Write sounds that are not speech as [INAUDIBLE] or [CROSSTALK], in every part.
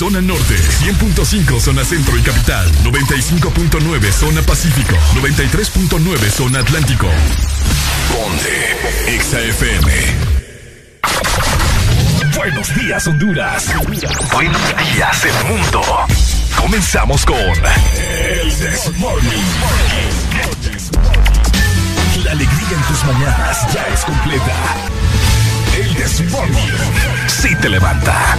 zona norte, 100.5 zona centro y capital, 95.9 zona pacífico, 93.9 zona atlántico. Ponte XAFM. Buenos días Honduras. Buenos días el mundo. Comenzamos con El Desmorning. La alegría en tus mañanas ya es completa. El Desmorning. Si sí te levanta.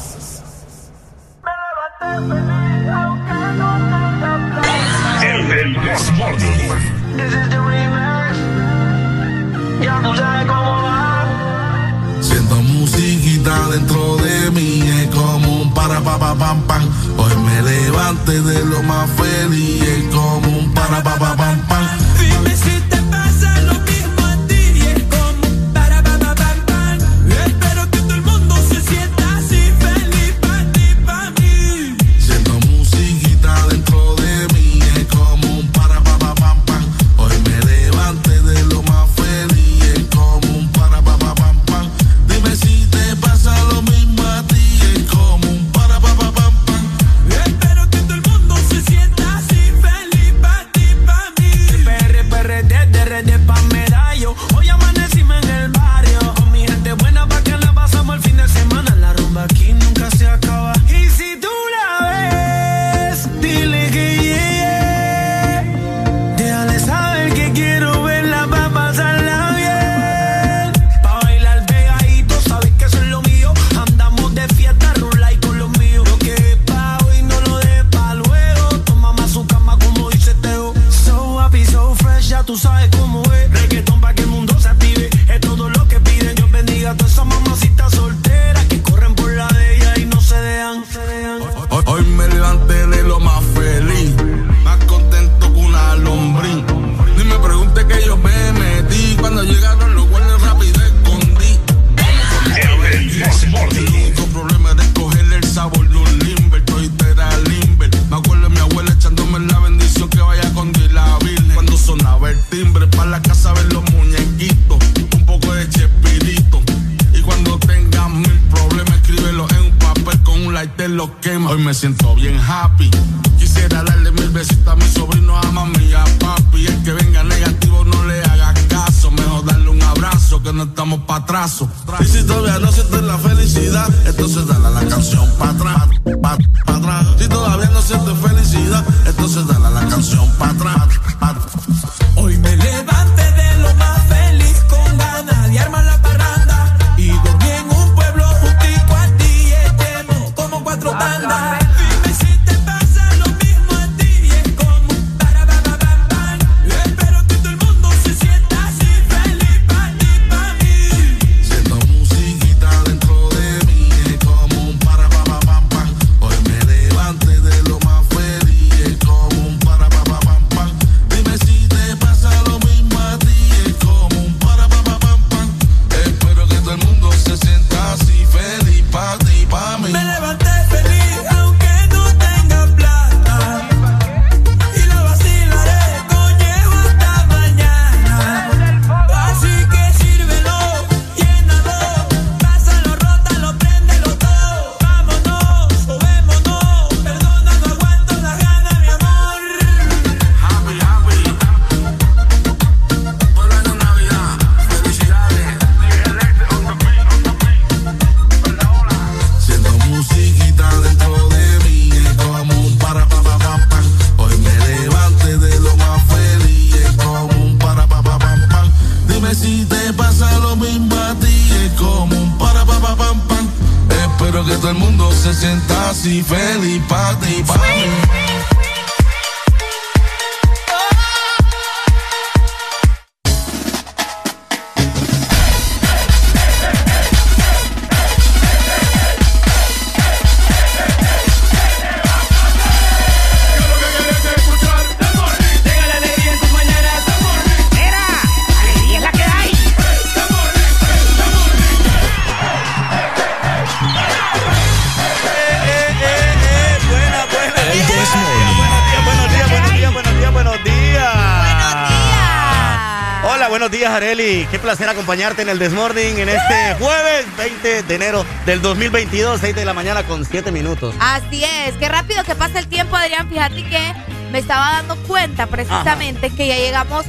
Acompañarte en el Desmorning en este jueves 20 de enero del 2022, 6 de la mañana con 7 minutos. Así es, qué rápido que pasa el tiempo, Adrián. Fíjate que me estaba dando cuenta precisamente que ya llegamos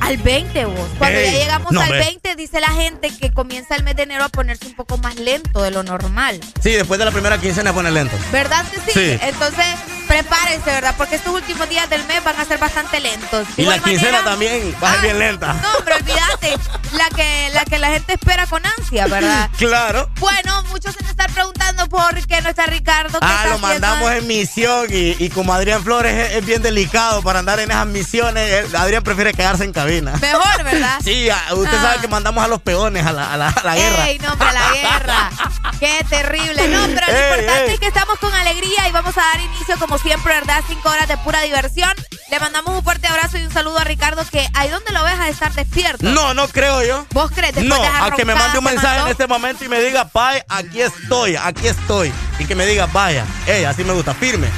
al 20 vos. Cuando ya llegamos al 20, dice la gente que comienza el mes de enero a ponerse un poco más lento de lo normal. Sí, después de la primera quincena pone lento. ¿Verdad que sí? Entonces, prepárense, ¿verdad? Porque estos últimos días del mes van a ser bastante lentos. y la quincena también va a ser bien lenta. No, pero olvídate, la que, la que la gente espera con ansia, ¿verdad? [LAUGHS] Claro. Bueno, muchos se me están preguntando por qué no está Ricardo. Ah, lo mandamos en misión y, como Adrián Flores es, bien delicado para andar en esas misiones, Adrián prefiere quedarse en cabina. Mejor, ¿verdad? [LAUGHS] sí, usted sabe ah. que mandamos a los peones a la, a la, a guerra. ¡Ey, no, la guerra! [LAUGHS] ¡Qué terrible! No, pero lo importante es que estamos con alegría y vamos a dar inicio como siempre, ¿verdad? Cinco horas de pura diversión. Le mandamos un fuerte abrazo y un saludo a Ricardo, que ahí donde lo ves a estar despierto. No, no creo yo. ¿Vos crees? no, a que me mande un mensaje en este momento y me diga, bye, aquí estoy, aquí estoy. Y que me diga, vaya, ey, así me gusta, firme.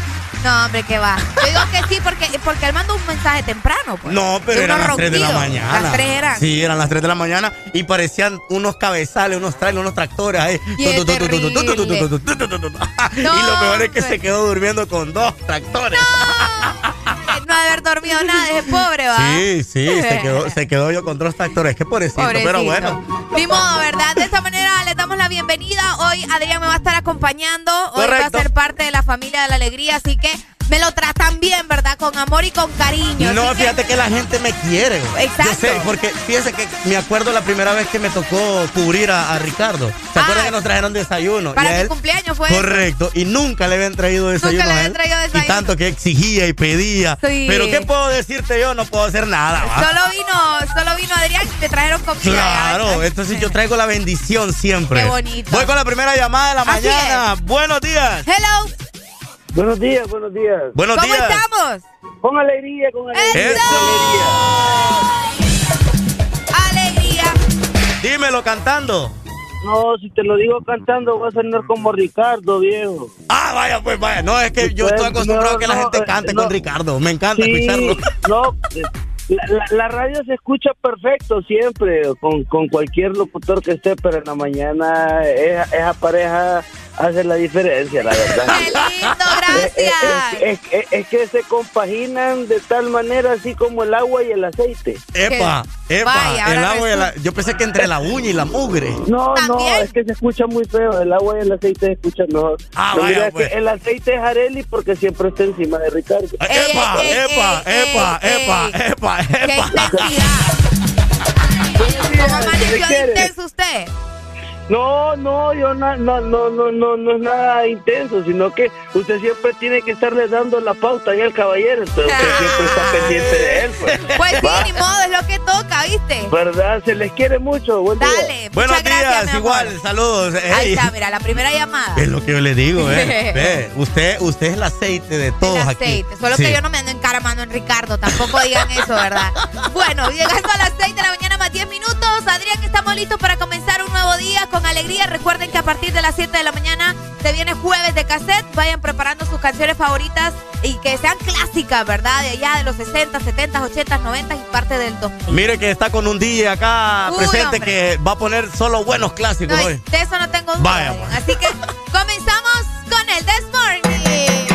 No, hombre, que va. Yo digo que sí, porque, porque él mandó un mensaje temprano. Pues. No, pero eran las 3 de la mañana. Las 3 eran. Sí, eran las 3 de la mañana y parecían unos cabezales, unos trailers, unos tractores ahí. Y lo peor es que se quedó durmiendo con dos tractores. No, no haber dormido nada, es pobre, va. Sí, sí, se quedó, se quedó yo con dos tractores. Qué pobrecito, pero bueno. Ni modo, ¿verdad? De esta manera le damos la bienvenida. Hoy Adrián me va a estar acompañando. Hoy va a ser parte de la familia de la alegría, así que me lo tratan bien, ¿verdad? Con amor y con cariño. No, fíjate que... la gente me quiere. Exacto. Yo sé, porque fíjense que me acuerdo la primera vez que me tocó cubrir a, Ricardo. ¿Se acuerdan que nos trajeron desayuno? Para su cumpleaños fue. Correcto. Y nunca le habían traído desayuno. Nunca le habían traído desayuno. Y tanto que exigía y pedía. Sí. Pero ¿qué puedo decirte yo? No puedo hacer nada. Solo vino, solo vino Adrián y te trajeron comida. Claro, entonces yo traigo la bendición siempre. Qué bonito. Voy con la primera llamada de la mañana. Buenos días. Hello. Buenos días, buenos días. Buenos ¿Cómo días. estamos? Con alegría, con alegría. ¡Eso! Alegría. Dímelo cantando. No, si te lo digo cantando, vas a sonar como Ricardo, viejo. Ah, vaya, pues vaya. No, es que yo estoy acostumbrado a que la gente cante con Ricardo. Me encanta escucharlo. No, la, radio se escucha perfecto siempre, con, con cualquier locutor que esté, pero en la mañana esa pareja hace la diferencia, la verdad. [LAUGHS] ¡Qué lindo, gracias! Es, que se compaginan de tal manera así como el agua y el aceite. ¡Epa! ¡Epa! el agua y la, yo pensé que entre la uña y la mugre. No, no, es que se escucha muy feo. El agua y el aceite se escuchan mejor. Ah, vaya, pues. el aceite es Areli porque siempre está encima de Ricardo. ¡Epa! ¡Epa! ¡Epa! ¡Epa! ¡Epa! ¡Epa! [LAUGHS] ¿Cómo amaneció intenso usted? No, no, yo no, no, no, no, no, no es nada intenso, sino que usted siempre tiene que estarle dando la pauta ahí al caballero, entonces usted [LAUGHS] siempre está pendiente de él. Pues, pues sí, ni modo, es lo que toca, ¿viste? ¿Verdad? Se les quiere mucho. Buen día. Dale, Buenos días, igual, saludos. Ahí está, mira, la primera llamada. Es lo que yo le digo, eh. [LAUGHS] Ve, usted, usted es el aceite de todos el aceite. Solo que yo no me ando encaramando en Ricardo, tampoco digan eso, ¿verdad? [LAUGHS] bueno, llegando a las 6 de la mañana más 10 minutos, Adrián, estamos listos para comenzar un nuevo día con alegría. Recuerden que a partir de las 7 de la mañana se viene jueves de cassette. Vayan preparando sus canciones favoritas y que sean clásicas, ¿verdad? De allá de los 60, 70, 80, 90 y parte del 2000. Mire que está con un DJ acá presente que va a poner solo buenos clásicos hoy. De eso no tengo duda. Vaya. Pues. Así que [LAUGHS] comenzamos con el This Morning.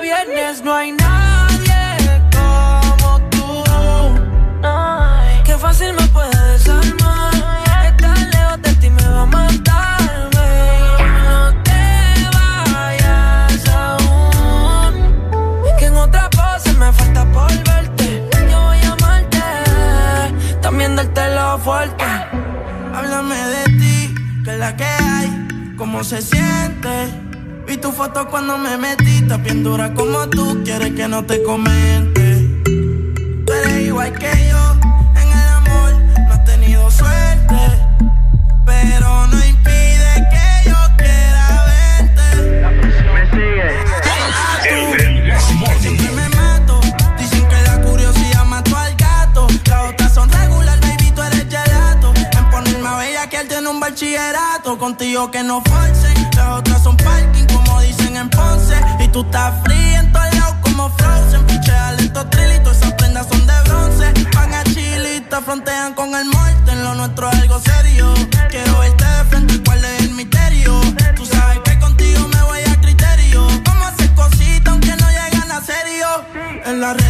vienes no hay nadie como tú. Qué fácil me puedes armar. Estar lejos de ti me va a matar. No te vayas aún. Que en otra pose me falta por verte. Yo voy a amarte, también darte la fuerte. Háblame de ti, que es la que hay, cómo se siente tu foto cuando me metí, tan bien dura como tú, quieres que no te comente. Tú eres igual que yo, en el amor no he tenido suerte, pero no impide que yo quiera verte. Me sigue. Hey, a tú, siempre me mato, dicen que la curiosidad mató al gato, las otras son regular, baby, tú eres gelato. En ponerme a bella que él tiene un bachillerato, contigo que no forcen, las otras son parking en y tú estás fría en todos lados como Frozen. Pichea lento trilito, esas prendas son de bronce. Van a chilita, frontean con el muerto. En lo nuestro es algo serio. Quiero verte de frente, cuál es el misterio. Tú sabes que contigo me voy a criterio. Vamos a hacer cositas aunque no llegan a serio. En la red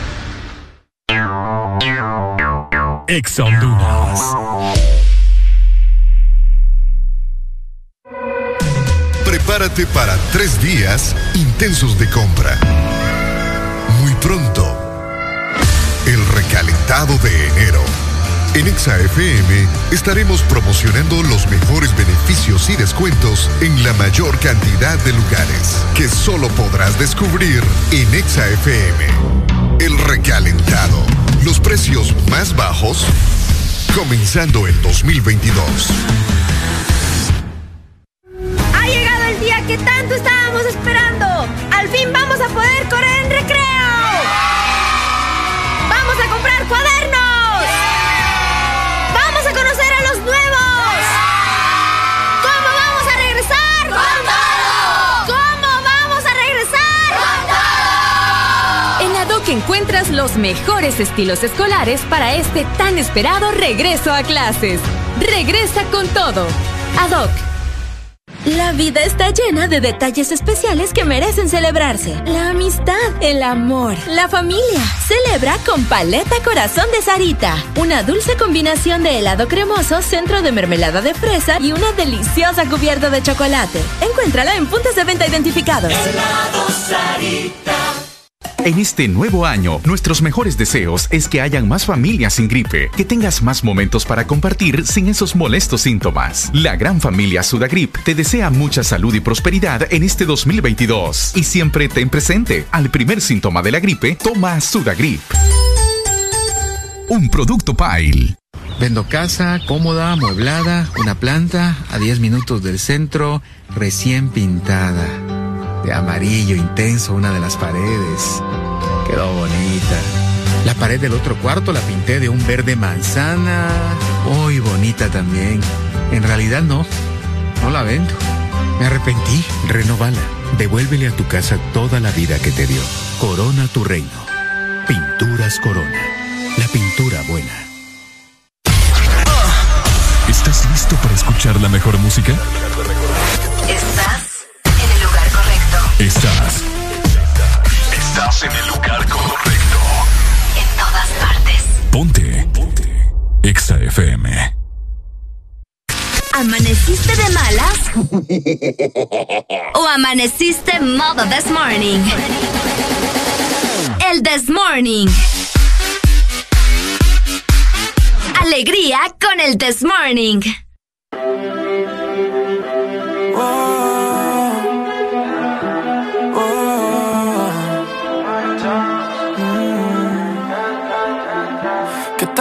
Ex Honduras. Prepárate para tres días intensos de compra. Muy pronto, el recalentado de enero. En ExaFM estaremos promocionando los mejores beneficios y descuentos en la mayor cantidad de lugares que solo podrás descubrir en ExaFM. El recalentado. Los precios más bajos comenzando el 2022. Ha llegado el día que tanto estábamos esperando. Al fin vamos a poder correr en recreo. Vamos a comprar cuadernos. Los mejores estilos escolares para este tan esperado regreso a clases. Regresa con todo. ADOC. La vida está llena de detalles especiales que merecen celebrarse. La amistad, el amor, la familia. Celebra con Paleta Corazón de Sarita. Una dulce combinación de helado cremoso, centro de mermelada de fresa y una deliciosa cubierta de chocolate. Encuéntrala en puntos de venta identificados. Helado Sarita. En este nuevo año, nuestros mejores deseos es que hayan más familias sin gripe, que tengas más momentos para compartir sin esos molestos síntomas. La gran familia Sudagrip te desea mucha salud y prosperidad en este 2022 y siempre ten presente, al primer síntoma de la gripe, toma Sudagrip. Un producto Pile. Vendo casa cómoda, amueblada, una planta a 10 minutos del centro, recién pintada. De amarillo intenso una de las paredes. Quedó bonita. La pared del otro cuarto la pinté de un verde manzana. Muy bonita también. En realidad no. No la vendo. Me arrepentí. Renovala. Devuélvele a tu casa toda la vida que te dio. Corona tu reino. Pinturas Corona. La pintura buena. ¿Estás listo para escuchar la mejor música? Estás Estás. Estás en el lugar correcto. En todas partes. Ponte. Ponte. Exa FM. ¿Amaneciste de malas? ¿O amaneciste modo this morning? El this morning. Alegría con el this morning.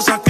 cosas que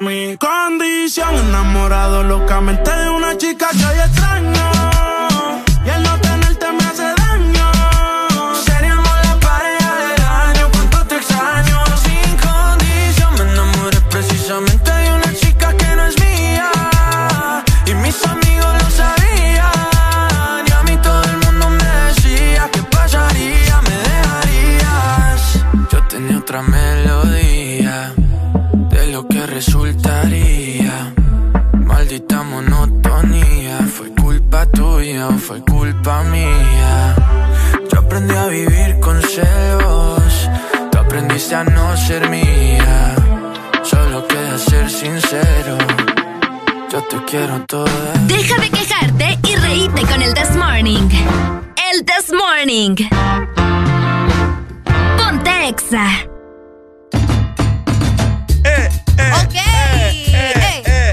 Mi condición enamorado locamente de una chica que hoy extraño. O fue culpa mía. Yo aprendí a vivir con celos, tú aprendiste a no ser mía. Solo queda ser sincero, yo te quiero toda. Deja de quejarte y reíte con el This Morning. El This Morning. Ponte Exa. Ok. Ey, ey, ey,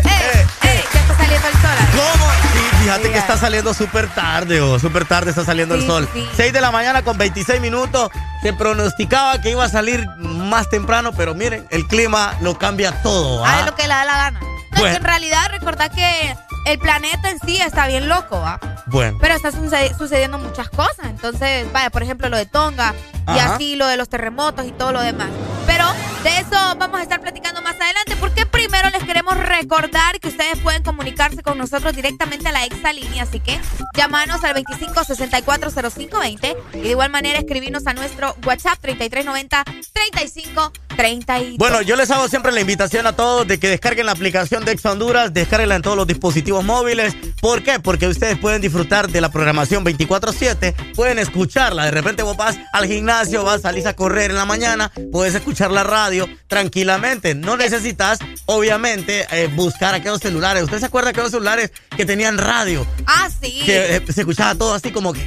fíjate que está saliendo súper tarde, o súper tarde está saliendo el sol. sí. 6 de la mañana con 26 minutos. Se pronosticaba que iba a salir más temprano, pero miren, el clima lo cambia todo. ¿ah? Haz lo que le da la gana. No, es que Bueno. en realidad recordad que el planeta en sí está bien loco, ¿va? Bueno. Pero está suce- sucediendo muchas cosas. Entonces, vaya, por ejemplo, lo de Tonga y así lo de los terremotos y todo lo demás. Pero de eso vamos a estar platicando más adelante porque primero les queremos recordar que ustedes pueden comunicarse con nosotros directamente a la exalínea. Así que llámanos al 25640520 y de igual manera escribirnos a nuestro WhatsApp 3390-3532. Bueno, yo les hago siempre la invitación a todos de que descarguen la aplicación de Ex Honduras, descarguenla en todos los dispositivos móviles. ¿Por qué? Porque ustedes pueden disfrutar de la programación 24/7, pueden escucharla. De repente vos vas al gimnasio, vas, salís a correr en la mañana, puedes escuchar la radio tranquilamente. No necesitas, obviamente, eh, buscar aquellos celulares. ¿Usted se acuerda de aquellos celulares que tenían radio? Ah, sí. Que eh, se escuchaba todo así como que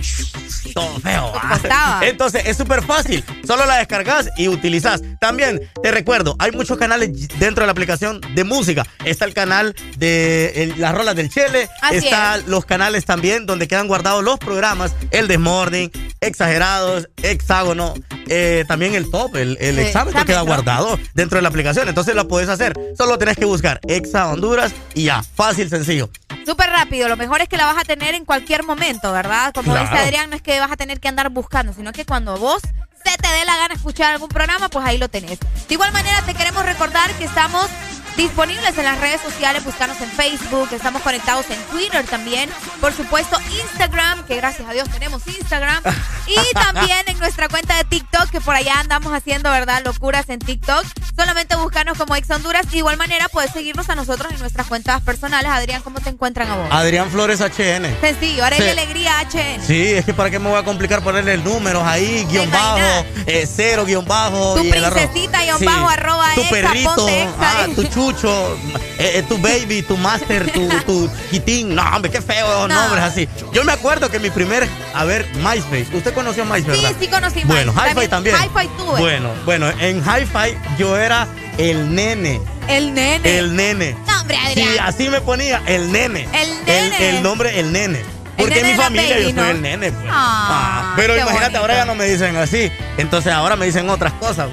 todo [LAUGHS] feo. ¿ah? Entonces es súper fácil. Solo la descargas y utilizas. También te recuerdo, hay muchos canales dentro de la aplicación de música. Está el canal de el- las rolas del Chele. Así está los canales también donde quedan guardados los programas. El Desmorning, Exagerados, Hexágono. eh, también el top, el, el Sí, examen examen, queda guardado dentro de la aplicación. Entonces lo puedes hacer. Solo tenés que buscar Exa Honduras y ya. Fácil, sencillo. Súper rápido, lo mejor es que la vas a tener en cualquier momento, ¿verdad? Como Claro. dice Adrián, no es que vas a tener que andar buscando, sino que cuando vos se te dé la gana escuchar algún programa, pues ahí lo tenés. De igual manera, te queremos recordar que estamos disponibles en las redes sociales, buscarnos en Facebook, estamos conectados en Twitter también, por supuesto Instagram, que gracias a Dios tenemos Instagram, [LAUGHS] y también en nuestra cuenta de TikTok, que por allá andamos haciendo, ¿verdad? Locuras en TikTok. Solamente buscarnos como Ex Honduras. De igual manera, puedes seguirnos a nosotros en nuestras cuentas personales. Adrián, ¿cómo te encuentran a vos? Adrián Flores HN. Sencillo, Arely Sí. Alegría HN. Sí, es que para qué me voy a complicar ponerle el número ahí, guion bajo, eh, cero, guion bajo. Tu y princesita, guion bajo, arroba Tu exa, perrito, ponte exa, ah, tu chucho, eh, eh, tu baby, tu master, tu, tu quitín. No, hombre, qué feo esos No. nombres así. Yo me acuerdo que mi primer, a ver, MySpace. ¿Usted conoció MySpace, Sí, verdad? sí conocí Bueno, MySpace. Hi-Fi también. Hi-Fi tuve. Bueno, bueno, en Hi-Fi yo era el nene. El nene. El nene. No, hombre, Adrián. Sí, así me ponía, el nene. El nene. El, nombre, el nene. Porque mi familia baby, yo soy ¿no? el nene, pues. Ah, pero qué imagínate, bonito. ahora ya no me dicen así. Entonces ahora me dicen otras cosas.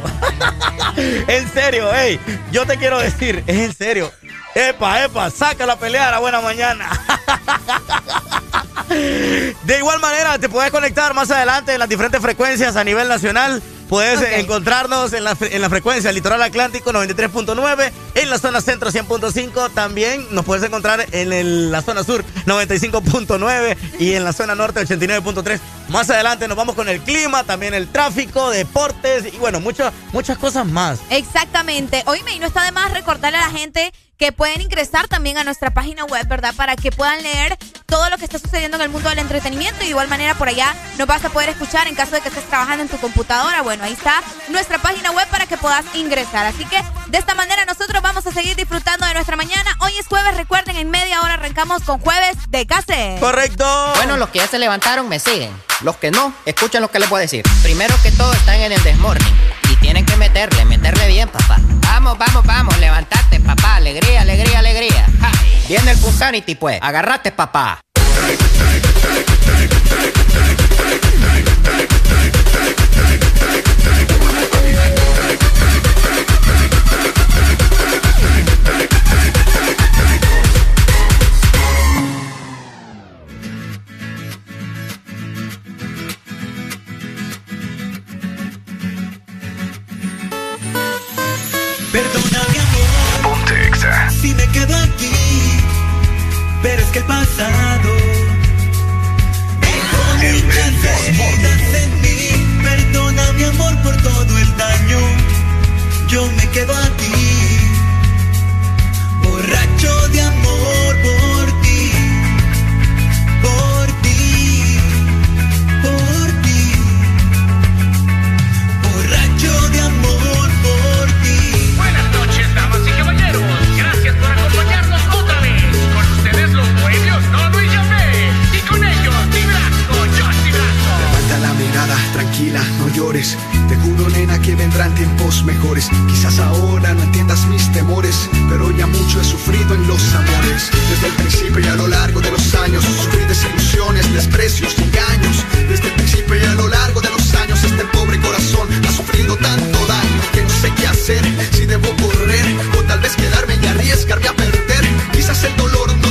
[LAUGHS] en serio, hey, yo te quiero decir, es en serio. Epa, epa, saca la pelea a buena mañana. [LAUGHS] De igual manera, te puedes conectar más adelante en las diferentes frecuencias a nivel nacional. Puedes encontrarnos en la, en la frecuencia Litoral Atlántico 93.9, en la zona centro 100.5. También nos puedes encontrar en el- la zona sur 95.9 y en la zona norte 89.3. Más adelante nos vamos con el clima, también el tráfico, deportes y bueno, muchas muchas cosas más. Exactamente. Oíme, y no está de más recordarle a la gente que pueden ingresar también a nuestra página web, ¿verdad? Para que puedan leer todo lo que está sucediendo en el mundo del entretenimiento. Y de igual manera por allá nos vas a poder escuchar en caso de que estés trabajando en tu computadora. Bueno, ahí está nuestra página web para que puedas ingresar. Así que de esta manera nosotros vamos a seguir disfrutando de nuestra mañana. Hoy es jueves, recuerden, en media hora arrancamos con jueves de case. Correcto. Bueno, los que ya se levantaron me siguen. Los que no, escuchen lo que les voy a decir. Primero que todo están en el desmorning. Y tienen que meterle, meterle bien, papá. Vamos, vamos, vamos, levantate, papá. Alegría, alegría, alegría. Viene el Punsanity, pues. Agarrate, papá. Pero es que el pasado. Dejó muchas heridas en mí. Perdona mi amor por todo el daño. Yo me quedo. Borracho mirada, tranquila, no llores. Te juro, nena, que vendrán tiempos mejores. Quizás ahora no entiendas mis temores, pero ya mucho he sufrido en los amores. Desde el principio y a lo largo de los años, sufrí desilusiones, desprecios engaños. Desde el principio y a lo largo de los años, este pobre corazón ha sufrido tanto daño que no sé qué hacer. Si debo correr o tal vez quedarme y arriesgarme a perder. Quizás el dolor no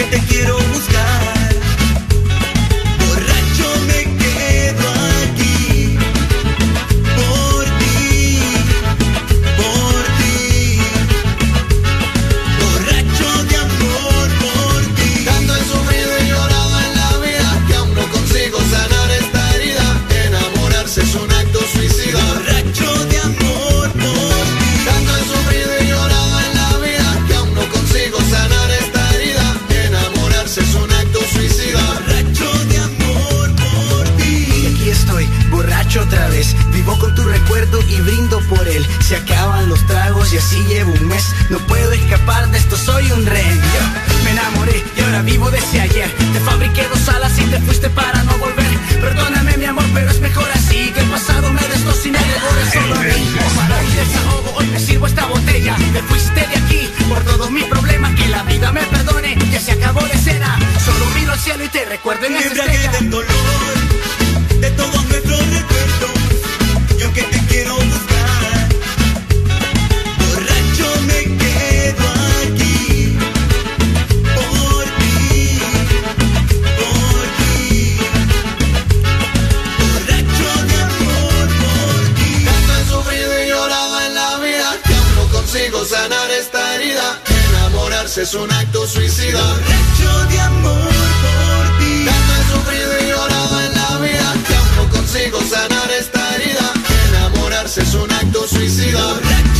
aunque te quiero buscar Se acaban los tragos y así llevo un mes. No puedo escapar de esto, soy un rey. Yo me enamoré y ahora vivo desde ayer. Te fabriqué dos alas y te fuiste para no volver. Perdóname, mi amor, pero es mejor así. Que el pasado me destroza y me devore solo a mí. Para mi desahogo, hoy me sirvo esta botella. Te fuiste de aquí por todos mis problemas. Que la vida me perdone, ya se acabó la escena. Solo miro al cielo y te recuerdo en embriagué estrella. del dolor de todos nuestros sanar esta herida. Enamorarse es un acto suicida. borracho de amor por ti Tanto he sufrido y llorado en la vida que aún no consigo sanar esta herida. Enamorarse es un acto suicida. borracho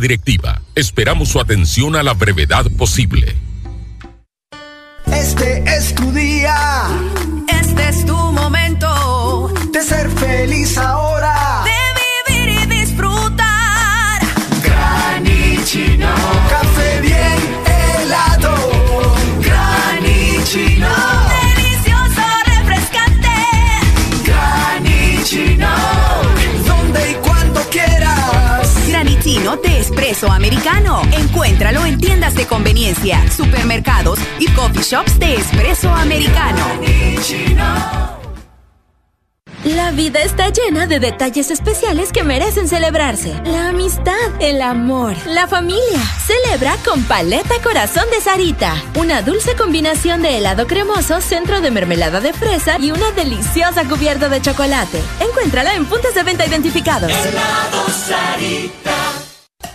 Directiva. Esperamos su atención a la brevedad posible. Este es tu día. Este es tu espresso americano. Encuéntralo en tiendas de conveniencia, supermercados y coffee shops de espresso americano. La vida está llena de detalles especiales que merecen celebrarse. La amistad, el amor, la familia. Celebra con Paleta Corazón de Sarita. Una dulce combinación de helado cremoso, centro de mermelada de fresa y una deliciosa cubierta de chocolate. Encuéntrala en puntos de venta identificados. Helado Sarita.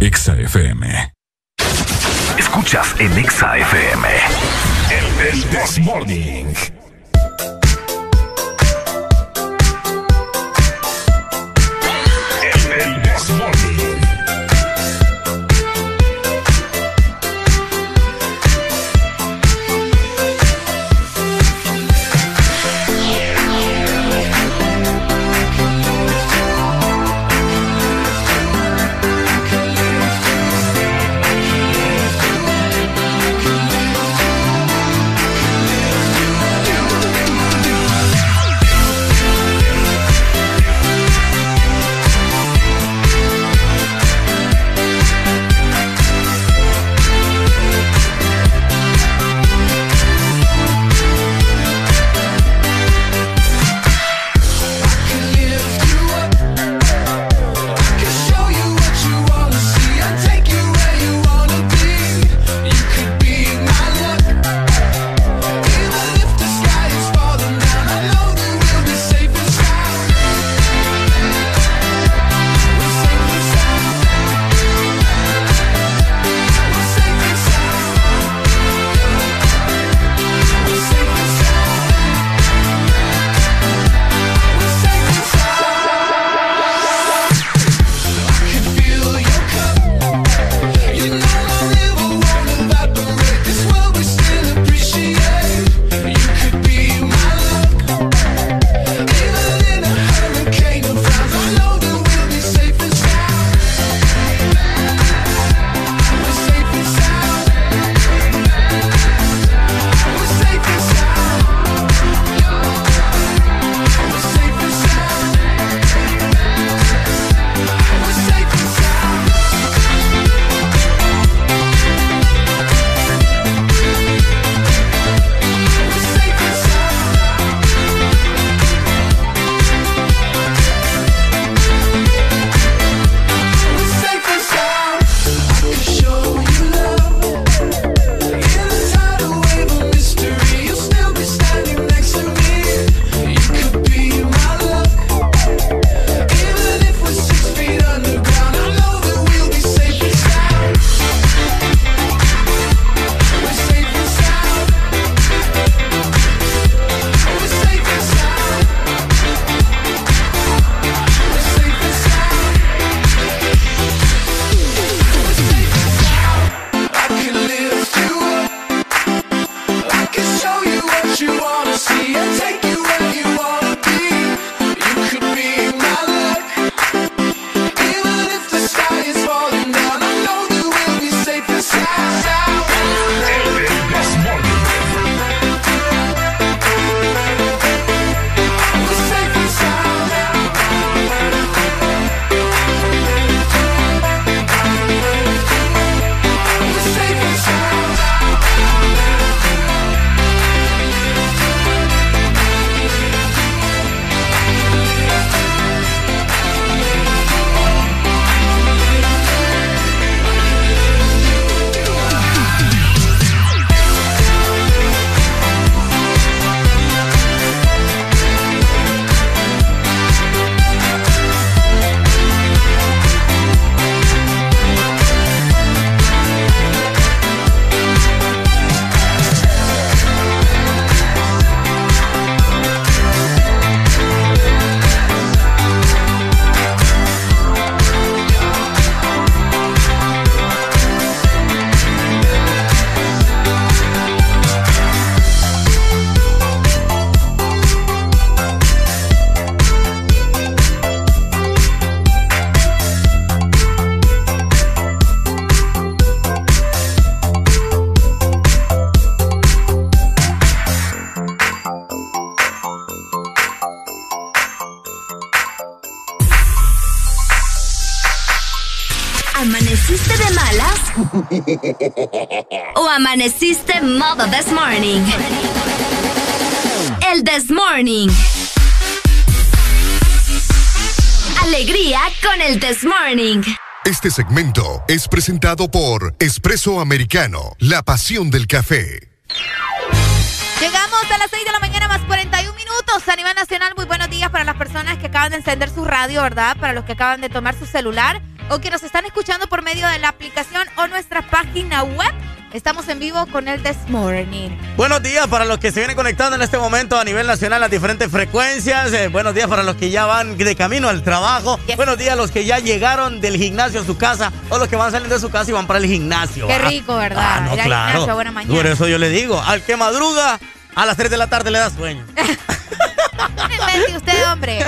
Exa FM. Escuchas en Exa FM. El This Morning. Segmento es presentado por Espresso Americano, la pasión del café. Llegamos a las 6 de la mañana más 41 minutos a nivel nacional. Muy buenos días para las personas que acaban de encender su radio, ¿verdad? Para los que acaban de tomar su celular o que nos están escuchando por medio de la aplicación o nuestra página web. Estamos en vivo con el This Morning. Buenos días para los que se vienen conectando en este momento a nivel nacional a diferentes frecuencias. Eh, buenos días para los que ya van de camino al trabajo. Buenos días a los que ya llegaron del gimnasio a su casa o los que van saliendo de su casa y van para el gimnasio. Qué rico, ¿verdad? Ah, no, claro. gimnasio, buena mañana. Por eso yo le digo, al que madruga a las 3 de la tarde le da sueño. [LAUGHS] Usted, hombre.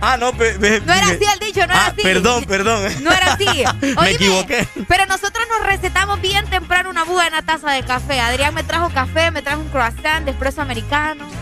ah, no, pe- pe- No era así el dicho, no era Ah, así. perdón, perdón. No era así. [LAUGHS] Me Oíme, equivoqué. Pero nosotros nos recetamos bien temprano buena taza de café. Adrián me trajo café, me trajo un croissant de espresso americano. [LAUGHS]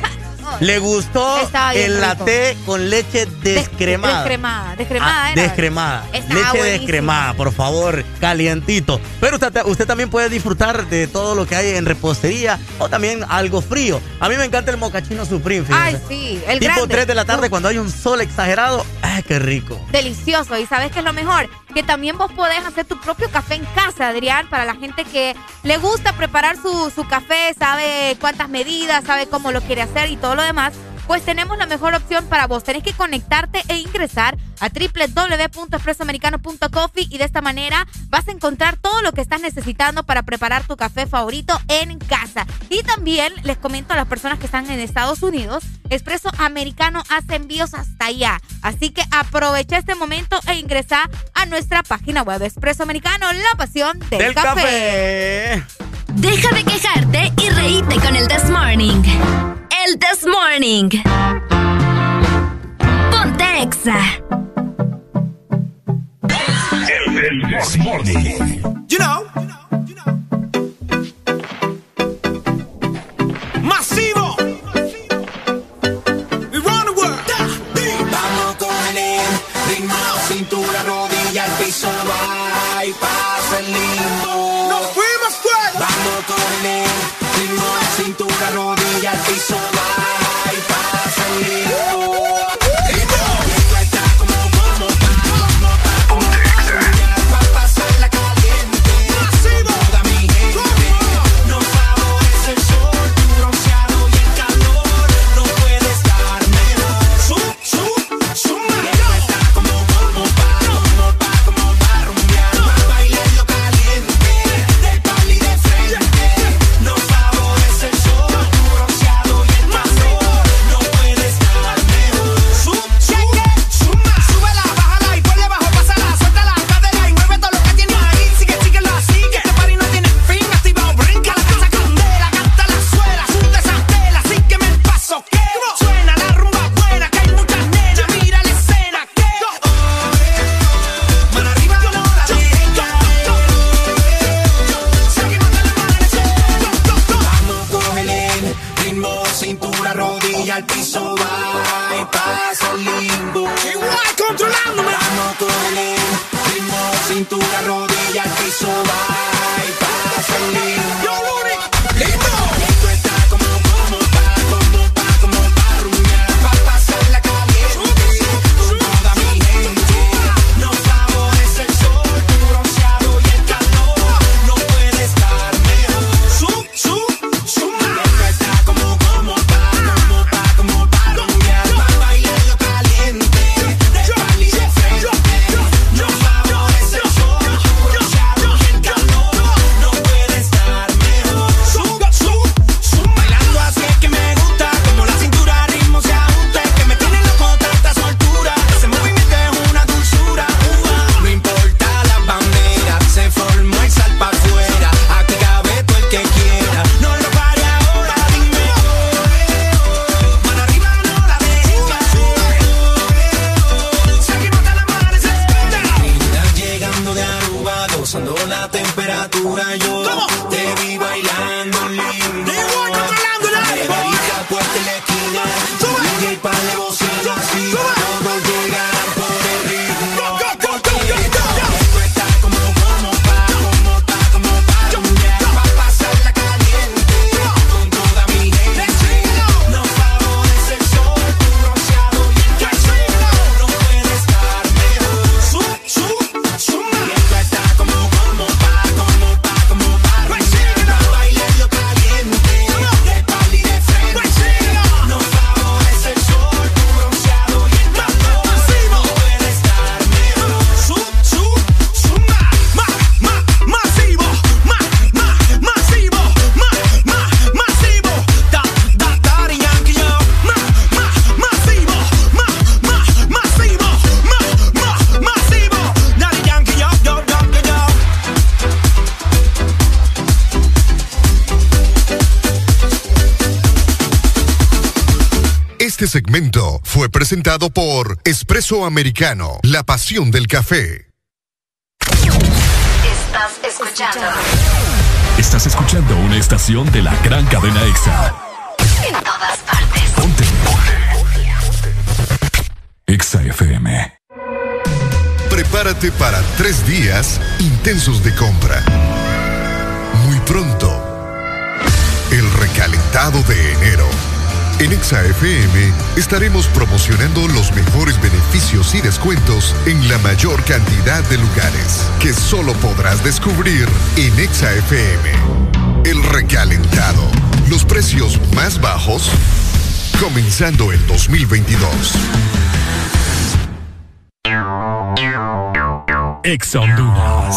Le gustó el latte con leche descremada. Descremada, descremada Ah, era. descremada. Leche buenísimo. descremada, por favor, calientito. Pero usted, usted también puede disfrutar de todo lo que hay en repostería o también algo frío. A mí me encanta el mocachino supreme. Ay, sí, el tipo grande. 3 de la tarde cuando hay un sol exagerado. ¡Ay, qué rico! Delicioso. Y sabes qué es lo mejor? Que también vos podés hacer tu propio café en casa, Adrián, para la gente que le gusta preparar su, su café, sabe cuántas medidas, sabe cómo lo quiere hacer y todo lo demás. Pues tenemos la mejor opción para vos. Tenés que conectarte e ingresar a www.expresoamericano.coffee y de esta manera vas a encontrar todo lo que estás necesitando para preparar tu café favorito en casa. Y también les comento a las personas que están en Estados Unidos, Expreso Americano hace envíos hasta allá. Así que aprovecha este momento e ingresa a nuestra página web Expreso Americano, la pasión del, Del café. Deja de quejarte y reíte con el This Morning. El This Morning. Ponte Exa. This Morning. You know. Presentado por Espresso Americano, la pasión del café. Estás escuchando. Estás escuchando una estación de la gran cadena EXA. En todas partes. Ponte. EXA FM. Prepárate para tres días intensos de compra. Muy pronto, el recalentado de enero. En ExaFM estaremos promocionando los mejores beneficios y descuentos en la mayor cantidad de lugares que solo podrás descubrir en ExaFM. El recalentado. Los precios más bajos comenzando el 2022. Exa Honduras.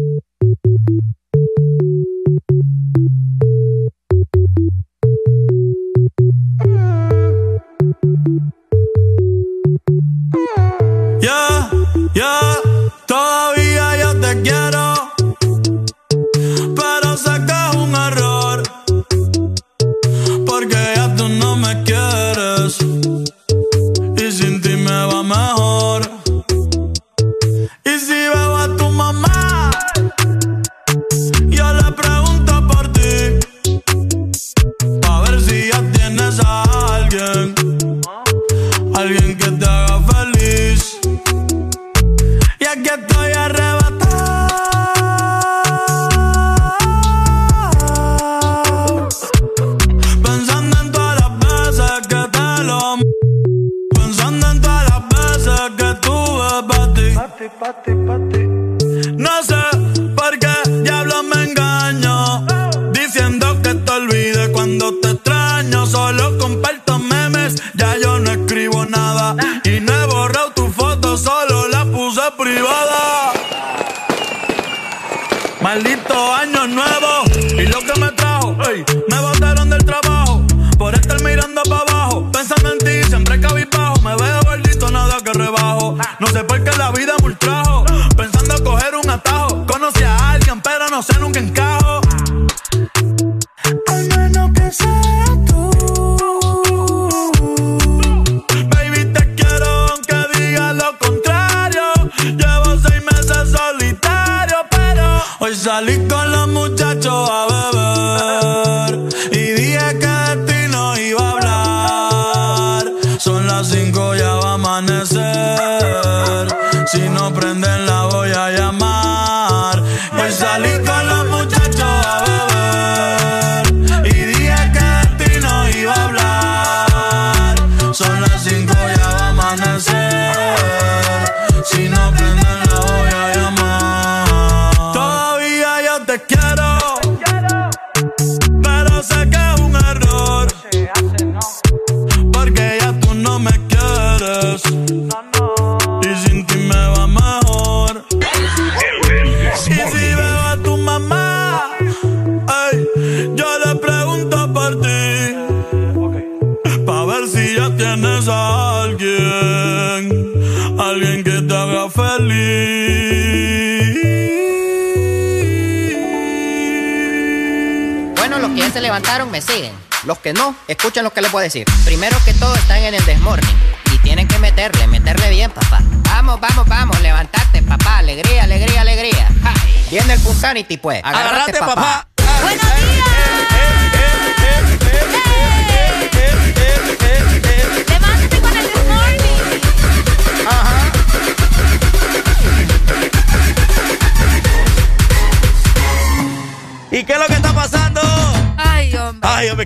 Decir. Primero que todo están en el desmorning. Y tienen que meterle, meterle bien, papá. Vamos, vamos, vamos, levantate, papá. Alegría, alegría, alegría. Ja, Viene el Punsanity, pues. Agárrate, papá. ¡Buenos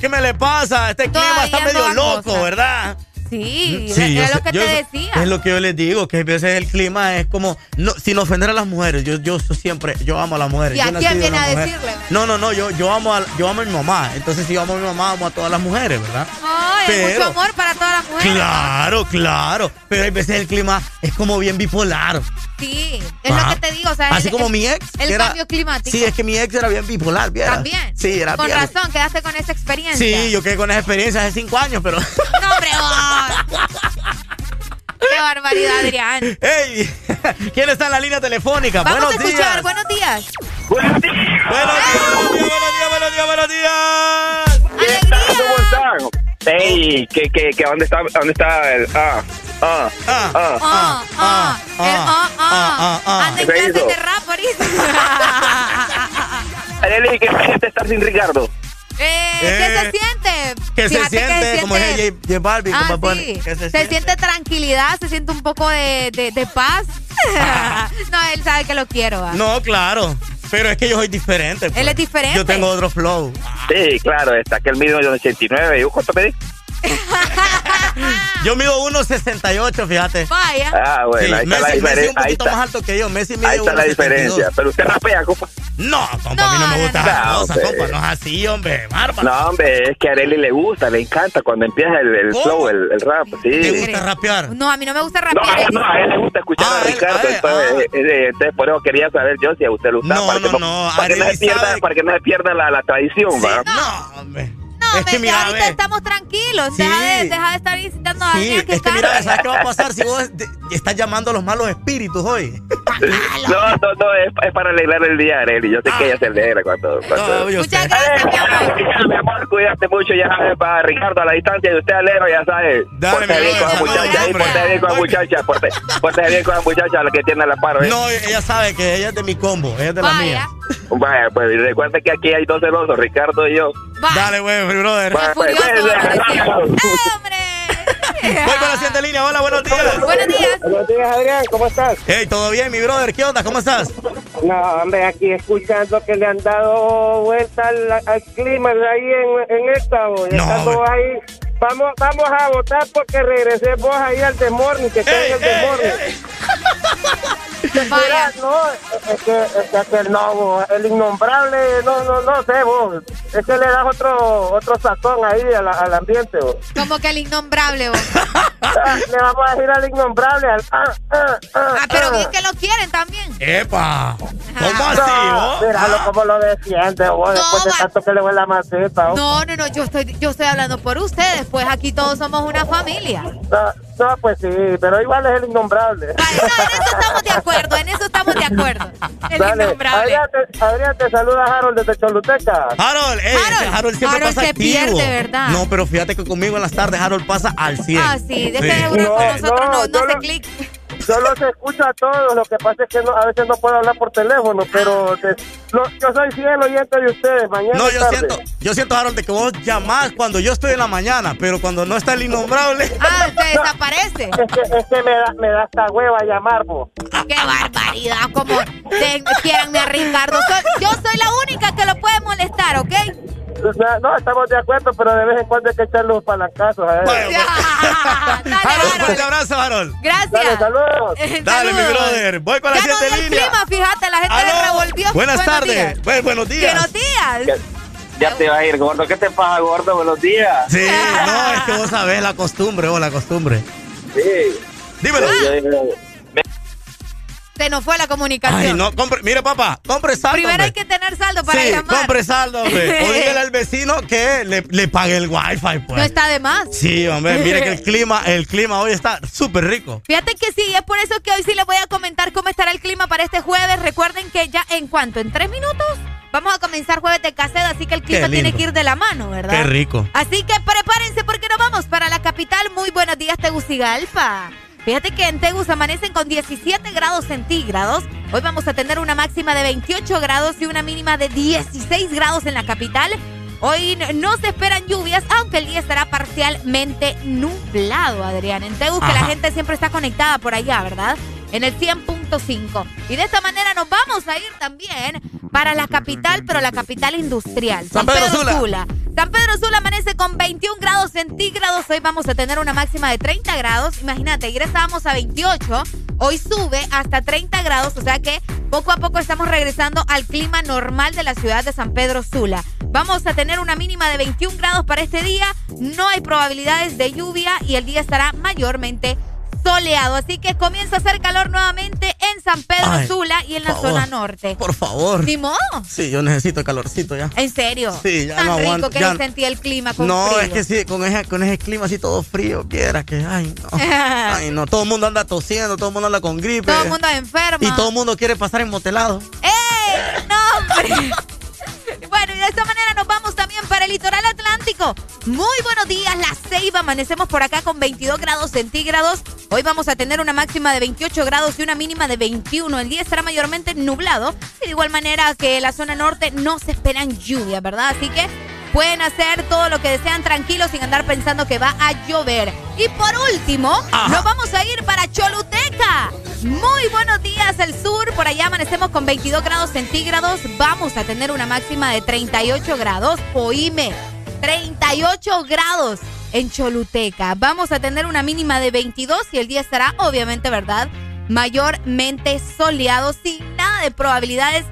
¿qué me le pasa? Este clima está medio loco, cosa. ¿verdad? Sí, Sí, yo es lo que yo- te decía. Es lo que yo les digo, que a veces el clima es como, no, sin ofender a las mujeres, yo, yo siempre, yo amo a las mujeres. ¿Y a quién viene a mujer. decirle? No, no, no, yo, yo, amo a, yo amo a mi mamá, entonces si yo amo a mi mamá, amo a todas las mujeres, ¿verdad? Ay, Pero- mucho amor para todas las mujeres. Claro, claro, pero hay veces el clima es como bien bipolar. Sí, es Ah. lo que te digo. O sea, Así el- como mi ex. El era- cambio climático. Sí, es que mi ex era bien bipolar. También. Sí, era Con razón, quedaste con esa experiencia. Sí, yo quedé con esa experiencia hace cinco años, pero... [LAUGHS] No, hombre. Qué barbaridad, Adrián. ¡Ey! ¿Quién está en la línea telefónica? Vamos Buenos a escuchar. días. Buenos días. Buenos días. Buenos días, buenos días, buenos días, buenos días. ¿Cómo están? Ey, ¿qué, qué, qué, dónde está, dónde está el ah, ah, ah, Ah, ah, el ah, ah. ah. Anda en ¿Qué clases hizo? De rap ahorita. Arely, ¿qué se siente Ricardo? Eh, ¿Qué Eh, se siente? ¿Qué se siente? Como es J, J Balvin, Ah, como sí. ¿Qué Se, se, siente tranquilidad, se siente un poco de, de, de paz. [LAUGHS] no, él sabe que lo quiero. ¿va? No, claro. Pero es que yo soy diferente. pues. Él es diferente. Yo tengo otro flow. Sí, claro, está aquel mismo de 89. ¿Y vos cuánto pedís? Yo mido 1.68, fíjate. Vaya. Ah, bueno, ahí está Messi, la Messi es diferencia. un Ahí poquito está, más alto que yo. Messi mide ahí está la 1.72. diferencia. Pero usted rapea, compa. No, compa, a mí no me gustan no. No, compa. No es así, hombre. Bárbaro. No, hombre, es que a Arely le gusta, le encanta cuando empieza el, flow, el, el rap. Sí. ¿Te gusta rapear? No, a mí no me gusta No, rapear. a él, no, a él le gusta escuchar Ah, a Ricardo, entonces, eh, eh, entonces por eso quería saber yo si a usted le gustaba No, para, que no, no, no, para, que no pierda, para que no se pierda la, la tradición, ¿va? No, hombre. No, es que mira, ahorita estamos tranquilos. Sí. Deja, de, deja de estar incitando a Sí, alguien que es que mira. ¿sabes qué va a pasar si vos [LAUGHS] te- estás llamando a los malos espíritus hoy? [LAUGHS] No, no, no, es, es para alegrar el día, Arely. Yo sé que ella se alegra cuando... cuando... No, yo Muchas sé. gracias, mi amor. Ya, mi amor, cuídate mucho, ya sabes, para Ricardo a la distancia y usted alero, ya sabe. Dale, Porte bien con la muchacha ahí, porte bien con la muchacha, porte, porte bien con la muchacha, la que tiene la paro, ¿eh? No, ella sabe que ella es de mi combo, ella es de la Vaya. mía. Vaya, pues y recuerde que aquí hay dos celosos, Ricardo y yo. Dale, güey, mi brother. Vaya, pues, furioso, pues, hombre, [LAUGHS] Voy con la siguiente línea. Hola, buenos días. Buenos días. Buenos días, Adrián, ¿cómo estás? Hey, ¿todo bien, mi brother? ¿Qué onda? ¿Cómo estás? No, hombre, aquí escuchando que le han dado vuelta al, al clima ahí en, en esta, bo, y No, ahí. Vamos, vamos a votar porque regresé vos ahí al Desmorning, que está en el Desmorning. Mira, no, es que, es que aquel no, bo, el innombrable, no, no, no sé, vos. Es que le das otro, otro sazón ahí al, al ambiente, vos. Como que el innombrable. vos. [LAUGHS] [LAUGHS] Le vamos a decir al innombrable, al ah, ah, ah, Ah, pero bien que lo quieren también. ¡Epa! ¿Cómo así, No, míralo Ah. como lo defiende, vos, No, después de tanto que le huele la maceta. No, no, no, yo estoy, yo estoy hablando por ustedes, pues aquí todos somos una familia. No, no, pues sí, pero igual es el innombrable. Vale, no, en eso estamos de acuerdo, en eso estamos de acuerdo. El Dale, innombrable. Adrián te, Adrián, te saluda Harold desde Choluteca. Harold, ey, Harold. Harold siempre Harold pasa se activo. pierde, ¿verdad? No, pero fíjate que conmigo en las tardes Harold pasa al 100. Ah, sí, de que Sí. seguro No, con nosotros no, no, no, se lo- clic. Yo los escucho a todos, lo que pasa es que no- a veces no puedo hablar por teléfono, pero te- yo soy fiel oyente de ustedes, mañana No, yo tarde. siento, yo siento, Harold, de que vos llamás cuando yo estoy en la mañana, pero cuando no está el innombrable. Ah, se [LAUGHS] desaparece. Es que, es que me, da, me da hasta hueva llamar, vos. Qué barbaridad, como de, quieranme a Ricardo. Soy- yo soy la única que lo puede molestar, ¿ok? O sea, no, estamos de acuerdo, pero de vez en cuando hay que echarle los palancazos a él. Bueno, [LAUGHS] Dale, Harold, abrazo, Harold. Gracias. Dale, saludos. Eh, Dale, mi brother. Voy con la Ya no clima, fíjate, la gente le Aló. revolvió. Buenas Buenos tardes. días. Buen- buenos días. Buenos días. Ya te va a ir, gordo. ¿Qué te pasa, gordo? Buenos días. Sí, [LAUGHS] no, es que vos sabés la costumbre, vos la costumbre. Sí. Dímelo. Se nos fue la comunicación. Ay, no, compre, mire, papá, compre saldo. Primero hombre. hay que tener saldo para sí, llamar. compre saldo, hombre. [LAUGHS] O dígale al vecino que le, le pague el wifi, pues. No está de más. Sí, hombre, mire que el [LAUGHS] clima, el clima hoy está súper rico. Fíjate que sí, es por eso que hoy sí les voy a comentar cómo estará el clima para este jueves. Recuerden que ya en cuanto, en tres minutos, vamos a comenzar jueves de caseda, así que el clima tiene que ir de la mano, ¿verdad? Qué rico. Así que prepárense porque nos vamos para la capital. Muy buenos días, Tegucigalpa. Fíjate que en Tegus amanecen con 17 grados centígrados. Hoy vamos a tener una máxima de 28 grados y una mínima de 16 grados en la capital. Hoy no se esperan lluvias, aunque el día estará parcialmente nublado, Adrián. En Tegus, que la gente siempre está conectada por allá, ¿verdad? En el 100.5. Y de esta manera nos vamos a ir también para la capital, pero la capital industrial. San Pedro Sula. San Pedro Sula amanece con 21 grados centígrados. Hoy vamos a tener una máxima de 30 grados. Imagínate, ayer estábamos a 28. Hoy sube hasta 30 grados, o sea que poco a poco estamos regresando al clima normal de la ciudad de San Pedro Sula. Vamos a tener una mínima de 21 grados para este día. No hay probabilidades de lluvia y el día estará mayormente soleado. Así que comienza a hacer calor nuevamente en San Pedro Ay, Sula y en la favor, zona norte. Por favor. Ni modo. Sí, yo necesito calorcito ya. ¿En serio? Sí, ya Tan no rico aguanto, que ya- se sentía el clima con No, frío. es que sí, con ese, con ese clima así todo frío, quiera que, ay, no. [LAUGHS] Ay, no, todo el mundo anda tosiendo, todo el mundo anda con gripe. Todo el mundo enfermo. Y todo el mundo quiere pasar en motelado. ¡Ey! ¡No, hombre! [LAUGHS] Bueno, y de esta manera nos vamos también para el litoral atlántico. Muy buenos días, La Ceiba. Amanecemos por acá con 22 grados centígrados. Hoy vamos a tener una máxima de 28 grados y una mínima de 21. El día estará mayormente nublado. De igual manera que la zona norte no se esperan lluvias, ¿verdad? Así que pueden hacer todo lo que desean tranquilos sin andar pensando que va a llover. Y por último, nos vamos a ir para Choluteca. Muy buenos días, el sur. Por allá amanecemos con 22 grados centígrados. Vamos a tener una máxima de 38 grados. Oíme, 38 grados en Choluteca. Vamos a tener una mínima de 22 y el día estará, obviamente, ¿verdad? Mayormente soleado, sin nada de probabilidades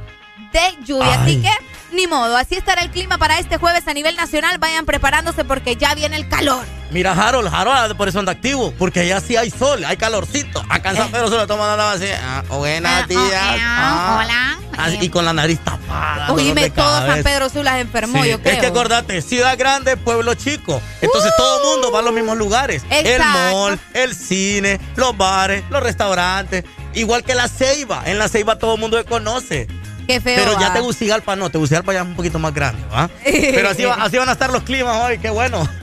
de lluvia. Así que, ni modo. Así estará el clima para este jueves a nivel nacional. Vayan preparándose porque ya viene el calor. Mira, Harold, Harold por eso anda activo, porque allá sí hay sol, hay calorcito. Acá en San Pedro solo toma andaba así, ah, buenos días. ah, hola. así, y con la nariz tapada. Oíme, todo San. Pedro Sula se enfermó, Sí, yo creo. Es que acordate, ciudad grande, pueblo chico. Entonces todo el mundo va a los mismos lugares. El mall, el cine, los bares, los restaurantes. Igual que la Ceiba. En la Ceiba todo el mundo se conoce. Qué feo. Pero ya va. Tegucigalpa no, Tegucigalpa ya es un poquito más grande, ¿va? Pero así, va- así van a estar los climas hoy, qué bueno. [LAUGHS]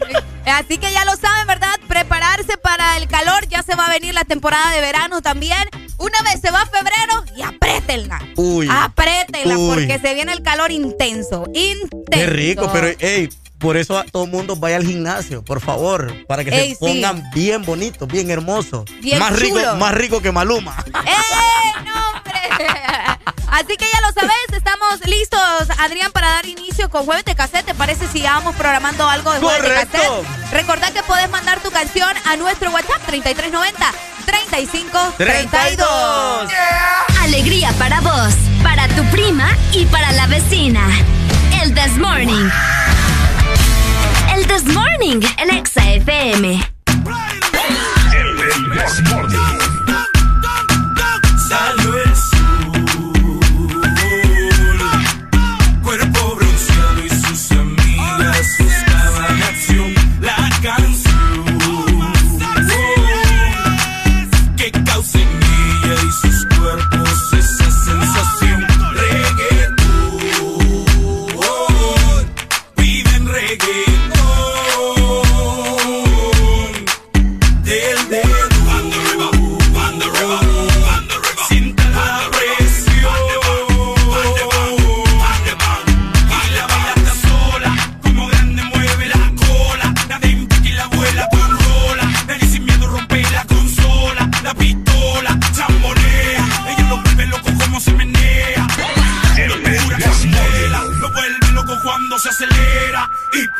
Así que ya lo saben, ¿verdad? Prepararse para el calor. Ya se va a venir la temporada de verano también. Una vez se va febrero y apriétenla. Uy. Apriétenla Uy. porque se viene el calor intenso. Intenso. Qué rico, pero hey, por eso a- todo el mundo vaya al gimnasio, por favor, para que Ey, se sí. pongan bien bonitos, bien hermosos. Bien más rico, más rico que Maluma. ¡Eh, no, hombre! [LAUGHS] Así que ya lo sabes, estamos listos, Adrián, para dar inicio con Jueves de Cassette. ¿Te parece si ya vamos programando algo de Jueves de. Cassette? Recordad que podés mandar tu canción a nuestro WhatsApp 3390 3532. Alegría para vos, para tu prima y para la vecina. El This Morning. El This Morning, el Exa FM. Salió acelera Y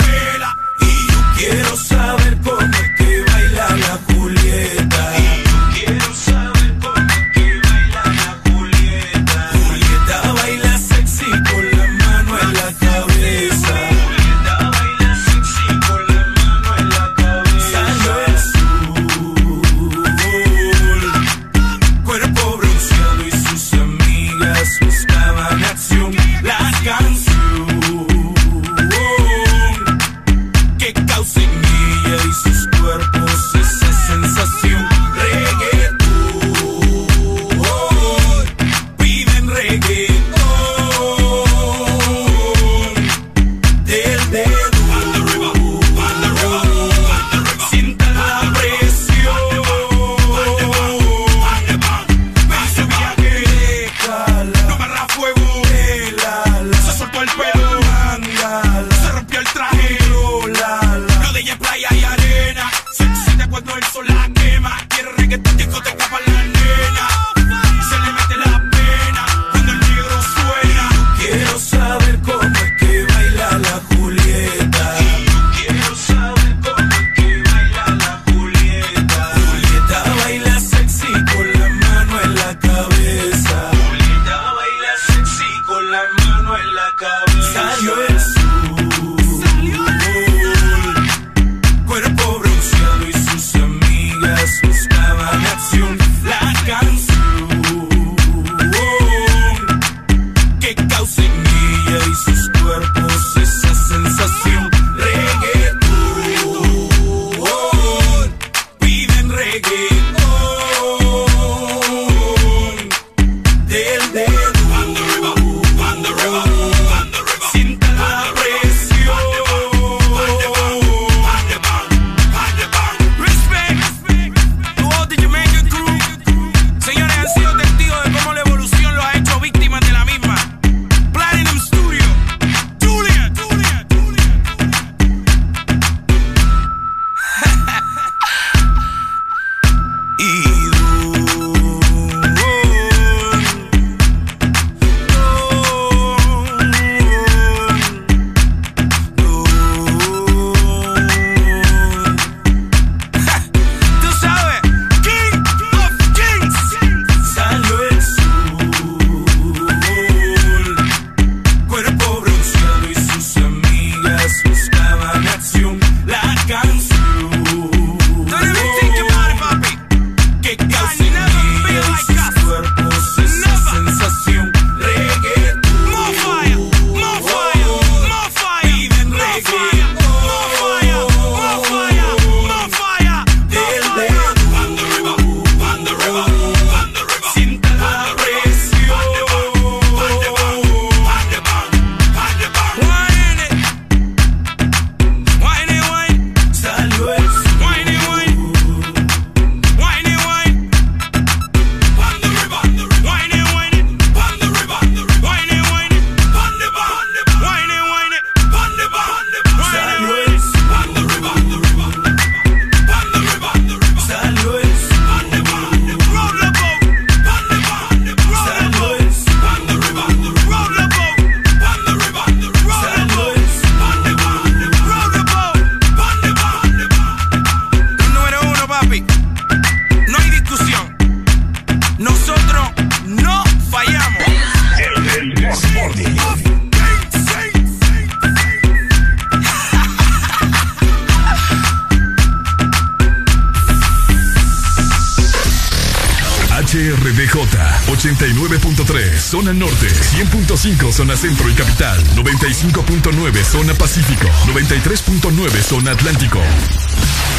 zona centro y capital, 95.9 zona pacífico, 93.9 zona atlántico.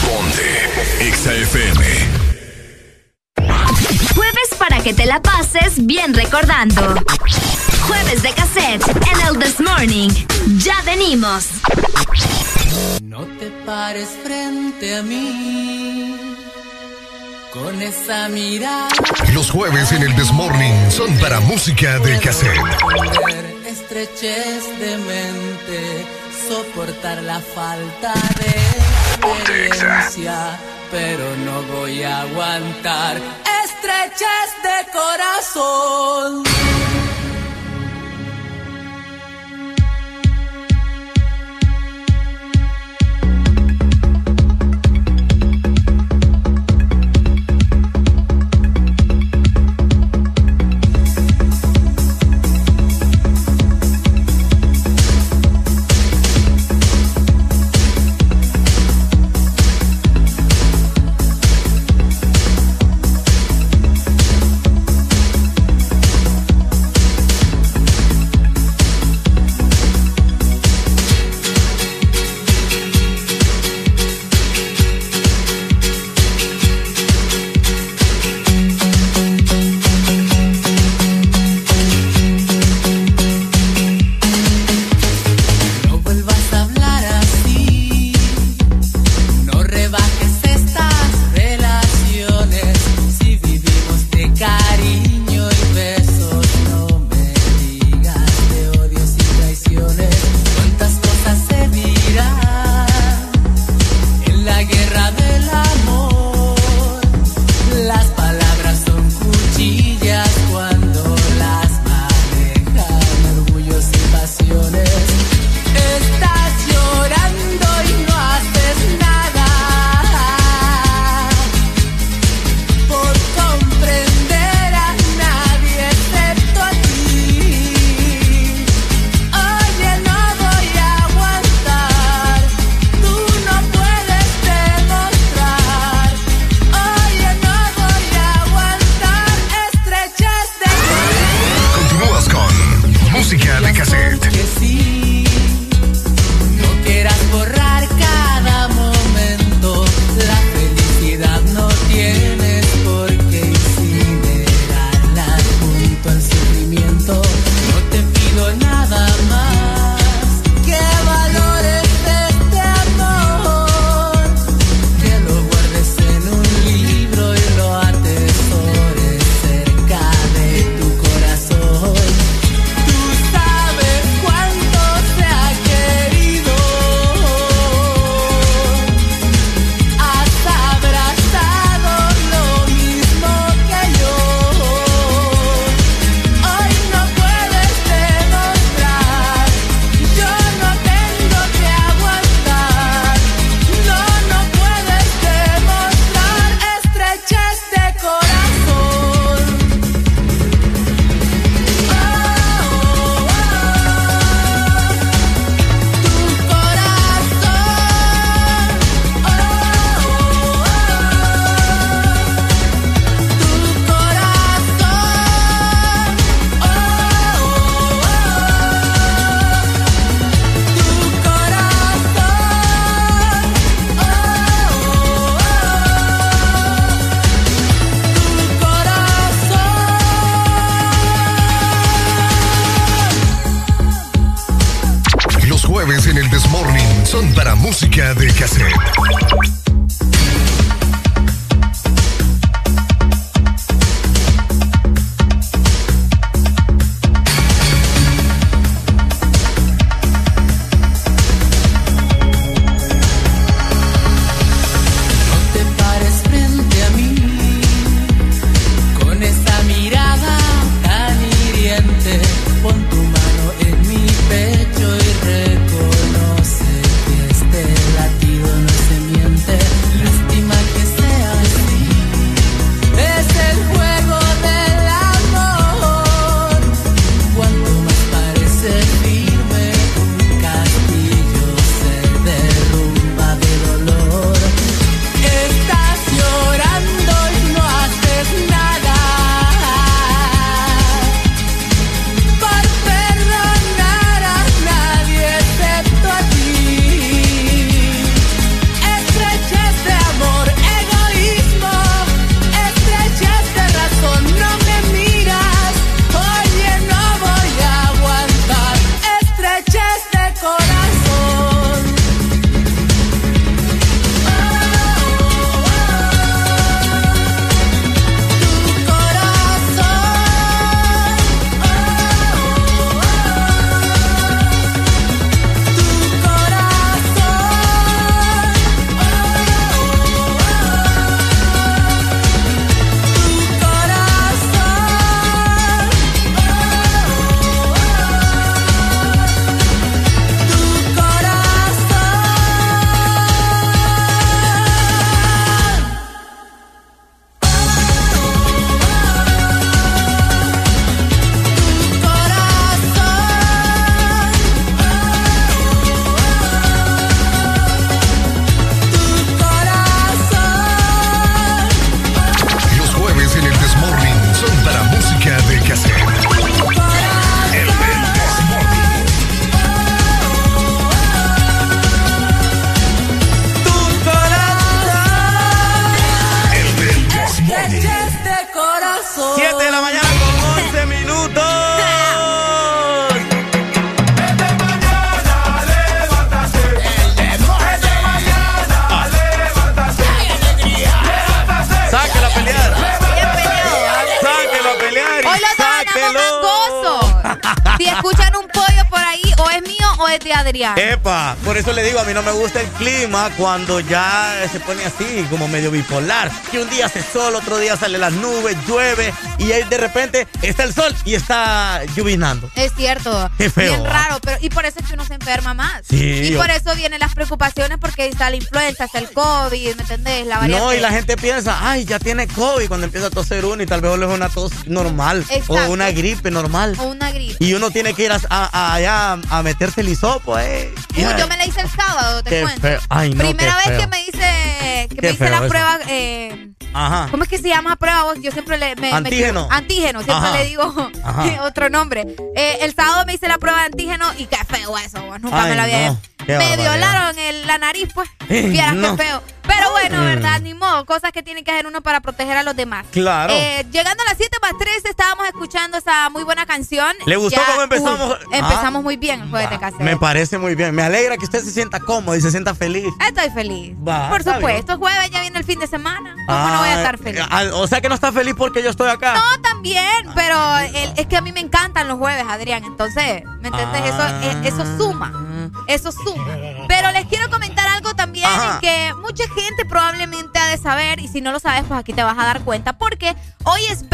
Ponte XAFM. Jueves para que te la pases bien recordando. Jueves de cassette en el This Morning. Ya venimos. No te pares frente a mí con esa mirada. Los jueves en el Desmorning son para música de cassette. Estrechez de mente, soportar la falta de experiencia, pero no voy a aguantar estrechez de corazón. cuando ya se pone así, como medio bipolar. Que un día hace sol, otro día sale las nubes, llueve y ahí de repente está el sol y está llovinando. Es cierto. Qué feo. Bien ¿ah? raro, pero y por eso es que uno se enferma más. Sí, y por eso vienen las preocupaciones porque está la influenza, está el COVID, ¿me entendés? La variante. No, y la gente piensa, ay, ya tiene COVID cuando empieza a toser uno y tal vez es una tos normal Exacto. o una gripe normal. O una gripe. Y uno tiene que ir a, allá a meterse el hisopo, eh. Uy, yo me la hice el sábado, te cuento. Feo. Ay, no, Primera vez que me hice, que me hice la prueba. Eh, ¿Cómo es que se llama prueba? Yo siempre le. Me, antígeno. Antígeno, siempre le digo [LAUGHS] [LAUGHS] otro nombre. Eh, el sábado me hice la prueba de antígeno y qué feo eso. Nunca me lo había no. Me violaron el, la nariz, pues. Vieras no. qué feo. Pero bueno, ¿verdad? Ni modo, cosas que tienen que hacer uno para proteger a los demás. Claro. Eh, llegando a las 7 escuchando esa muy buena canción. ¿Le gustó cómo empezamos? uy, empezamos Ah. muy bien el jueves de casero. Me parece muy bien. Me alegra que usted se sienta cómodo y se sienta feliz. Estoy feliz. Va, Por supuesto, jueves ya viene el fin de semana. ¿Cómo no voy a Ah, estar feliz? ah, O sea que no está feliz porque yo estoy acá. No, también, pero el- es que a mí me encantan los jueves, Adrián. Entonces, ¿me entiendes? Eso, Ah. eso suma. Eso suma. Pero les quiero comentar algo también Ajá. que mucha gente probablemente ha de saber. Y si no lo sabes, pues aquí te vas a dar cuenta. Porque hoy es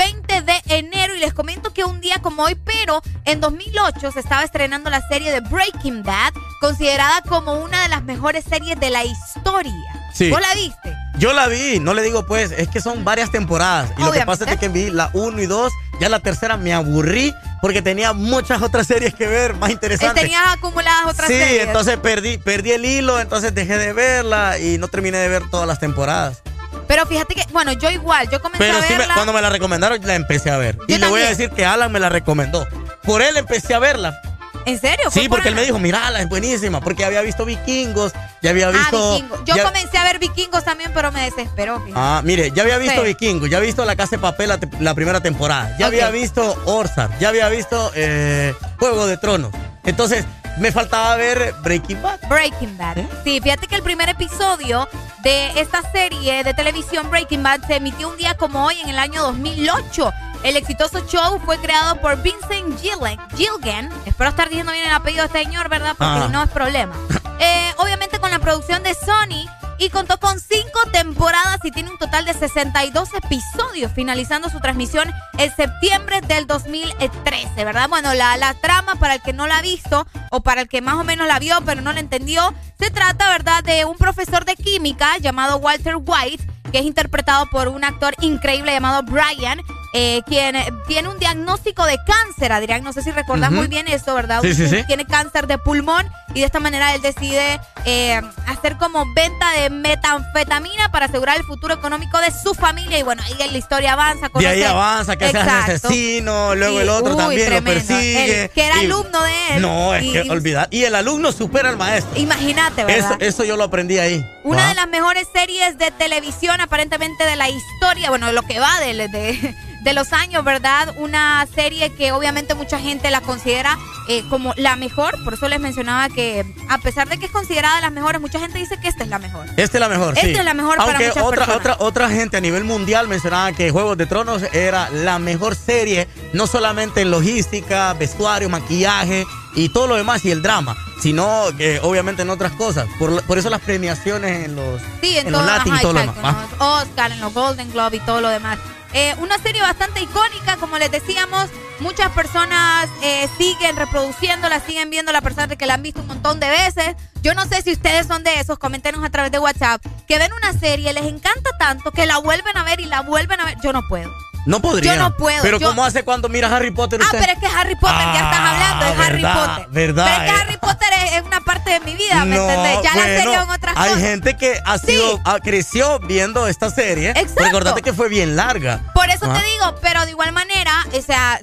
pero en 2008 se estaba estrenando la serie de Breaking Bad, considerada como una de las mejores series de la historia. Sí. ¿Vos la viste? Yo la vi, no le digo pues, es que son varias temporadas. Y lo que pasa es que vi la 1 y 2, ya la tercera me aburrí porque tenía muchas otras series que ver, más interesantes. Tenías acumuladas otras sí, series. entonces perdí, perdí el hilo, entonces dejé de verla y no terminé de ver todas las temporadas. Pero fíjate que, bueno, yo igual, yo comencé Pero a sí, me- verla. cuando me la recomendaron, la empecé a ver. y le voy a también. decir que Alan me la recomendó. Por él empecé a verla. ¿En serio? ¿Fue Sí, por porque él me dijo, mirala, es buenísima. Porque había visto vikingos, ya había Ah, visto. vikingos. Yo ya- comencé a ver vikingos también, pero me desesperó. fíjate. Ah, mire, ya había visto Sí. Vikingos, ya había visto La Casa de Papel la, primera temporada, ya había visto Orsar, ya había visto eh, Juego de Tronos. Entonces, me faltaba ver Breaking Bad. Breaking Bad. ¿Eh? Sí, fíjate que el primer episodio de esta serie de televisión Breaking Bad se emitió un día como hoy en el año 2008. El exitoso show fue creado por Vincent Gillen, Gilligan. Espero estar diciendo bien el apellido de este señor, ¿verdad? Porque Ah. no es problema. [LAUGHS] Eh, obviamente con la producción de Sony y contó con cinco temporadas y tiene un total de 62 episodios, finalizando su transmisión en septiembre del 2013, ¿verdad? Bueno, la, la trama, para el que no la ha visto o para el que más o menos la vio pero no la entendió, se trata, ¿verdad?, de un profesor de química llamado Walter White, que es interpretado por un actor increíble llamado Brian, eh, quien eh, tiene un diagnóstico de cáncer, Adrián. No sé si recordás muy bien esto, ¿verdad? Sí, sí, sí. Tiene cáncer de pulmón y de esta manera él decide eh, hacer como venta de metanfetamina para asegurar el futuro económico de su familia. Y bueno, ahí la historia avanza. De ahí conoce- avanza, que se hace asesino, luego el otro uy, también tremendo. lo persigue. Que era y- alumno de él. No, es Y- que olvidar. Y el alumno supera al maestro. Imagínate, Eso, ¿verdad? eso yo lo aprendí ahí. Una de las mejores series de televisión aparentemente de la historia, bueno, lo que va de, de, de los años, ¿verdad? Una serie que obviamente mucha gente la considera eh, como la mejor, por eso les mencionaba que a pesar de que es considerada de las mejores, mucha gente dice que esta es la mejor. Esta es la mejor, Esta sí. es la mejor para Aunque muchas otra, personas. otra, otra gente a nivel mundial mencionaba que Juegos de Tronos era la mejor serie, no solamente en logística, vestuario, maquillaje y todo lo demás y el drama, sino que obviamente en otras cosas. Por, por eso las premiaciones en los, Sí, en, en los Latin y todo lo demás. en los Oscar, en los Golden Globe y todo lo demás. Eh, una serie bastante icónica, como les decíamos, muchas personas eh, siguen reproduciéndola, siguen viéndola a pesar de que la han visto un montón de veces. Yo no sé si ustedes son de esos, coméntenos a través de WhatsApp, que ven una serie, les encanta tanto que la vuelven a ver y la vuelven a ver. Yo no puedo. No podría. Yo no puedo, Pero yo- ¿cómo hace cuando mira Harry Potter Ah, usted? pero es que Harry Potter, ya estás hablando de Harry verdad, Potter. verdad, pero es que eh. Harry Potter es, es una parte de mi vida, ¿me No, entendés? Ya la serie en otras hay cosas. gente que ha sido, ah, creció viendo esta serie. Exacto. Recordate que fue bien larga. Por eso Ajá. te digo, pero de igual manera, o sea,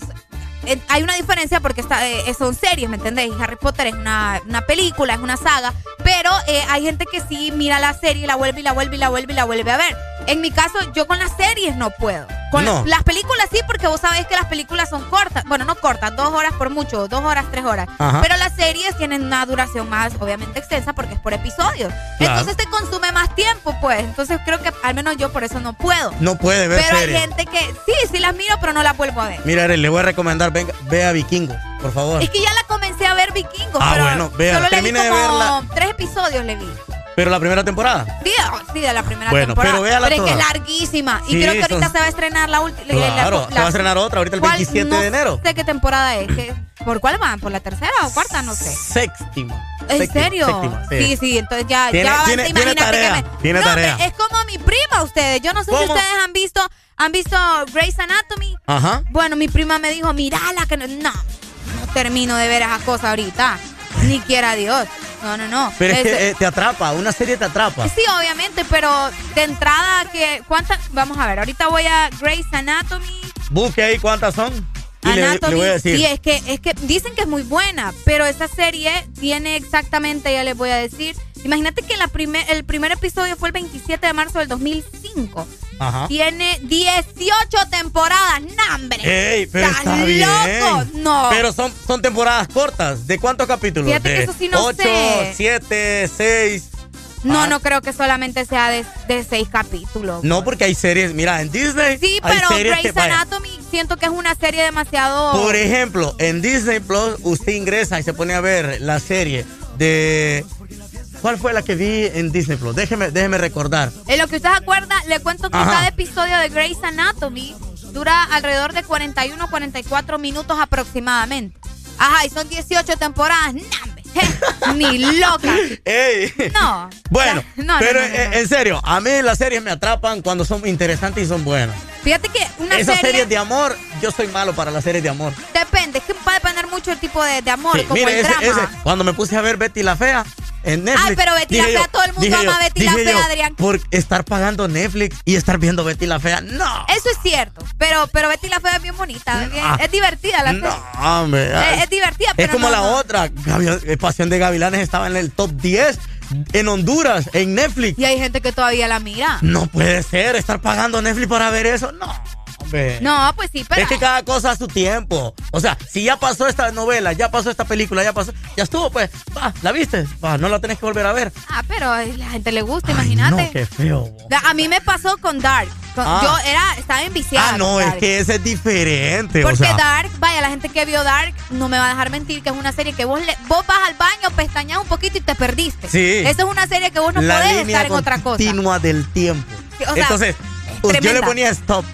hay una diferencia porque está, eh, son series, ¿me entendéis? Harry Potter es una, una película, es una saga, pero eh, hay gente que sí mira la serie y la vuelve y la vuelve y la vuelve y la vuelve a ver. En mi caso, yo con las series no puedo. Con No. las películas sí, porque vos sabés que las películas son cortas. Bueno, no cortas, dos horas por mucho, dos horas, tres horas. Ajá. Pero las series tienen una duración más, obviamente, extensa porque es por episodios. Claro. Entonces te consume más tiempo, pues. Entonces creo que al menos yo por eso no puedo. No puede ver Pero series. hay gente que sí, sí las miro, pero no las vuelvo a ver. Mira, le voy a recomendar, venga, vea Vikingos, por favor. Es que ya la comencé a ver Vikingos, Ah, pero bueno, vea, solo le vi termine de como verla. tres episodios le vi. Pero la primera temporada. Sí, oh, sí, de la primera Bueno, temporada. pero véala es que es toda. larguísima. Sí, y creo que ahorita son- se va a estrenar la última. Claro, se va a estrenar otra ahorita el 27 de enero. No sé qué temporada es. ¿qué- ¿Por cuál van? ¿Por la tercera o cuarta? No sé. Séptima. ¿En Séptima, serio? séptima, sí. sí, entonces ya, Tiene- ya tiene- tiene tarea, que me. tiene no, tarea. es como mi prima ustedes. Yo no sé si ustedes han visto, han visto Grey's Anatomy. Ajá. Bueno, mi prima me dijo, mirala, que no, no, no termino de ver esas cosas ahorita. Ni quiera Dios. No, no, no. Pero es, que eh, te atrapa, una serie te atrapa. Sí, obviamente, pero de entrada que ¿cuántas? Vamos a ver, ahorita voy a Grey's Anatomy. Busque ahí cuántas son. Y le, Anatomy. le voy a decir. Sí, es que es que dicen que es muy buena, pero esa serie tiene exactamente, ya les voy a decir. Imagínate que la primer, el primer episodio fue el 27 de marzo del 2005. Ajá. Tiene 18 temporadas, ¡nambre! Ey, pero ¿Estás está bien. loco? No. Pero son, son temporadas cortas. ¿De cuántos capítulos? Fíjate que ¿De eso sí no ocho, sé. siete, seis? No, Ah. no creo que solamente sea de, de seis capítulos. No, porque hay series. Mira, en Disney. Sí, hay pero que, Grey's vaya, Anatomy siento que es una serie demasiado... Por ejemplo, en Disney Plus, usted ingresa y se pone a ver la serie de. ¿Cuál fue la que vi en Disney Plus? Déjeme, déjeme recordar. En lo que usted acuerda, le cuento que Ajá. cada episodio de Grey's Anatomy dura alrededor de 41 44 minutos aproximadamente. Ajá, y son 18 temporadas. [LAUGHS] Ni loca. ¡Ey! No. Bueno, No, no, pero no, no, no. en serio, a mí las series me atrapan cuando son interesantes y son buenas. Fíjate que una Esas serie series de amor, yo soy malo para las series de amor. depende, es que va a depender mucho el tipo de, de amor, Sí, como mire, el ese- drama. ese, cuando me puse a ver Betty la Fea en Netflix. Ay, pero Betty la Fea, todo el mundo ama a Betty la Fea, Adrián. Por estar pagando Netflix y estar viendo Betty la Fea. No. Eso es cierto, pero, pero Betty la Fea es bien bonita, es, es divertida la. No, hombre. Es, es divertida, Es pero como no, la otra. Gavi- eh, Pasión de Gavilanes estaba en el top 10 en Honduras, en Netflix. Y hay gente que todavía la mira. No puede ser estar pagando Netflix para ver eso. No, No, pues sí, pero... Es que cada cosa a su tiempo. O sea, si ya pasó esta novela, ya pasó esta película, ya pasó, ya estuvo, pues, va, ¿la viste? Va, no la tenés que volver a ver. Ah, pero a la gente le gusta, imagínate. No, qué feo. A mí me pasó con Dark. Con- Ah. Yo era, estaba enviciada. Ah, no, es que ese es diferente. Porque o sea, Dark, vaya, la gente que vio Dark no me va a dejar mentir que es una serie que vos, le- vos vas al baño, pestañas un poquito y te perdiste. Sí. Esa es una serie que vos no la podés estar en otra cosa. continua del tiempo. Sí, o sea, Entonces, pues, yo le ponía stop.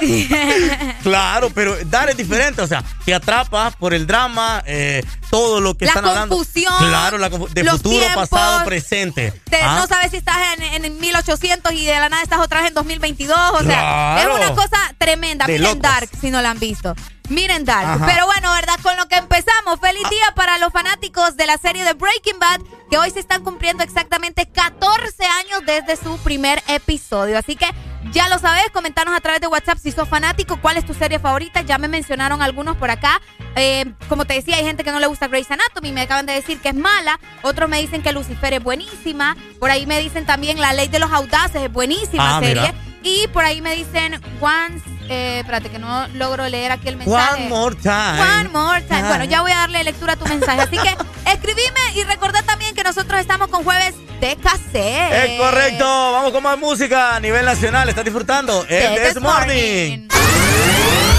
[LAUGHS] Claro, pero Dar es diferente, o sea, te atrapa por el drama, eh, todo lo que La están hablando. confusión, Claro, la de los futuro, tiempos, pasado, presente. Te- ¿Ah? No sabes si estás en, en 1800 y de la nada estás otra vez en 2022. O sea, es una cosa tremenda. De Miren locos. Dark si no la han visto. Miren Dark. Ajá. Pero bueno, ¿verdad? Con lo que empezamos. Feliz día para los fanáticos de la serie de Breaking Bad, que hoy se están cumpliendo exactamente 14 años desde su primer episodio. Así que ya lo sabes, comentanos a través de WhatsApp si sos fanático, cuál es tu serie favorita. Ya me mencionaron algunos por acá. Eh, como te decía, hay gente que no le gusta Grey's Anatomy, me acaban de decir que es mala. Otros me dicen que Lucifer es buenísima. Por ahí me dicen también La Ley de los Audaces es buenísima Ah, serie. mira. Y por ahí me dicen Once, eh, espérate que no logro leer aquí el mensaje. One more time. One more time. Bueno, ya voy a darle lectura a tu mensaje. Así que [LAUGHS] escribime y recordá también que nosotros estamos con jueves de cassette. Es correcto, vamos con más música a nivel nacional. ¿Estás disfrutando? El This This Morning.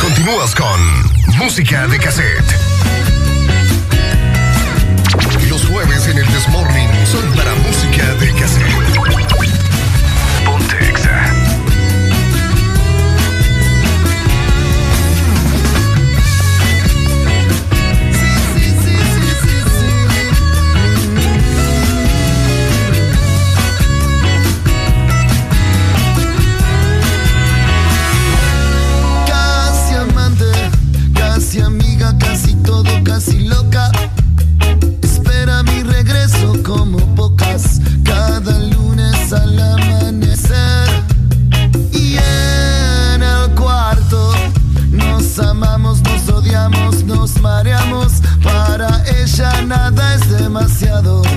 Continúas con música de cassette. Demasiado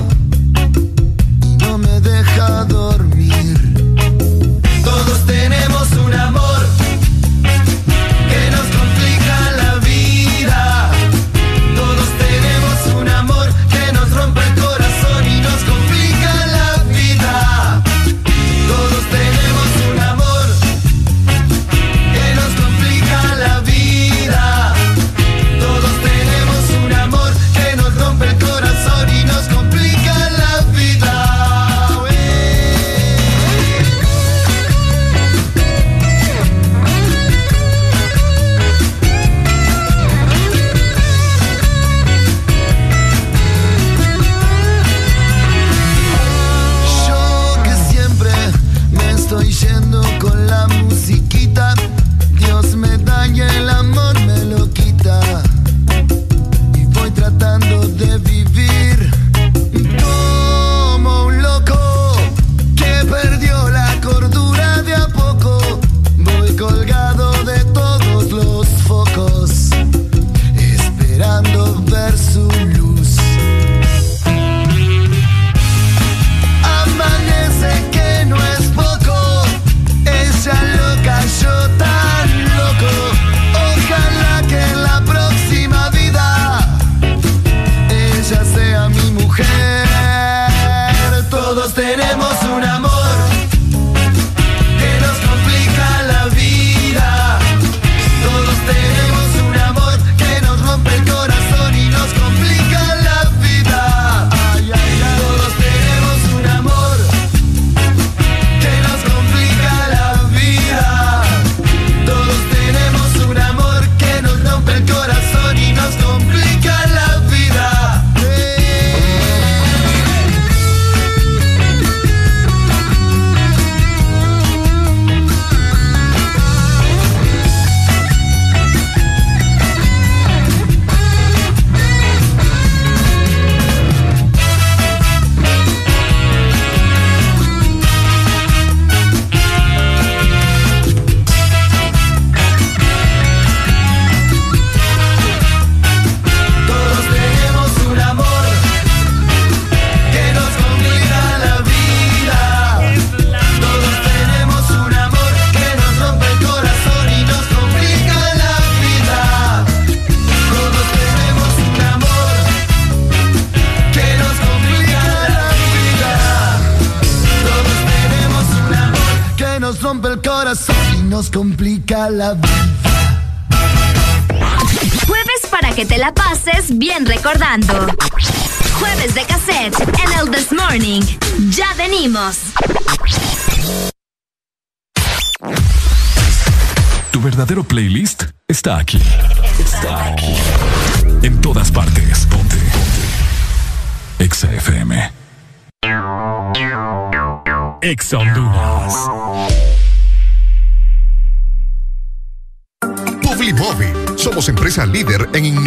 playlist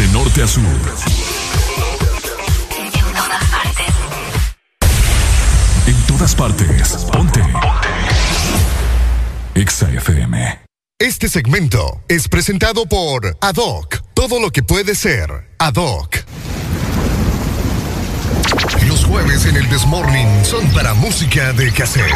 De norte a sur. En todas partes. Ponte. Exa FM. Este segmento es presentado por Adoc. Todo lo que puede ser Adoc. Los jueves en el Desmorning son para música de cassette.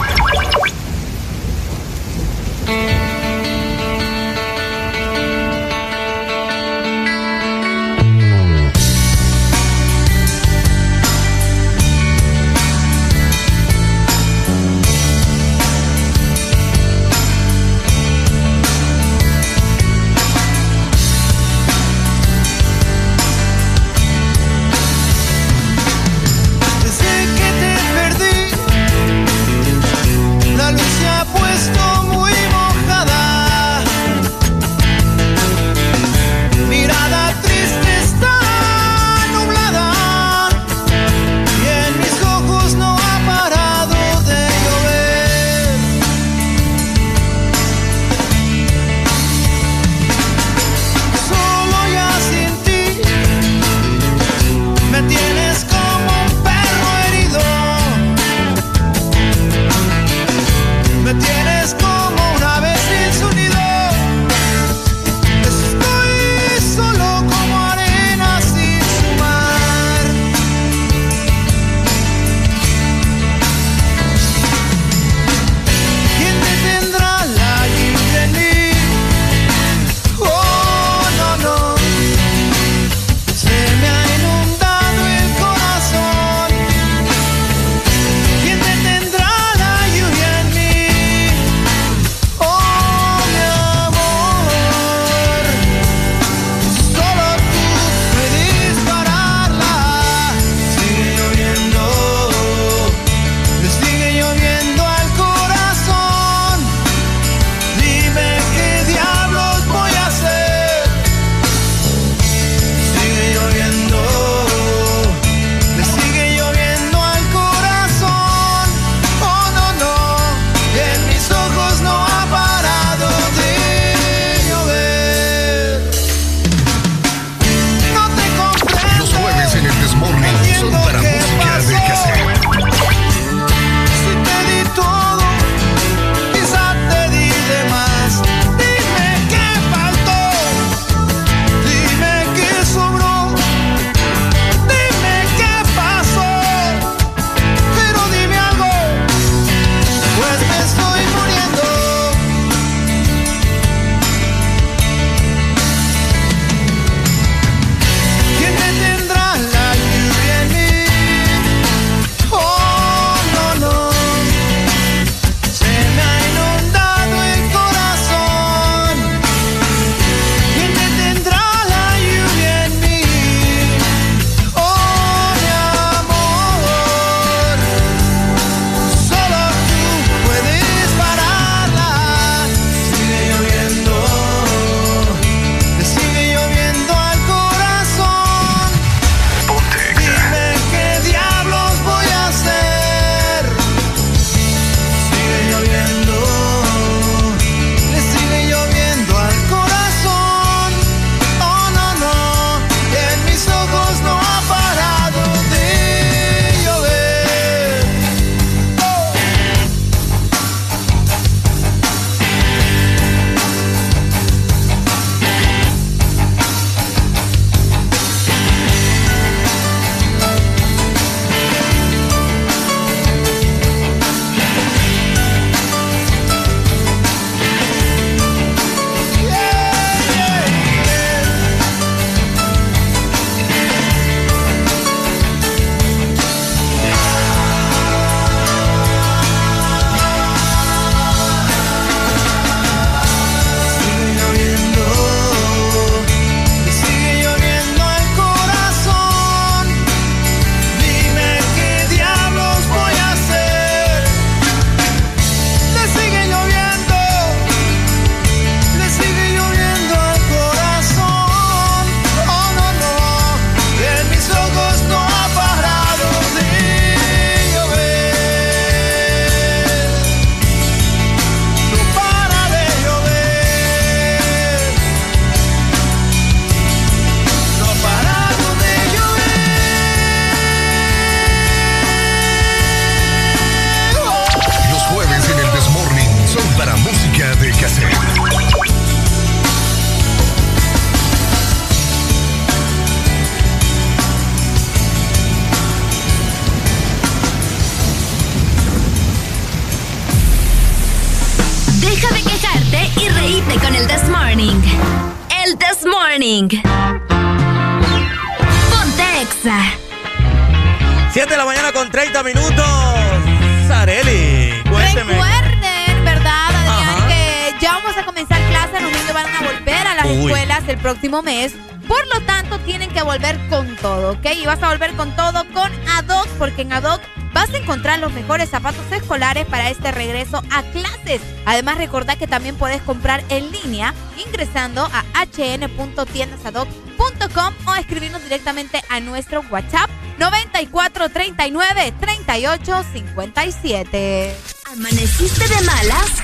A clases. Además, recordá que también puedes comprar en línea ingresando a hn.tiendasadoc.com o escribirnos directamente a nuestro WhatsApp 9439 3857. ¿Amaneciste de malas?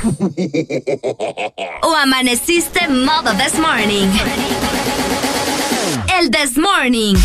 ¿O amaneciste modo This Morning? El This Morning.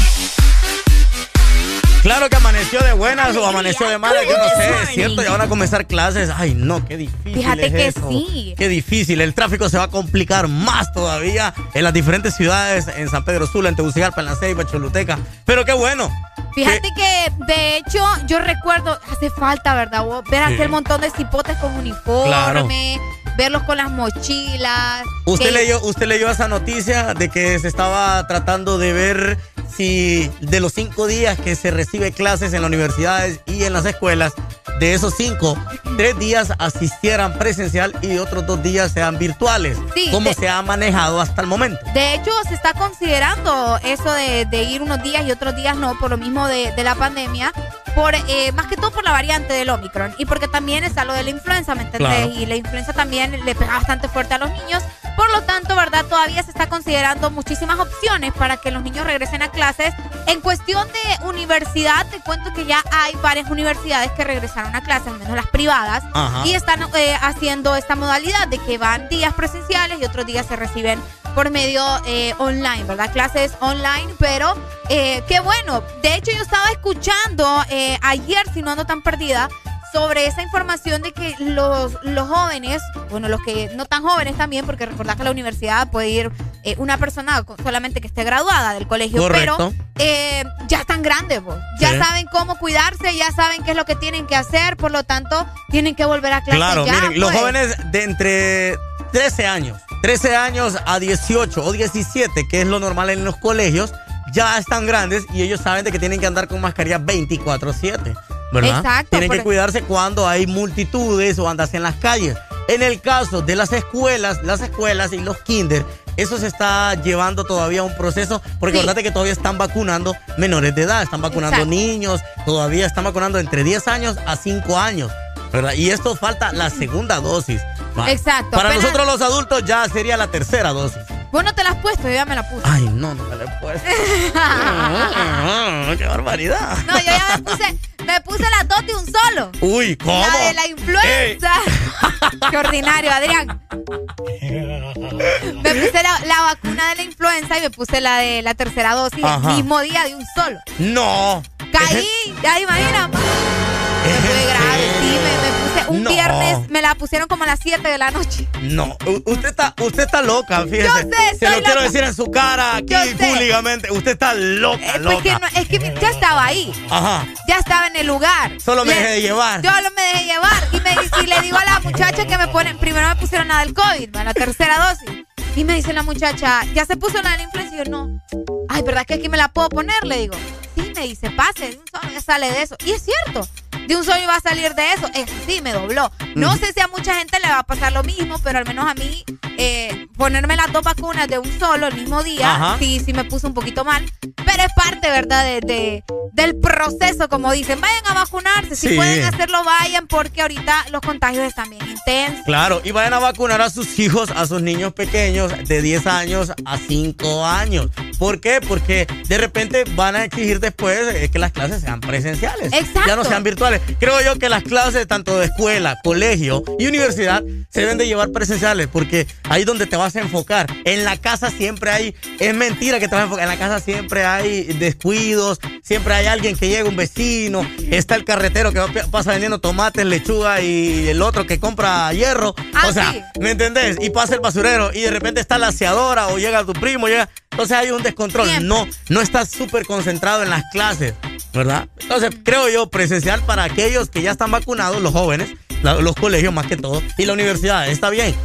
Claro que amaneció de buenas o amaneció de malas, yo no sé, es cierto, ya van a comenzar clases. Ay, no, qué difícil. Fíjate es que eso. sí. Qué difícil, el tráfico se va a complicar más todavía en las diferentes ciudades, en San Pedro Sula, en Tegucigalpa, en La Ceiba, Choluteca. Pero qué bueno. Fíjate que, de hecho, yo recuerdo, hace falta, ¿verdad? vos? Ver Sí. aquel montón de cipotes con uniforme, verlos con las mochilas. ¿Usted que- leyó, ¿Usted leyó esa noticia de que se estaba tratando de ver si de los cinco días que se recibe clases en las universidades y en las escuelas, de esos cinco, tres días asistieran presencial y otros dos días sean virtuales? Sí, ¿Cómo de- se ha manejado hasta el momento? De hecho, se está considerando eso de, de ir unos días y otros días no, por lo mismo de, de la pandemia, por eh, más que todo por la variante del Omicron y porque también está lo de la influenza, ¿me entendés? Claro. Y la influenza también le pega bastante fuerte a los niños. Por lo tanto, ¿verdad? Todavía se está considerando muchísimas opciones para que los niños regresen a clases. En cuestión de universidad, te cuento que ya hay varias universidades que regresaron a clases, al menos las privadas, Ajá. y están eh, haciendo esta modalidad de que van días presenciales y otros días se reciben por medio eh, online, ¿verdad? Clases online, pero eh, qué bueno. De hecho, yo estaba escuchando eh, ayer, si no ando tan perdida, sobre esa información de que los, los jóvenes, bueno, los que no tan jóvenes también, porque recordad que a la universidad puede ir eh, una persona con- solamente que esté graduada del colegio, Correcto. pero eh, ya están grandes, vos. ya Sí. saben cómo cuidarse, ya saben qué es lo que tienen que hacer, por lo tanto, tienen que volver a clase Claro, ya, miren, los pues. jóvenes de entre 13 años, 13 años a 18 o 17, que es lo normal en los colegios, ya están grandes y ellos saben de que tienen que andar con mascarilla 24/7, ¿verdad? Exacto, Tienen que cuidarse cuando hay multitudes o andas en las calles. En el caso de las escuelas, las escuelas y los kinder, eso se está llevando todavía un proceso, porque Sí. que todavía están vacunando menores de edad, están vacunando Exacto. niños, todavía están vacunando entre 10 años a 5 años, ¿verdad? Y esto falta la segunda dosis. ¿va? Exacto, Para nosotros los adultos ya sería la tercera dosis. Vos no te la has puesto, yo ya me la puse. Ay, no, no me la he puesto. [LAUGHS] Ah, ¡Qué barbaridad! No, yo ya me puse, me puse las dos de un solo. Uy, ¿cómo? La de la influenza. [LAUGHS] Qué ordinario, Adrián. Me puse la, la vacuna de la influenza y me puse la de la tercera dosis Ajá. el mismo día de un solo. No. Caí, ya imagina. Me fue grave, sí, me, me un No. viernes, me la pusieron como a las 7 de la noche. No, u- usted está, usted está loca, fíjese. Yo sé, Se lo soy quiero loca. decir en su cara aquí públicamente. Usted está loca, Pues loca. que no- es que ya estaba ahí. Ajá. Ya estaba en el lugar. Solo me Le- dejé de llevar. Yo lo me dejé llevar. Y, me, y le digo a la muchacha que me ponen, primero me pusieron la del COVID, la tercera dosis. Y me dice la muchacha, ¿ya se puso la de la influenza? Y yo, no. Ay, ¿verdad que aquí me la puedo poner? Le digo. Sí, me dice, pase, de un solo ya sale de eso. Y es cierto. De un solo iba a salir de eso. Eso sí, me dobló. No sé si a mucha gente le va a pasar lo mismo, pero al menos a mí, eh, ponerme las dos vacunas de un solo el mismo día, Ajá. sí, sí me puso un poquito mal. Pero es parte, ¿verdad? De, de- del proceso, como dicen. Vayan a vacunarse. Si pueden hacerlo, vayan, porque ahorita los contagios están bien intensos. Claro, y vayan a vacunar a sus hijos, a sus niños pequeños de 10 años a 5 años. ¿Por qué? Porque de repente van a exigir después eh, que las clases sean presenciales. Exacto. Ya no sean virtuales. Creo yo que las clases tanto de escuela, colegio y universidad se deben de llevar presenciales porque ahí es donde te vas a enfocar. En la casa siempre hay, es mentira que te vas a enfocar, en la casa siempre hay descuidos, siempre hay alguien que llega, un vecino, está el carretero que pasa vendiendo tomates, lechuga y el otro que compra hierro. Ah, o sea, sí. ¿me entendés? Y pasa el basurero y de repente está la aseadora o llega tu primo, llega. Entonces hay un descontrol. No, no estás súper concentrado en las clases, ¿verdad? Entonces creo yo presencial para aquellos que ya están vacunados, los jóvenes, los colegios más que todo, y la universidad. Está bien.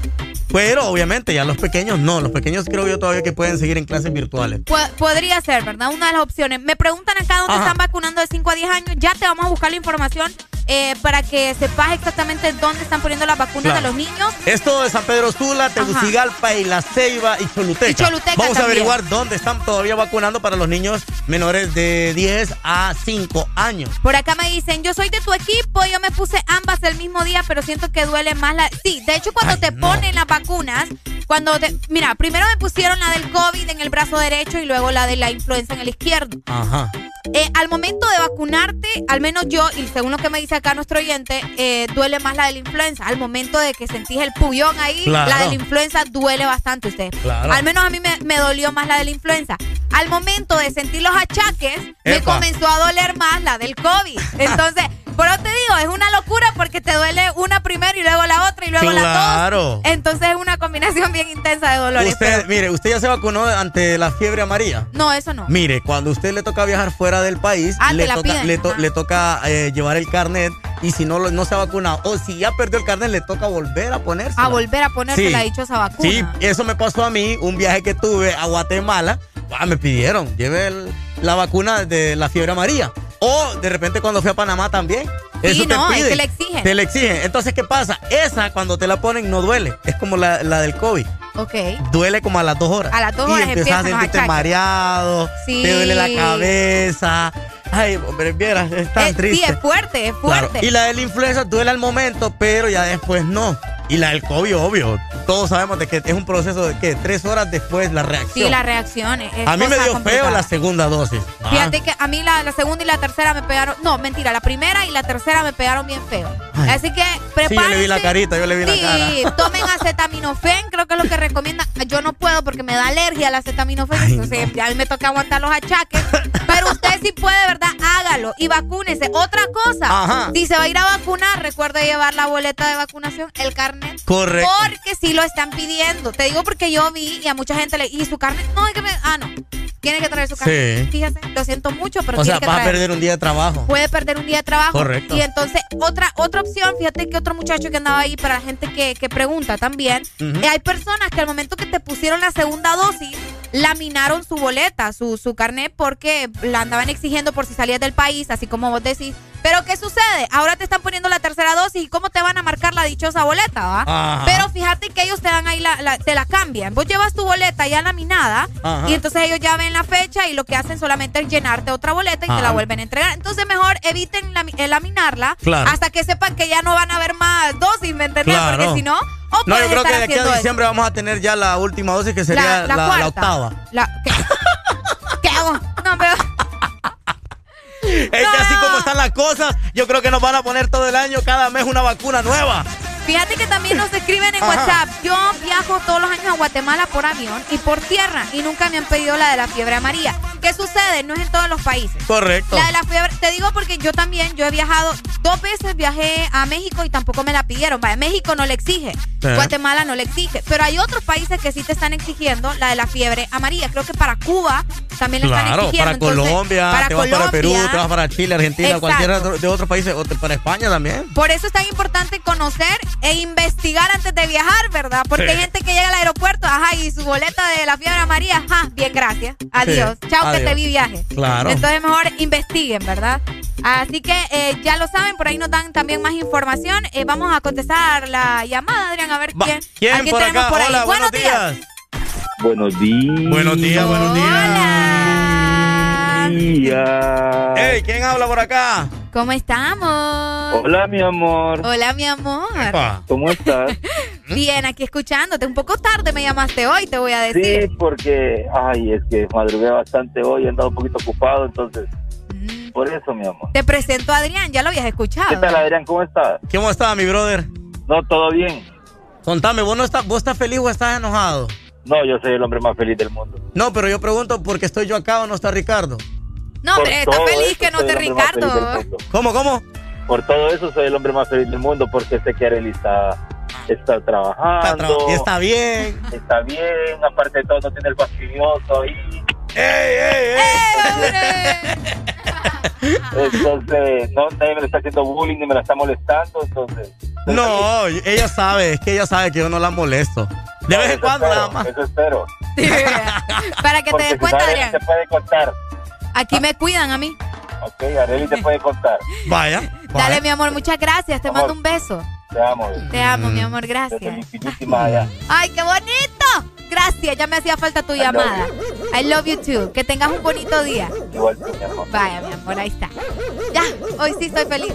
Pero obviamente ya los pequeños no. Los pequeños creo yo todavía que pueden seguir en clases virtuales. Podría ser, ¿verdad? Una de las opciones. Me preguntan acá dónde Ajá. están vacunando de 5 a 10 años. Ya te vamos a buscar la información eh, para que sepas exactamente dónde están poniendo las vacunas Claro. de los niños. Es todo de San Pedro Sula, Tegucigalpa y La Ceiba y Choluteca. Y Choluteca Vamos a averiguar dónde están todavía vacunando para los niños menores de 10 a 5 años. Por acá me dicen, yo soy de tu equipo, yo me puse ambas el mismo día, pero siento que duele más la... Sí, de hecho cuando te ponen las vacunas, cuando te... Mira, primero me pusieron la del COVID en el brazo derecho y luego la de la influenza en el izquierdo. Ajá. Eh, al momento de vacunarte, al menos yo, y según lo que me dice acá nuestro oyente, eh, duele más la de la influenza. Al momento de que sentís el puyón ahí, Claro. la de la influenza duele bastante usted. Claro. Al menos a mí me, me dolió más la de la influenza. Al momento de sentir los achaques, me comenzó a doler más la del COVID. Entonces, por eso te digo, es una locura porque te duele una primero y luego la otra y luego la Claro. dos. Entonces es una combinación bien intensa de dolores. Usted, pero- mire, usted ya se vacunó ante la fiebre amarilla. no, eso no. Mire, cuando a usted le toca viajar fuera del país, Ah, le, te la toca, piden, le, to- ajá. le toca eh, llevar el carnet y si no, no se ha vacunado o si ya perdió el carnet, le toca volver a ponerse. A volver a ponerse Sí. la dichosa vacuna. Sí, eso me pasó a mí, un viaje que tuve a Guatemala. ah, me pidieron, lleve el- la vacuna de la fiebre amarilla. O de repente cuando fui a Panamá también. Sí, Eso te no, es piden. que le exigen. Te le exigen. Entonces, ¿qué pasa? Esa cuando te la ponen no duele. Es como la, la del COVID. Ok. Duele como a las dos horas. A las dos y horas empiezas a sentirte mareado, Sí. te duele la cabeza. Ay, hombre, vieras, es tan Eh, triste. Sí, es fuerte, es Claro, fuerte. Y la de la influenza duele al momento, pero ya después no. Y la del COVID, obvio. Todos sabemos de que es un proceso de que tres horas después la reacción. Sí, las reacciones. es a mí me dio complicada. feo la segunda dosis. Ah, Fíjate que a mí la, la segunda y la tercera me pegaron. No, mentira, la primera y la tercera me pegaron bien feo. Ay. Así que sí, yo prepárense. le vi la carita, yo le vi Sí, la cara. [LAUGHS] tomen acetaminofén, creo que es lo que recomiendan. Yo no puedo porque me da alergia al acetaminofén, entonces a mí me toca aguantar los achaques. Pero usted sí puede, ¿verdad? Hágalo y vacúnese. Otra cosa, Ajá. si se va a ir a vacunar, recuerde llevar la boleta de vacunación, el carnet. Correcto. Porque sí lo están pidiendo. Te digo porque yo vi y a mucha gente le. ¿Y su carnet? No, es que me. Ah, no. Tiene que traer su carnet. Sí. Fíjese, lo siento mucho, pero o sea, que vas a perder un día de trabajo. Puede perder un día de trabajo. Correcto. Y entonces, otra, otra opción, fíjate que otro muchacho que andaba ahí, para la gente que, que pregunta también, eh, hay personas que al momento que te pusieron la segunda dosis, laminaron su boleta, su, su carnet, porque la andaban exigiendo por si salías del país, así como vos decís. Pero ¿qué sucede? Ahora te están poniendo la tercera dosis y ¿cómo te van a marcar la dichosa boleta, va? Ajá. Pero fíjate que ellos te dan ahí la, la- te la cambian. Vos llevas tu boleta ya laminada Ajá. y entonces ellos ya ven la fecha y lo que hacen solamente es llenarte otra boleta y te la vuelven a entregar. Entonces mejor eviten eh, laminarla Claro. hasta que sepan que ya no van a haber más dosis, ¿me entendés? Claro. Porque si no, o No, yo creo que de aquí a eso. diciembre vamos a tener ya la última dosis que sería la, octava. [LAUGHS] ¿Qué hago? No, pero Es que así como están las cosas, yo creo que nos van a poner todo el año, cada mes una vacuna nueva. Fíjate que también nos escriben en Ajá. WhatsApp. Yo viajo todos los años a Guatemala por avión y por tierra y nunca me han pedido la de la fiebre amarilla. ¿Qué sucede? No es en todos los países. Correcto. La de la fiebre, te digo porque yo también, yo he viajado dos veces, viajé a México y tampoco me la pidieron. Vaya, México no le exige, Sí. Guatemala no le exige, pero hay otros países que sí te están exigiendo la de la fiebre amarilla. Creo que para Cuba también le están Claro, exigiendo. para Entonces, Colombia, para te vas para Perú, Colombia. te vas para Chile, Argentina, Exacto. cualquiera de otros países, o para España también. Por eso es tan importante conocer e investigar antes de viajar, ¿verdad? Porque Sí. hay gente que llega al aeropuerto, ajá, y su boleta de la fiebre amarilla, ajá, bien, gracias. Adiós. Sí, Chao, que te vi viaje. Claro. Entonces mejor investiguen, ¿verdad? Así que eh, ya lo saben, por ahí nos dan también más información. Eh, vamos a contestar la llamada, Adrián, a ver Va, quién. ¿Quién a quién por tenemos acá? por ahí. Hola, buenos días. Buenos días. Buenos días, buenos días. Hey, ¿quién habla por acá? ¿Cómo estamos? Hola, mi amor. Hola, mi amor. ¿Cómo estás? [LAUGHS] Bien, aquí escuchándote. Un poco tarde me llamaste hoy, te voy a decir. Sí, porque, ay, es que madrugué bastante hoy, he andado un poquito ocupado, entonces, Mm. por eso, mi amor. Te presento a Adrián, ya lo habías escuchado. ¿Qué tal, Adrián? ¿Cómo estás? ¿Cómo estás, mi brother? No, todo bien. Contame, ¿vos, no estás, ¿vos estás feliz o estás enojado? No, yo soy el hombre más feliz del mundo. No, pero yo pregunto porque estoy yo acá o no está Ricardo. No, Por hombre, está feliz que no del Ricardo. ¿Cómo, cómo? Por todo eso soy el hombre más feliz del mundo, porque sé que Arely está, está trabajando. Está tra- y está bien. Está bien, aparte de todo no tiene el fastidioso ahí. ¡Ey, ey, [LAUGHS] Entonces, no, nadie me está haciendo bullying ni me la está molestando, entonces. No, ella sabe, es que ella sabe que yo no la molesto. De vez en eso cuando espero, nada más. Eso espero. [LAUGHS] Para que te des si cuenta, Adrián. te puede contar. Aquí me cuidan a mí. Ok, Arely te puede contar. Vaya. Dale, mi amor, muchas gracias. Te mando un beso. Te amo. Te amo, mi amor, gracias. ¡Ay, qué bonito! Gracias, ya me hacía falta tu llamada. I love you too. Que tengas un bonito día. Igual tú, mi amor. Vaya, mi amor, ahí está. Ya, hoy sí estoy feliz.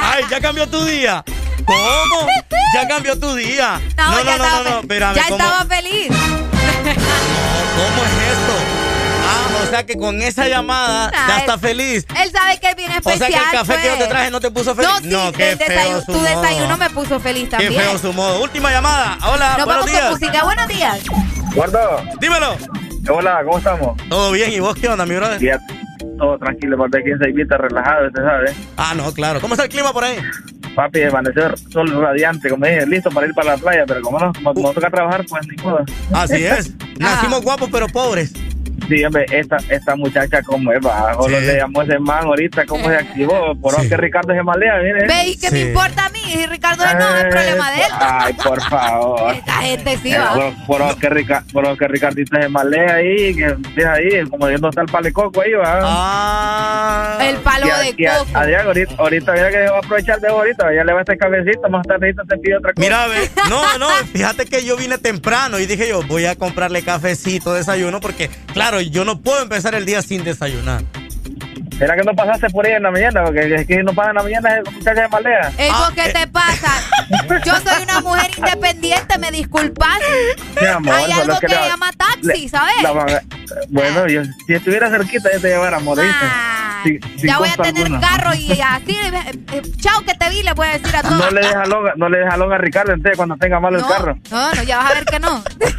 Ay, ya cambió tu día. ¿Cómo? Ya cambió tu día. No, No, ya no, no, estaba, no, no, espérame. ya ¿cómo, estaba feliz. ¿Cómo es esto? Ah, o sea que con esa llamada ya Ah, está él- feliz. Él sabe que es bien O especial. sea que el café que yo te pues. traje no te puso feliz. No, sí, qué el feo desayuno, su tu modo. desayuno me puso feliz Qué también. feo su modo. Última llamada. Hola, Nos buenos vamos días. con música. Buenos días. Gordo. Dímelo. Hola, ¿cómo estamos? Todo bien, ¿y vos qué onda, mi brother? Bien, todo tranquilo, parte de 15 invita, relajado, usted sabe. Ah, no, claro. ¿Cómo está el clima por ahí? Papi, amanecer sol radiante, como dije, listo para ir para la playa, pero como no, como no toca trabajar, pues ni modo. Así es. [LAUGHS] Nacimos guapos pero pobres. Sí, hombre, esta, esta muchacha como es bajo, lo le llamó ese man ahorita, cómo se activó, por que Ricardo se malea, mire. Ve, ¿y qué me importa a mí? Y Ricardo no, es problema de él. Ay, por favor. [LAUGHS] Esta gente sí Eh, va. por, por que Rica- por que Ricardito se malea ahí, que deja ahí, como viendo está el palo de coco ahí, va. Ah. El palo Y a- de y a- coco. Adrián, ahorita, ahorita mira que va a aprovechar de ahorita, ya le va este cabecito, más tardito te pide otra cosa. Mira, ve, [LAUGHS] no, no, fíjate que yo vine temprano y dije yo, voy a comprarle cafecito, desayuno, porque, claro, yo no puedo empezar el día sin desayunar. ¿Será que no pasaste por ahí en la mañana? Porque es que no pasa en la mañana, es muchacha de malea. Ey, Ah, ¿vos qué eh. te pasa? [LAUGHS] Yo soy una mujer independiente, me disculpas. Mi amor, Hay algo que que la- llama taxi, le- ¿sabes? la bueno, yo, si estuviera cerquita, yo te llevara, amor, ¿viste? Sin- sin Ya voy a tener carro y así, eh, eh, chao que te vi, le voy a decir a todos. No le deja longa, no le deja longa a Ricardo entonces cuando tenga malo el carro. No, no, ya vas a ver que no. [LAUGHS] [LAUGHS]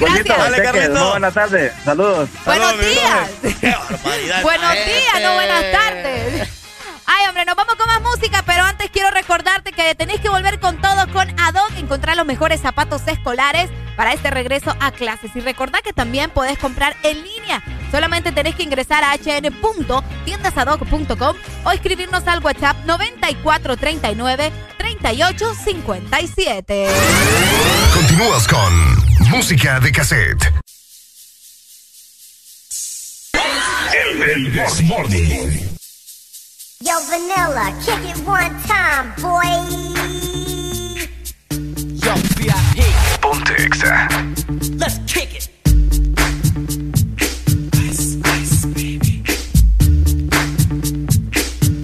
Gracias. Buenas tardes, saludos. Buenos días. [LAUGHS] Buenos días, no buenas tardes. Ay, hombre, nos vamos con más música, pero antes quiero recordarte que tenéis que volver con todo con Adon, encontrar los mejores zapatos escolares para este regreso a clases. Y recordá que también podés comprar en línea. Solamente tenés que ingresar a hn.tiendasadoc.com o escribirnos al WhatsApp 9439 3857. Continúas con Música de Cassette. El This Morning. Yo, Vanilla, kick it one time, boy. Yo, VIP. Ponte Exa. Let's kick it. Ice, ice, baby.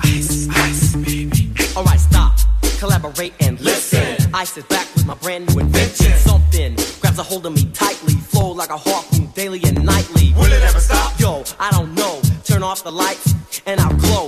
Ice, ice, baby. Alright, stop, collaborate and listen. I sit back with my brand new invention. Something grabs a hold of me tightly, flow like a harpoon daily and nightly. Will it ever stop? Yo, I don't know. Turn off the lights and I'll glow.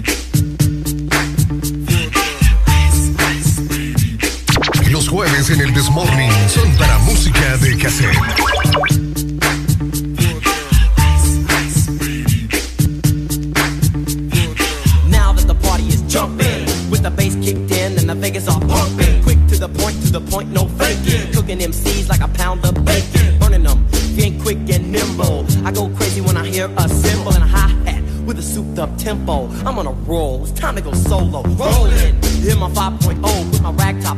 jueves en el This Morning son para música de cassette. Now that the party is jumping, with the bass kicked in and the Vegas are pumping. Quick to the point, to the point, no faking. Cooking MCs like a pound of bacon. Burning them, being quick and nimble. I go crazy when I hear a cymbal and a hi hat with a souped up tempo. I'm on a roll, it's time to go solo. Rolling, hit my 5.0, with my rag top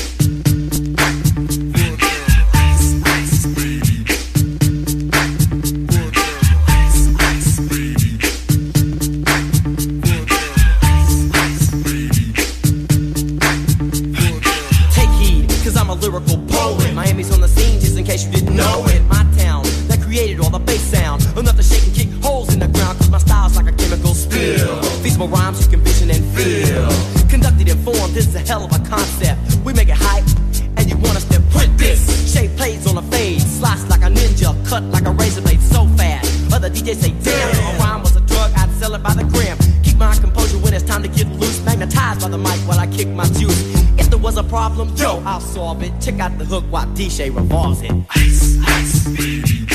I'll solve it. Check out the hook while DJ revolves it. Ice, ice, baby.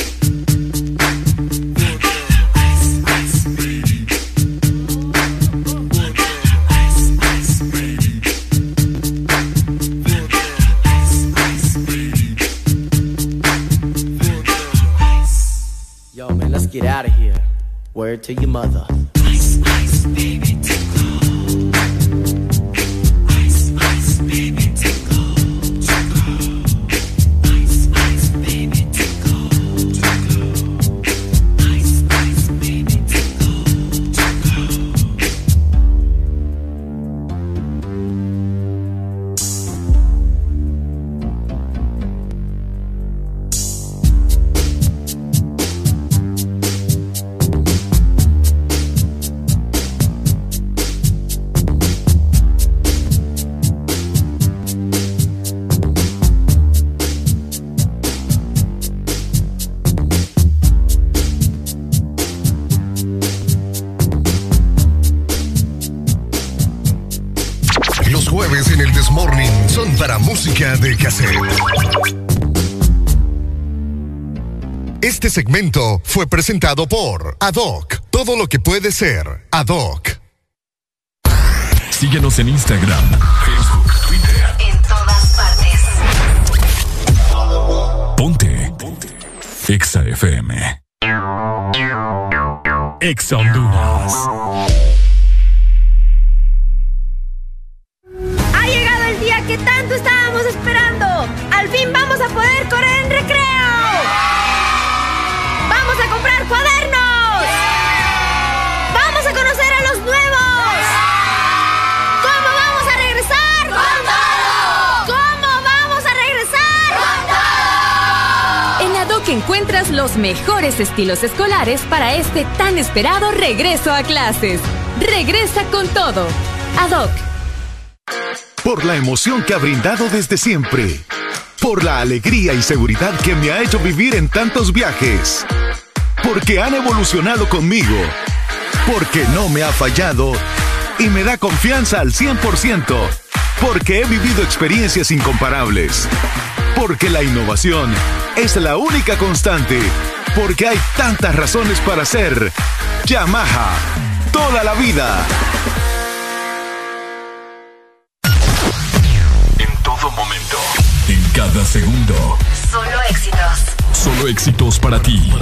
Yo, man, let's get out of here. Word to your mother. Segmento fue presentado por Adoc. Todo lo que puede ser Adoc. Síguenos en Instagram, Facebook, Twitter. En todas partes. Ponte. Ponte. Exa FM. Exa Honduras. Los mejores estilos escolares para este tan esperado regreso a clases. Regresa con todo. ADOC. Por la emoción que ha brindado desde siempre. Por la alegría y seguridad que me ha hecho vivir en tantos viajes. Porque han evolucionado conmigo. Porque no me ha fallado y me da confianza al 100%. Porque he vivido experiencias incomparables. Porque la innovación es la única constante. Porque hay tantas razones para ser Yamaha. Toda la vida. En todo momento. En cada segundo. Solo éxitos. Solo éxitos para ti.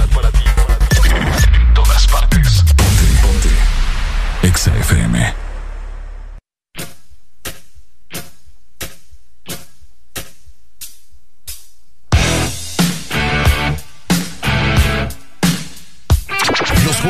En todas partes. Ponte, ponte. Exa FM.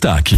Playlist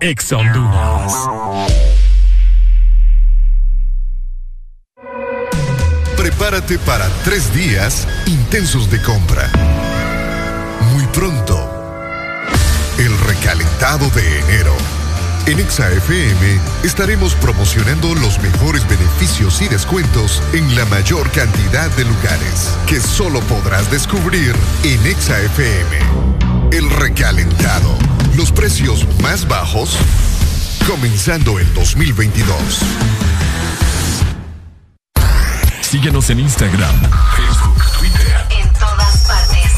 Ex Honduras. Prepárate para tres días intensos de compra. Muy pronto, el recalentado de enero. En ExaFM estaremos promocionando los mejores beneficios y descuentos en la mayor cantidad de lugares que solo podrás descubrir en ExaFM. El recalentado. Los precios más bajos comenzando el 2022. Síguenos en Instagram, Facebook, Twitter. En todas partes.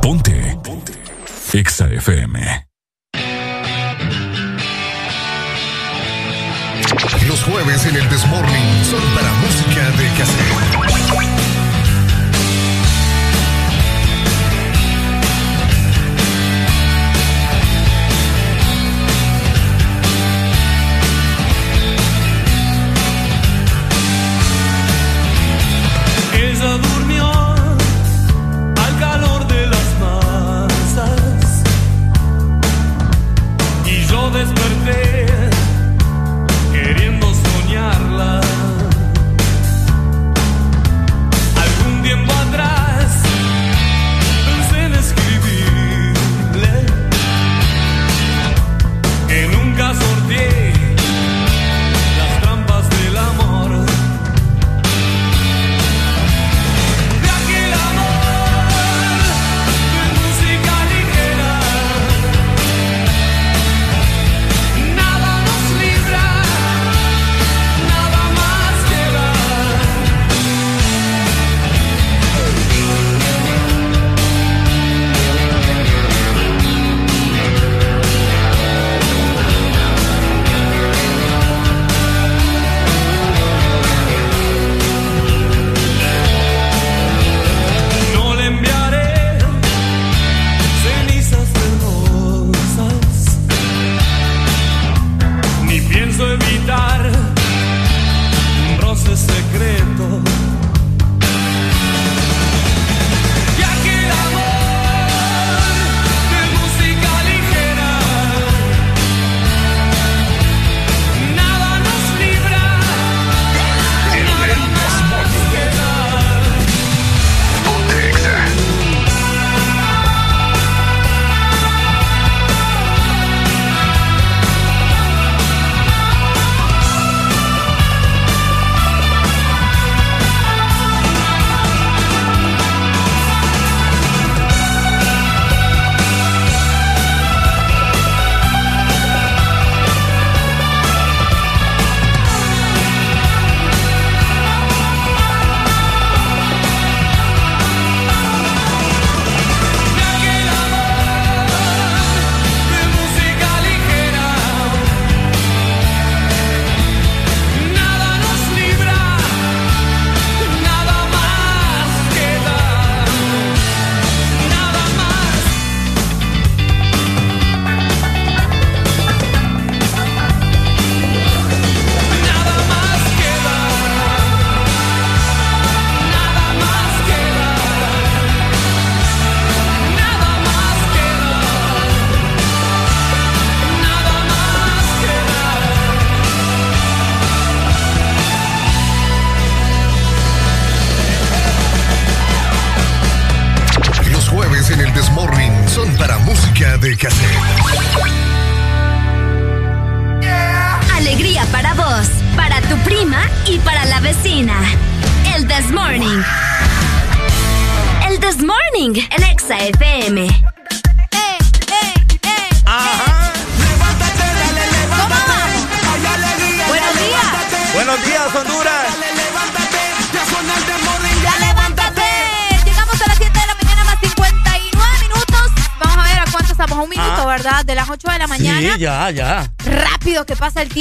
Ponte. Ponte. Exa FM. Los jueves en el Desmorning son para música de cassette.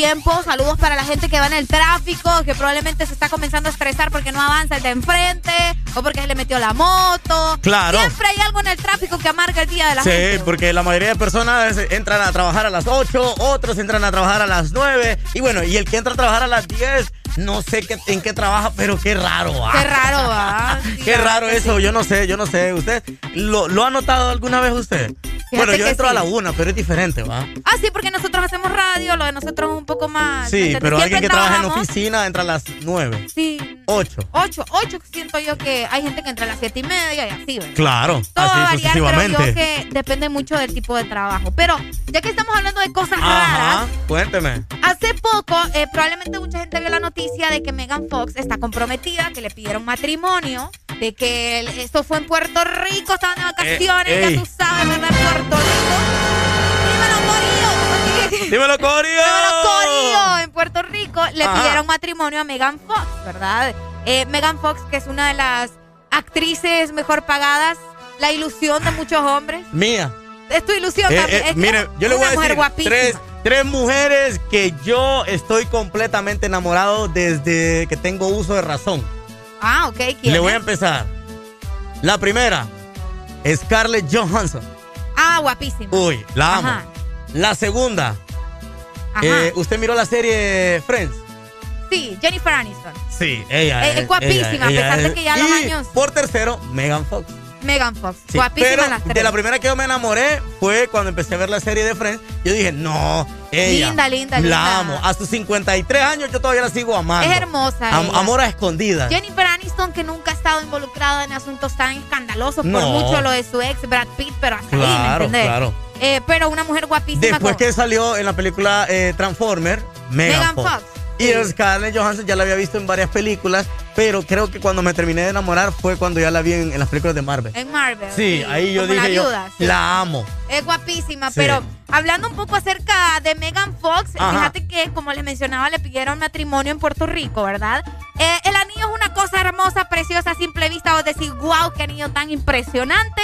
Tiempo. Saludos para la gente que va en el tráfico, que probablemente se está comenzando a estresar porque no avanza el de enfrente o porque se le metió la moto. Claro. Siempre hay algo en el tráfico que amarga el día de la Sí, gente. porque la mayoría de personas entran a trabajar a las 8, otros entran a trabajar a las 9. Y bueno, y el que entra a trabajar a las 10, no sé qué, en qué trabaja, pero qué raro, ¿va? Qué raro, ¿va? Sí, [LAUGHS] Qué raro eso, sí. yo no sé, yo no sé. ¿Usted lo, lo ha notado alguna vez usted? bueno, yo entro a sí. la una, pero es diferente, ¿va? Ah, sí, porque nosotros hacemos radio, lo de nosotros es un poco más. ¿me Sí, pero alguien que trabaja en oficina entra a las 9, Sí. 8. Ocho, ocho siento yo que hay gente que entra a las siete y media y así, ¿verdad? Claro, Todo va a así variar, creo yo sucesivamente. que depende mucho del tipo de trabajo. Pero ya que estamos hablando de cosas Ajá, raras, cuénteme. hace poco eh, probablemente mucha gente vio la noticia de que Megan Fox está comprometida, que le pidieron matrimonio, de que esto fue en Puerto Rico, estaban de vacaciones, Eh, ya tú sabes, ¿verdad? Puerto Rico. Dímelo, Corio. Dímelo, Corio. En Puerto Rico le Ajá. pidieron matrimonio a Megan Fox, ¿verdad? Eh, Megan Fox, que es una de las actrices mejor pagadas, la ilusión de muchos hombres. Mía. Es tu ilusión Eh, también. eh, Es que mire, yo le voy una a mujer decir guapísima. tres, tres mujeres que yo estoy completamente enamorado desde que tengo uso de razón. Ah, ok. ¿quién Le voy a es? empezar. La primera, Scarlett Johansson. Ah, guapísima. Uy, la amo. Ajá. La segunda. Eh, ¿usted miró la serie Friends? Sí, Jennifer Aniston. Sí, ella Eh, es guapísima, a pesar de que ya los y años- Por tercero, Megan Fox. Megan Fox. Sí, guapísima pero las tres. de la primera que yo me enamoré fue cuando empecé a ver la serie de Friends. Yo dije, no, ella. Linda, linda, La linda. amo. A sus 53 años yo todavía la sigo amando. Es hermosa. Am- ella. amor a escondidas. Jennifer Aniston, que nunca ha estado involucrada en asuntos tan escandalosos por No. mucho lo de su ex Brad Pitt, pero hasta ahí, ¿me Claro, entendés? claro. Eh, pero una mujer guapísima. Después con- que salió en la película eh, Transformer, Megan, Megan Fox. Fox, Y Scarlett Johansson ya la había visto en varias películas, pero creo que cuando me terminé de enamorar fue cuando ya la vi en, en las películas de Marvel. En Marvel. Sí, ahí yo como la dije yo, sí. la amo. Es guapísima, Sí. pero hablando un poco acerca de Megan Fox, Ajá. fíjate que, como les mencionaba, le pidieron matrimonio en Puerto Rico, ¿verdad? Eh, el anillo es una cosa hermosa, preciosa, a simple vista. Vos decís, wow, qué anillo tan impresionante.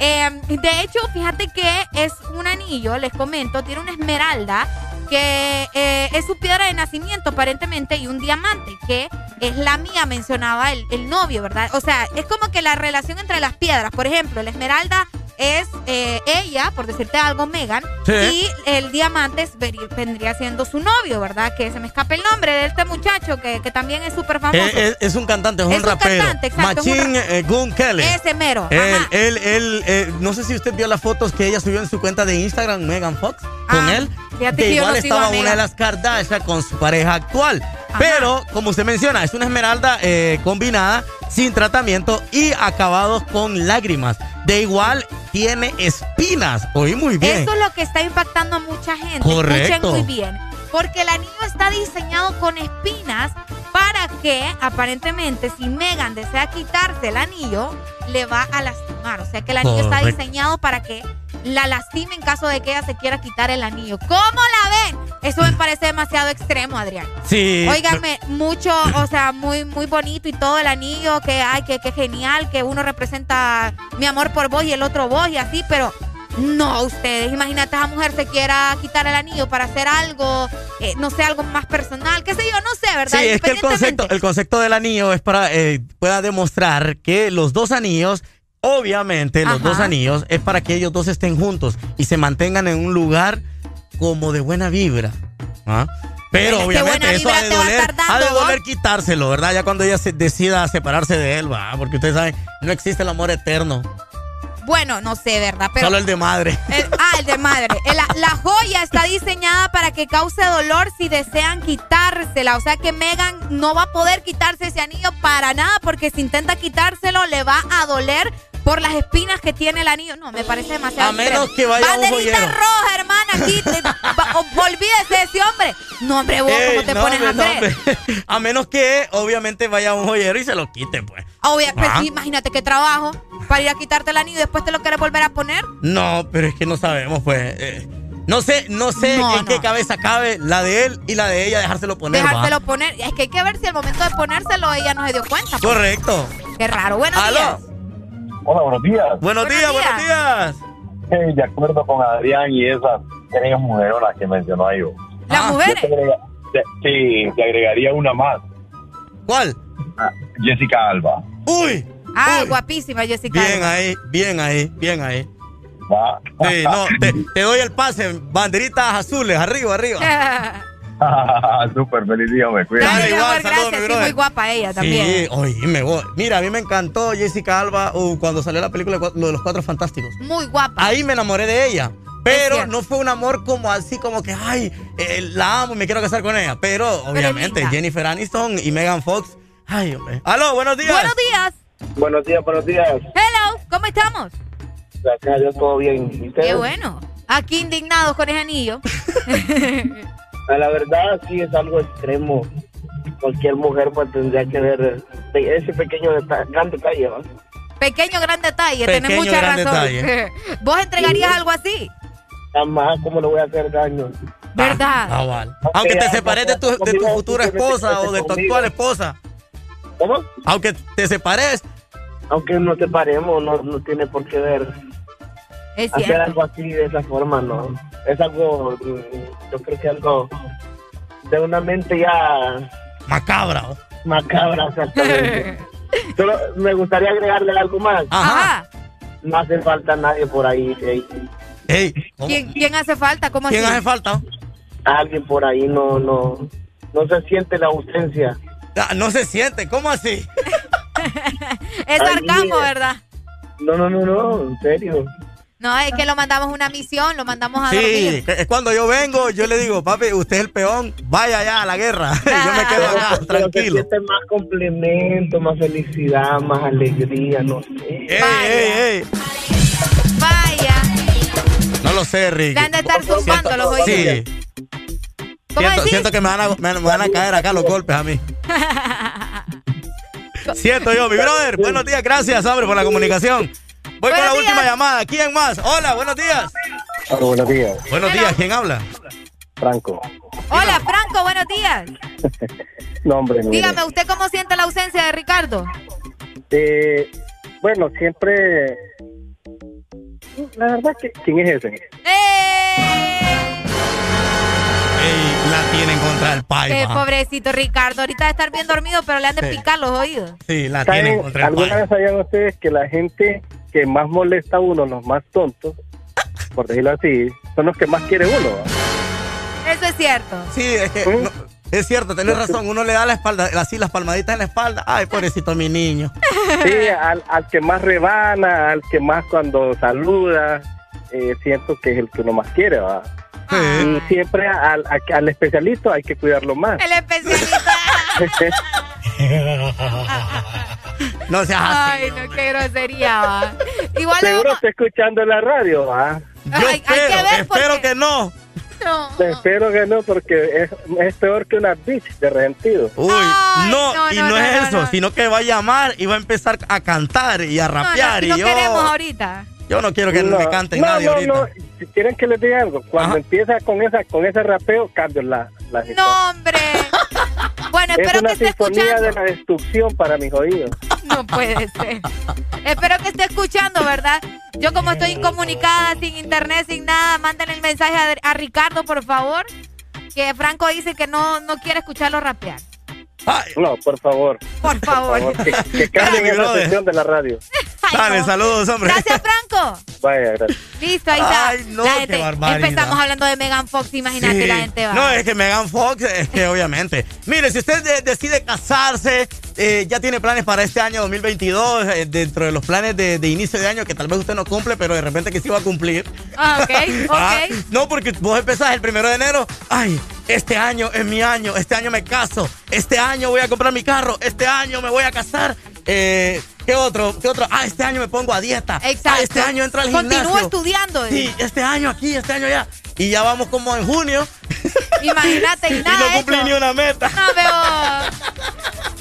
Eh, de hecho, fíjate que es un anillo, les comento, tiene una esmeralda que eh, es su piedra de nacimiento aparentemente y un diamante que es la mía, mencionaba el, el novio, ¿verdad? O sea, es como que la relación entre las piedras, por ejemplo, la esmeralda es eh, ella, por decirte algo, Megan, Sí. y el diamante es- veri- vendría siendo su novio, ¿verdad? Que se me escape el nombre de este muchacho que, que también es súper famoso. Eh, es, es un cantante, es, Es un rapero. cantante, exacto, es un Machine eh, Gun Kelly. Ese mero. Él, él, él, eh, no sé si usted vio las fotos que ella subió en su cuenta de Instagram, Megan Fox, con Ah, él. Que igual no estaba una de las Kardashian con su pareja actual. Pero, como usted menciona, es una esmeralda eh, combinada, sin tratamiento y acabados con lágrimas. De igual, tiene espinas. Oí muy bien. Eso es lo que está impactando a mucha gente. Correcto. Escuchen muy bien. Porque el anillo está diseñado con espinas para que, aparentemente, si Megan desea quitarse el anillo, le va a lastimar. O sea que el anillo está diseñado para que la lastime en caso de que ella se quiera quitar el anillo. ¿Cómo la ven? Eso me parece demasiado extremo, Adrián. Sí. Óigame, mucho, o sea, muy, muy bonito y todo el anillo, que ay, que, que genial, que uno representa mi amor por vos y el otro vos y así, pero no, ustedes, imagínate, esa mujer se quiera quitar el anillo para hacer algo, eh, no sé, algo más personal, qué sé yo, no sé, ¿verdad? Sí, es que el concepto, el concepto del anillo es para eh, pueda demostrar que los dos anillos, obviamente, los dos anillos es para que ellos dos estén juntos y se mantengan en un lugar como de buena vibra. ¿ah? Pero obviamente eso ha de doler, dando, ha de doler quitárselo, ¿verdad? Ya cuando ella se decida separarse de él, va, porque ustedes saben, no existe el amor eterno, Bueno, no sé, ¿verdad? Pero solo el de madre. El- ah, el de madre. El- la joya está diseñada para que cause dolor si desean quitársela. O sea que Megan no va a poder quitarse ese anillo para nada porque si intenta quitárselo le va a doler por las espinas que tiene el anillo. No, me parece demasiado A menos extremo. que vaya un Banderita joyero. roja, hermana, aquí. te- va- olvídese de ese hombre. No, hombre, vos, Ey, ¿cómo te no, pones a hombre, no, hacer? hombre. [LAUGHS] A menos que, obviamente, vaya un joyero y se lo quite, pues. Obvia- pues Ah. sí, imagínate qué trabajo para ir a quitarte el anillo y después te lo quieres volver a poner. No, pero es que no sabemos, pues. eh, no sé, no sé No, en no. qué cabeza cabe la de él y la de ella dejárselo poner. va. Dejárselo poner. Es que hay que ver si al momento de ponérselo ella no se dio cuenta. pues. Correcto. Qué raro. Días. Hola, buenos días. Buenos, días, buenos días. Eh, de acuerdo con Adrián y esas tres mujeronas que mencionó ahí. ¿Las mujeres? Te agrega- te- sí, te agregaría una más. ¿Cuál? Jessica Alba. Uy. Ah, guapísima Jessica. Bien Alba. ahí, bien ahí, bien ahí. Va. Sí, no, te, te doy el pase. Banderitas azules, arriba, arriba. [LAUGHS] [LAUGHS] Súper feliz día, me cuida. Mi igual, amor, saludos, gracias. mi Sí, brother. muy guapa ella también. Sí, oíme, vos. Mira, a mí me encantó Jessica Alba uh, cuando salió la película lo de los Cuatro Fantásticos. Muy guapa. Ahí me enamoré de ella. Pero no fue un amor como así, como que, ay, eh, la amo y me quiero casar con ella. Pero, obviamente. Jennifer Aniston y Megan Fox. Ay, hombre. Aló, buenos días. Buenos días. Buenos días, buenos días. Hello, ¿cómo estamos? Gracias a Dios, todo bien. Qué bueno. Aquí indignados con ese anillo. [LAUGHS] A la verdad, sí es algo extremo. Cualquier mujer pues tendría que ver ese pequeño deta- gran detalle. Pequeño gran detalle, Pequeño tenés mucha gran razón. detalle. [LAUGHS] ¿Vos entregarías algo así? Jamás, ¿cómo le voy a hacer daño? ¿Verdad? Ah, vale. Aunque te separes de tu, de tu futura esposa o de tu actual esposa. ¿Cómo? Aunque te separes. Aunque nos separemos, no, no tiene por qué ver. Es Hacer cierto. algo así de esa forma, no. Es algo, mm, yo creo que algo de una mente ya Macabra. macabra, exactamente. [LAUGHS] Solo me gustaría agregarle algo más. Ajá. No hace falta nadie por ahí. ¿Quién, quién hace falta? ¿Cómo ¿Quién así? hace falta? Alguien por ahí no, no, no se siente la ausencia. Ah, No se siente, ¿cómo así? [LAUGHS] Es sarcasmo. ¿verdad? No, no, no, no, en serio. No, es que lo mandamos a una misión, lo mandamos a Sí, dormir. que- es cuando yo vengo, yo le digo, papi, usted es el peón, vaya allá a la guerra. [LAUGHS] yo me quedo acá, Pero tranquilo. más complemento, más felicidad, más alegría, no sé. Ey, ey, ey. Vaya. No lo sé, Ricky. Le han de estar zumbando los oídos. Sí. ¿Cómo Siento, decís? siento que me van, a, me, me van a caer acá los golpes a mí. [LAUGHS] Siento yo, mi brother. Buenos días, gracias, hombre, por la comunicación. Voy con la última llamada. ¿Quién más? Hola, buenos días. buenos días. Buenos días, ¿quién habla? Franco. Hola, Franco, buenos días. [LAUGHS] No, hombre, mire. Dígame, ¿usted cómo siente la ausencia de Ricardo? Eh, bueno, siempre. La verdad, que ¿quién es ese? Ey, la tienen contra el Eh, paiva. pobrecito Ricardo, ahorita debe estar bien dormido, pero le han de Sí. picar los oídos. Sí, la tienen contra el ¿Alguna paiva. vez sabían ustedes que la gente que más molesta a uno, los más tontos, por decirlo así, son los que más quiere uno? ¿va? Eso es cierto. Sí, es que no, es cierto, tenés razón. Uno le da la espalda, así las palmaditas en la espalda. Ay, pobrecito mi niño. Sí, al, al que más rebana, al que más cuando saluda, eh, siento que es el que uno más quiere, ¿va? Y siempre al, a- al especialista hay que cuidarlo más. El especialista. [LAUGHS] [LAUGHS] No seas así. Ay, no, qué grosería. va. Igual le Seguro vamos- está escuchando la radio, ¿va? Yo Ay, hay que espero, ver espero que no. No. Espero que no, porque es, es peor que una bitch de resentido. Uy, Ay, no, no, y no, no, no, es no, eso, no. sino que va a llamar y va a empezar a cantar y a No, no, rapear. no y yo, queremos ahorita. yo no quiero que No, me canten no, nadie no, ahorita. no. Si quieren que les diga algo, cuando empieza con esa con ese rapeo, cambio la, la No, hombre. [LAUGHS] Bueno, Es espero que una esté sinfonía escuchando. de la destrucción para mis oídos. [LAUGHS] No puede ser. Espero que esté escuchando, ¿verdad? Yo como estoy incomunicada, sin internet, sin nada, manden el mensaje a, a Ricardo, por favor. Que Franco dice que no, no quiere escucharlo rapear. No, por favor. Por favor. Que, que cambien esa sección de la radio. [LAUGHS] Dale, saludos, hombre. Gracias, Franco. Vaya, gracias. Listo, ahí está. Ay, no, La gente-. Empezamos hablando de Megan Fox, imagínate, Sí. la gente va. No, es que Megan Fox, [LAUGHS] es que obviamente. Mire, si usted de- decide casarse, eh, ya tiene planes para este año 2022, eh, dentro de los planes de, de inicio de año que tal vez usted no cumple, pero de repente que sí va a cumplir. Ah, ok, [LAUGHS] Ah, ok. no, porque vos empezás el primero de enero. Ay, este año es mi año, este año me caso, este año voy a comprar mi carro, este año me voy a casar. Eh, ¿Qué otro? ¿Qué otro? Ah, este año me pongo a dieta. Exacto. Ah, este año entro al gimnasio. Continúo estudiando. Sí, este año aquí, este año allá. Y ya vamos como en junio. Imagínate, y [LAUGHS] y nada no cumplí ni una meta. No, pero...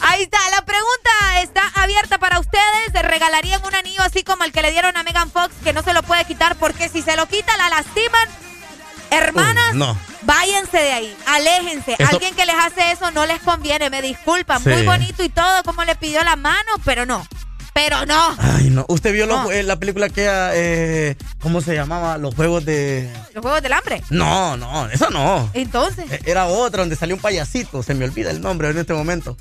Ahí está, la pregunta está abierta para ustedes. ¿Se regalarían un anillo así como el que le dieron a Megan Fox que no se lo puede quitar porque si se lo quita la lastiman? Hermanas, Uy, no. váyanse de ahí, aléjense. Alguien que les hace eso no les conviene, me disculpan. Sí. Muy bonito y todo, como le pidió la mano, pero no. Pero no. Ay, no. ¿Usted vio los- eh, la película que era, eh, ¿cómo se llamaba? Los juegos de... Los juegos del hambre. No, no, eso no. Entonces. Eh, Era otra donde salió un payasito, se me olvida el nombre en este momento.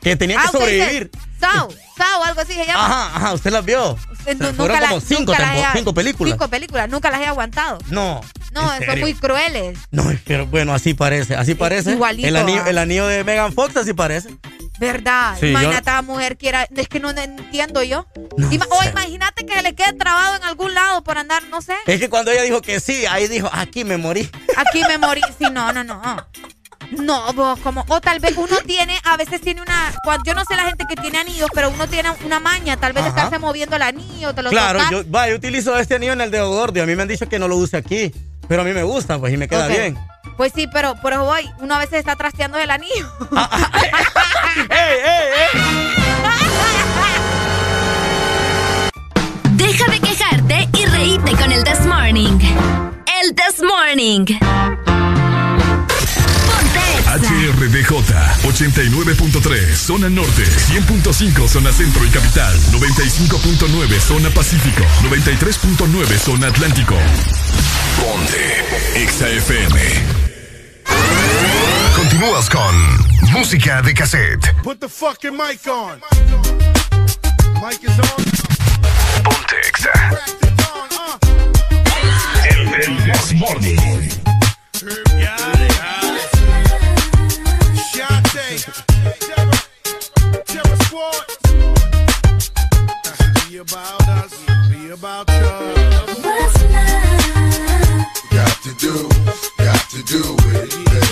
Que tenía que Ah, sobrevivir. Sao, Sao, algo así se llama. Ajá, ajá, ¿usted las vio? Nunca como la- cinco, nunca las he- cinco películas. Cinco películas, nunca las he aguantado. No. No, ¿en son muy crueles. No, que, bueno, así parece, así parece. igualito, el anillo, ah. el anillo de Megan Fox así parece. ¿Verdad? Sí, imagínate a la mujer que era. Es que no entiendo yo. Ima- o imagínate que se le quede trabado en algún lado por andar, no sé. Es que cuando ella dijo que sí, ahí dijo, aquí me morí. Aquí me morí. Sí, no, no, no. No, vos, como. O tal vez uno tiene, a veces tiene una. Yo no sé la gente que tiene anillos, pero uno tiene una maña. Tal vez Ajá. estarse moviendo el anillo, te lo Claro, tocas. yo, va, yo utilizo este anillo en el dedo gordo a mí me han dicho que no lo use aquí. Pero a mí me gusta, pues, y me queda bien. Pues sí, pero por eso voy. Uno a veces está trasteando el anillo. [LAUGHS] Deja de quejarte y reíte con el This Morning. El This Morning. HRDJ 89.3 Zona Norte 100.5 Zona Centro y Capital 95.9 Zona Pacífico 93.9 Zona Atlántico Ponte XAFM Continúas con Música de Cassette. Put the fucking mic on. Mic is on. Ponte Exa. El del Morning. Be about us. Be about us. Got to do, got to do it.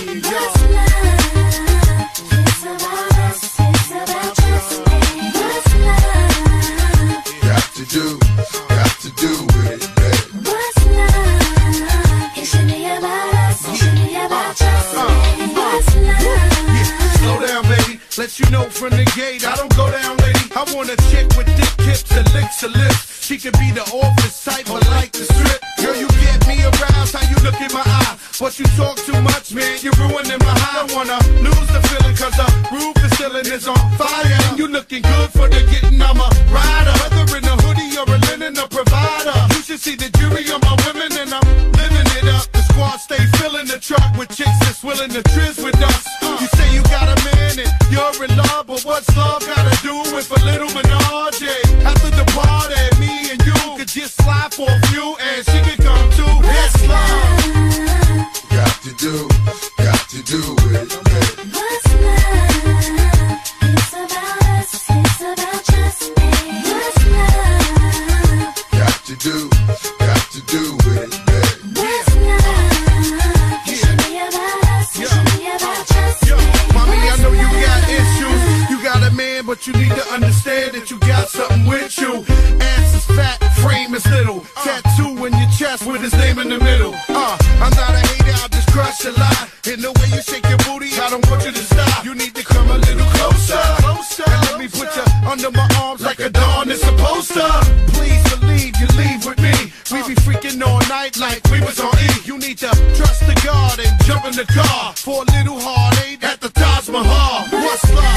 Let you know from the gate. I don't go down, lady. I want a chick with thick hips and licks lips. She could be the office type, but like the strip. Girl, you get me aroused. How you look in my eye. But you talk too much, man. You're ruining my high. I wanna lose the feeling, cause the roof is ceiling is on fire. And you looking good for the getting. I'm a rider. Whether in a hoodie or a linen, a provider. You should see the jury on my women, and I'm living it up. The squad stay filling the truck with chicks that's willing to trizz with us. You're in love, but what's love gotta do with a little menage? After the party, me and you could just slide for a few, and you need to understand that you got something with you. Ass is fat, frame is little. Tattoo in your chest with his name in the middle. Uh, I'm not a hater, I'll just crush a lie. In the way you shake your booty, I don't want you to stop. You need to come a little closer. Closer. And let me put you under my arms like a dawn is supposed to. Please believe you leave with me. We be freaking all night like we was on E. You need to trust the God and jump in the car for a little heartache at the Taj Mahal. What's love?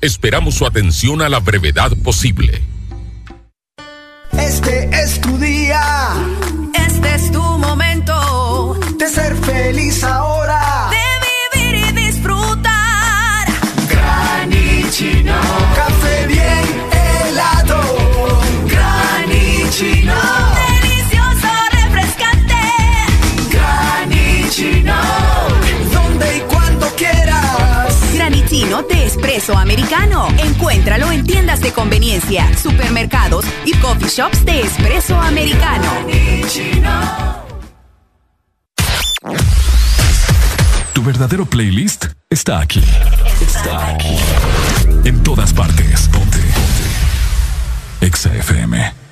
esperamos su atención a la brevedad posible. Este es espresso americano. Encuéntralo en tiendas de conveniencia, supermercados y coffee shops de espresso americano. Tu verdadero playlist está aquí. Está aquí. En todas partes. Ponte. Ponte. Exa FM.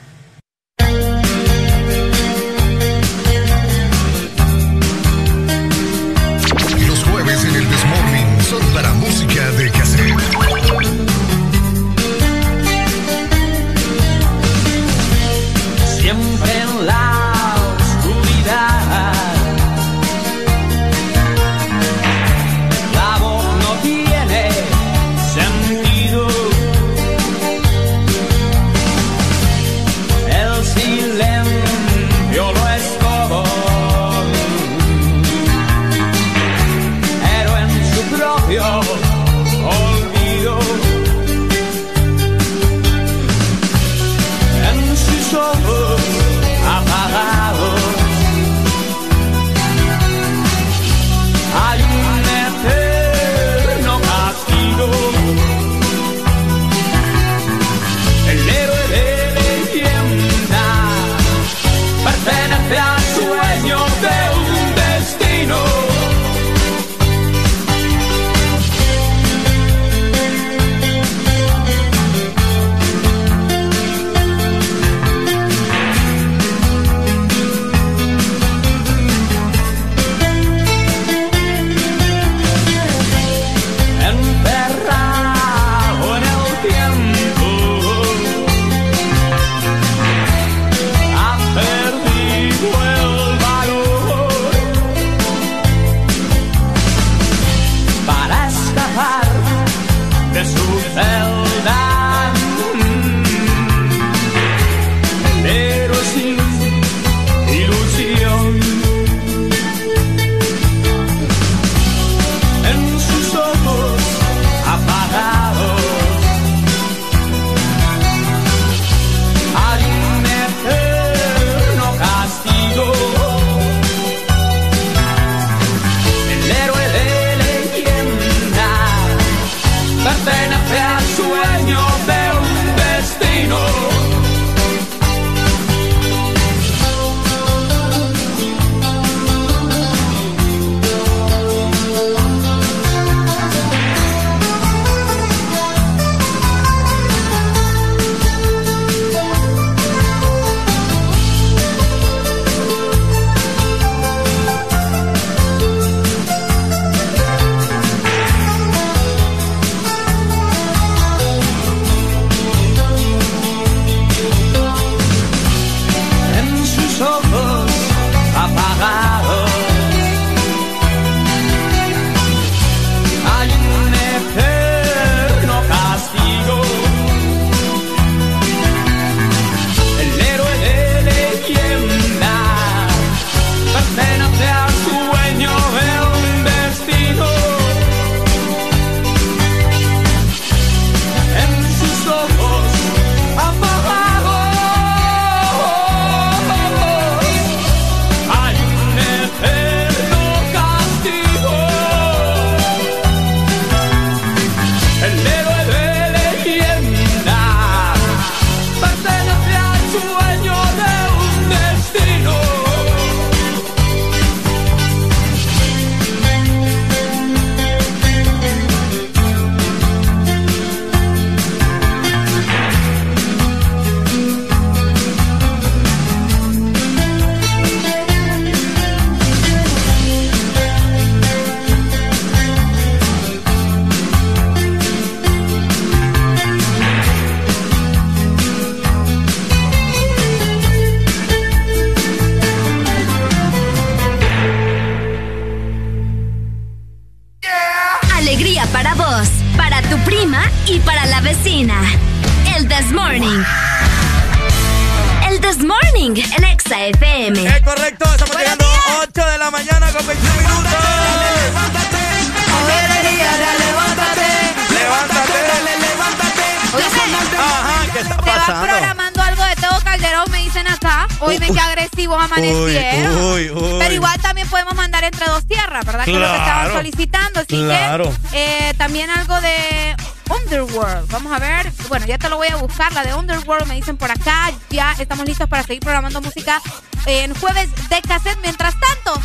Ya te lo voy a buscar. La de Underworld me dicen por acá. Ya estamos listos para seguir programando música en jueves de cassette. Mientras tanto,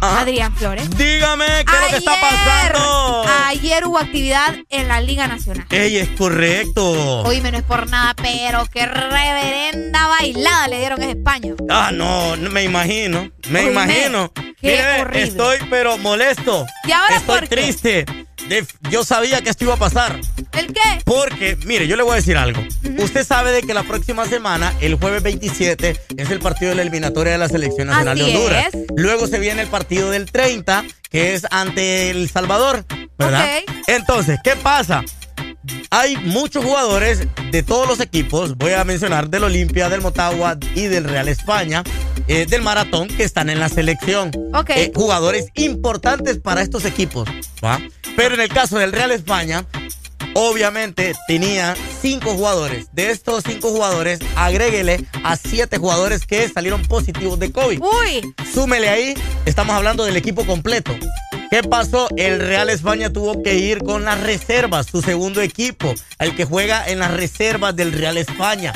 Adrián Flores. Dígame qué es lo que está pasando. Ayer hubo actividad en la Liga Nacional. Ey, es correcto. Oíme, no es por nada, pero qué reverenda bailada le dieron a España. Ah, no, no me imagino. Me Oíme, imagino. qué Mire, horrible. estoy pero molesto. ¿Y ahora Estoy por qué? triste. De- yo sabía que esto iba a pasar. ¿El qué? Porque, mire, yo le voy a decir algo. Usted sabe de que la próxima semana, el jueves 27, es el partido de la eliminatoria de la Selección Nacional Así de Honduras. es. Luego se viene el partido del 30, que es ante El Salvador, ¿verdad? Ok. Entonces, ¿qué pasa? Hay muchos jugadores de todos los equipos, voy a mencionar del Olimpia, del Motagua y del Real España, eh, del Maratón, que están en la selección. Ok. Eh, jugadores importantes para estos equipos, ¿va? Pero en el caso del Real España, obviamente tenía cinco jugadores. De estos cinco jugadores, agréguele a siete jugadores que salieron positivos de COVID. Uy. Súmele ahí, estamos hablando del equipo completo. ¿Qué pasó? El Real España tuvo que ir con las reservas, su segundo equipo, el que juega en las reservas del Real España.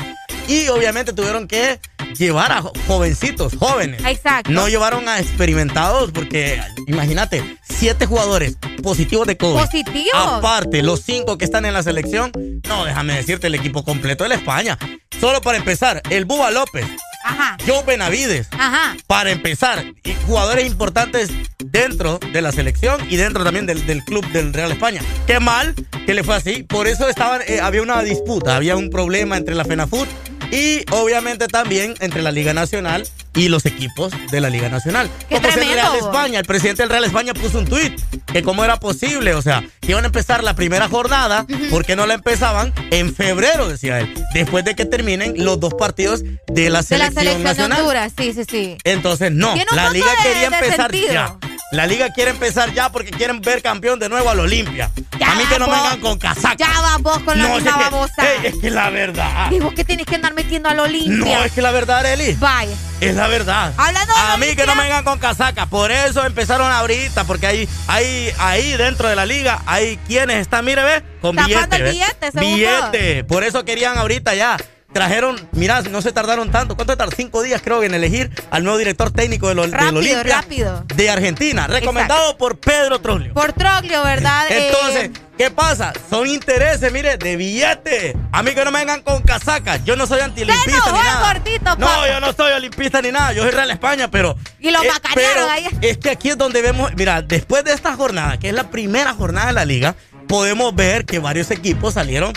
Y obviamente tuvieron que llevar a jo- jovencitos, jóvenes. Exacto. No llevaron a experimentados porque, imagínate, siete jugadores positivos de COVID. ¿Positivos? Aparte, los cinco que están en la selección. No, déjame decirte, el equipo completo de la España. Solo para empezar, el Búa López, Ajá. Joe Benavides. Ajá. Para empezar, jugadores importantes dentro de la selección y dentro también del, del club del Real España. Qué mal que le fue así. Por eso estaban, eh, había una disputa, había un problema entre la FENAFUT y obviamente también entre la Liga Nacional y los equipos de la Liga Nacional. Qué como es el Real. España, el presidente del Real España puso un tuit que cómo era posible, o sea, que iban a empezar la primera jornada, ¿por qué no la empezaban en febrero, decía él, después de que terminen los dos partidos de la De la selección selección de nacional? Honduras, sí, sí, sí. Entonces, no, la liga de- quería de empezar sentido. ya. La liga quiere empezar ya porque quieren ver campeón de nuevo al Olimpia. Ya a mí que no me vengan con casaca. Ya vas vos con la No, misma [LAUGHS] es que- babosa. ey, es que la verdad. Y vos que tienes que andar metiendo al Olimpia. No, es que la verdad, Arely. Vaya. Es la verdad. Hablando de A mí que no me vengan con casaca. Por eso empezaron ahorita, porque ahí, ahí, ahí dentro de la liga hay quienes están, mire, ve, con Tapando billete. Billete. Por eso querían ahorita ya. Trajeron, mirá, no se tardaron tanto. ¿Cuánto tardaron? Cinco días, creo, en elegir al nuevo director técnico del, del Rápido, Olimpia rápido. de Argentina. Recomendado por Pedro Troglio. Por Troglio, ¿verdad? Eh, Entonces, ¿qué pasa? Son intereses, mire, de billete. A mí que no me vengan con casacas. Yo no soy ni el nada. gordito, no, yo no soy olimpista ni nada. Yo soy Real España, pero. Y lo eh, pero ahí. Es que aquí es donde vemos. Mira, después de esta jornada, que es la primera jornada de la liga, podemos ver que varios equipos salieron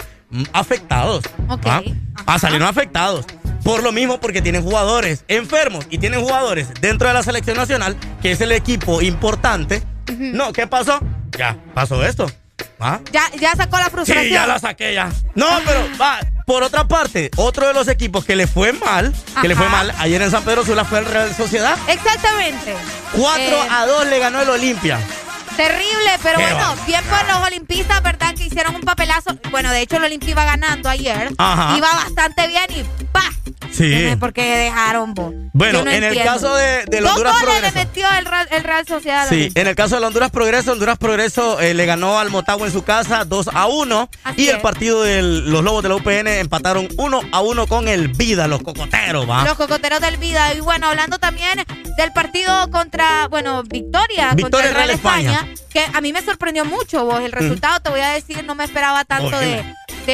afectados. Ok. ¿ah? Ah, salieron afectados. Por lo mismo, porque tienen jugadores enfermos y tienen jugadores dentro de la selección nacional, que es el equipo importante. No, ¿qué pasó? Ya, pasó esto. ¿Ah? Ya, ya sacó la frustración. Sí, ya la saqué ya. No, pero va. Por otra parte, otro de los equipos que le fue mal, que le fue mal ayer en San Pedro Sula fue el Real Sociedad. Exactamente. 4 Eh, a 2 le ganó el Olimpia. Terrible, pero Qué bueno, va. bien por los olimpistas, ¿verdad? Que hicieron un papelazo. Bueno, de hecho, el Olimpia iba ganando ayer. Ajá. Iba bastante bien y ¡pa! Sí. Porque dejaron vos. Bueno, no en el caso de, Dos Honduras goles le Progreso. metió el Real, el Real Sociedad. Sí, en el caso del Honduras Progreso, Honduras Progreso eh, le ganó al Motagua en su casa 2 a 1. Así y el partido de los Lobos de la UPN empataron 1 a 1 con el Vida, los cocoteros, ¿va? Los cocoteros del Vida. Y bueno, hablando también del partido contra, bueno, Victoria, contra Victoria el Real Real España. España, que a mí me sorprendió mucho vos. El resultado, te voy a decir, no me esperaba tanto de,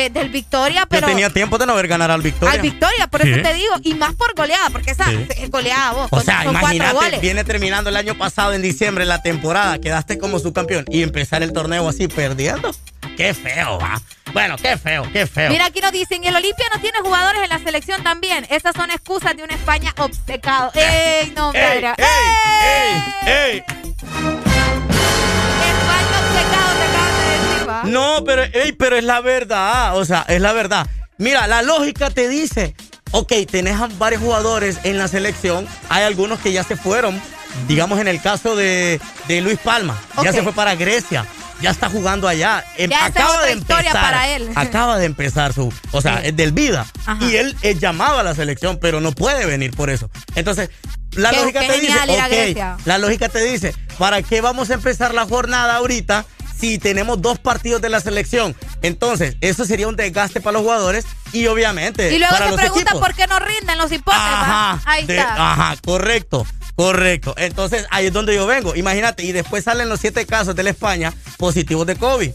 del Victoria, pero Yo tenía tiempo de no ver ganar al Victoria. al Victoria, por Sí. eso te digo, y más por goleada, porque esa Sí. es goleada vos. O sea, imagínate, viene terminando el año pasado en diciembre la temporada, quedaste como subcampeón y empezar el torneo así perdiendo. Qué feo, va. Bueno, qué feo, qué feo. Mira, aquí nos dicen, y el Olimpia no tiene jugadores en la selección también. Esas son excusas de una España obcecado. [LAUGHS] ¡Ey, no, ¡Ey, ey, ey, ey! De. No, pero, pero es la verdad. O sea, es la verdad. Mira, la lógica te dice, ok, tenés a varios jugadores en la selección. Hay algunos que ya se fueron. Digamos en el caso de, de Luis Palma. Ya se fue para Grecia. Ya está jugando allá. Em- Ya historia para él. [LAUGHS] Acaba de empezar su. O sea, es del vida. Ajá. Y él es llamado a la selección, pero no puede venir por eso. Entonces, la Qué- lógica qué te dice. genial ir a ok, Grecia. la lógica te dice, ¿para qué vamos a empezar la jornada ahorita si tenemos dos partidos de la selección? Entonces, eso sería un desgaste para los jugadores y obviamente Y luego para se los pregunta equipos. por qué no rinden los hipotes. Ajá, Ahí de- está. ajá, correcto, correcto. Entonces, ahí es donde yo vengo. Imagínate, y después salen los siete casos de la España positivos de COVID.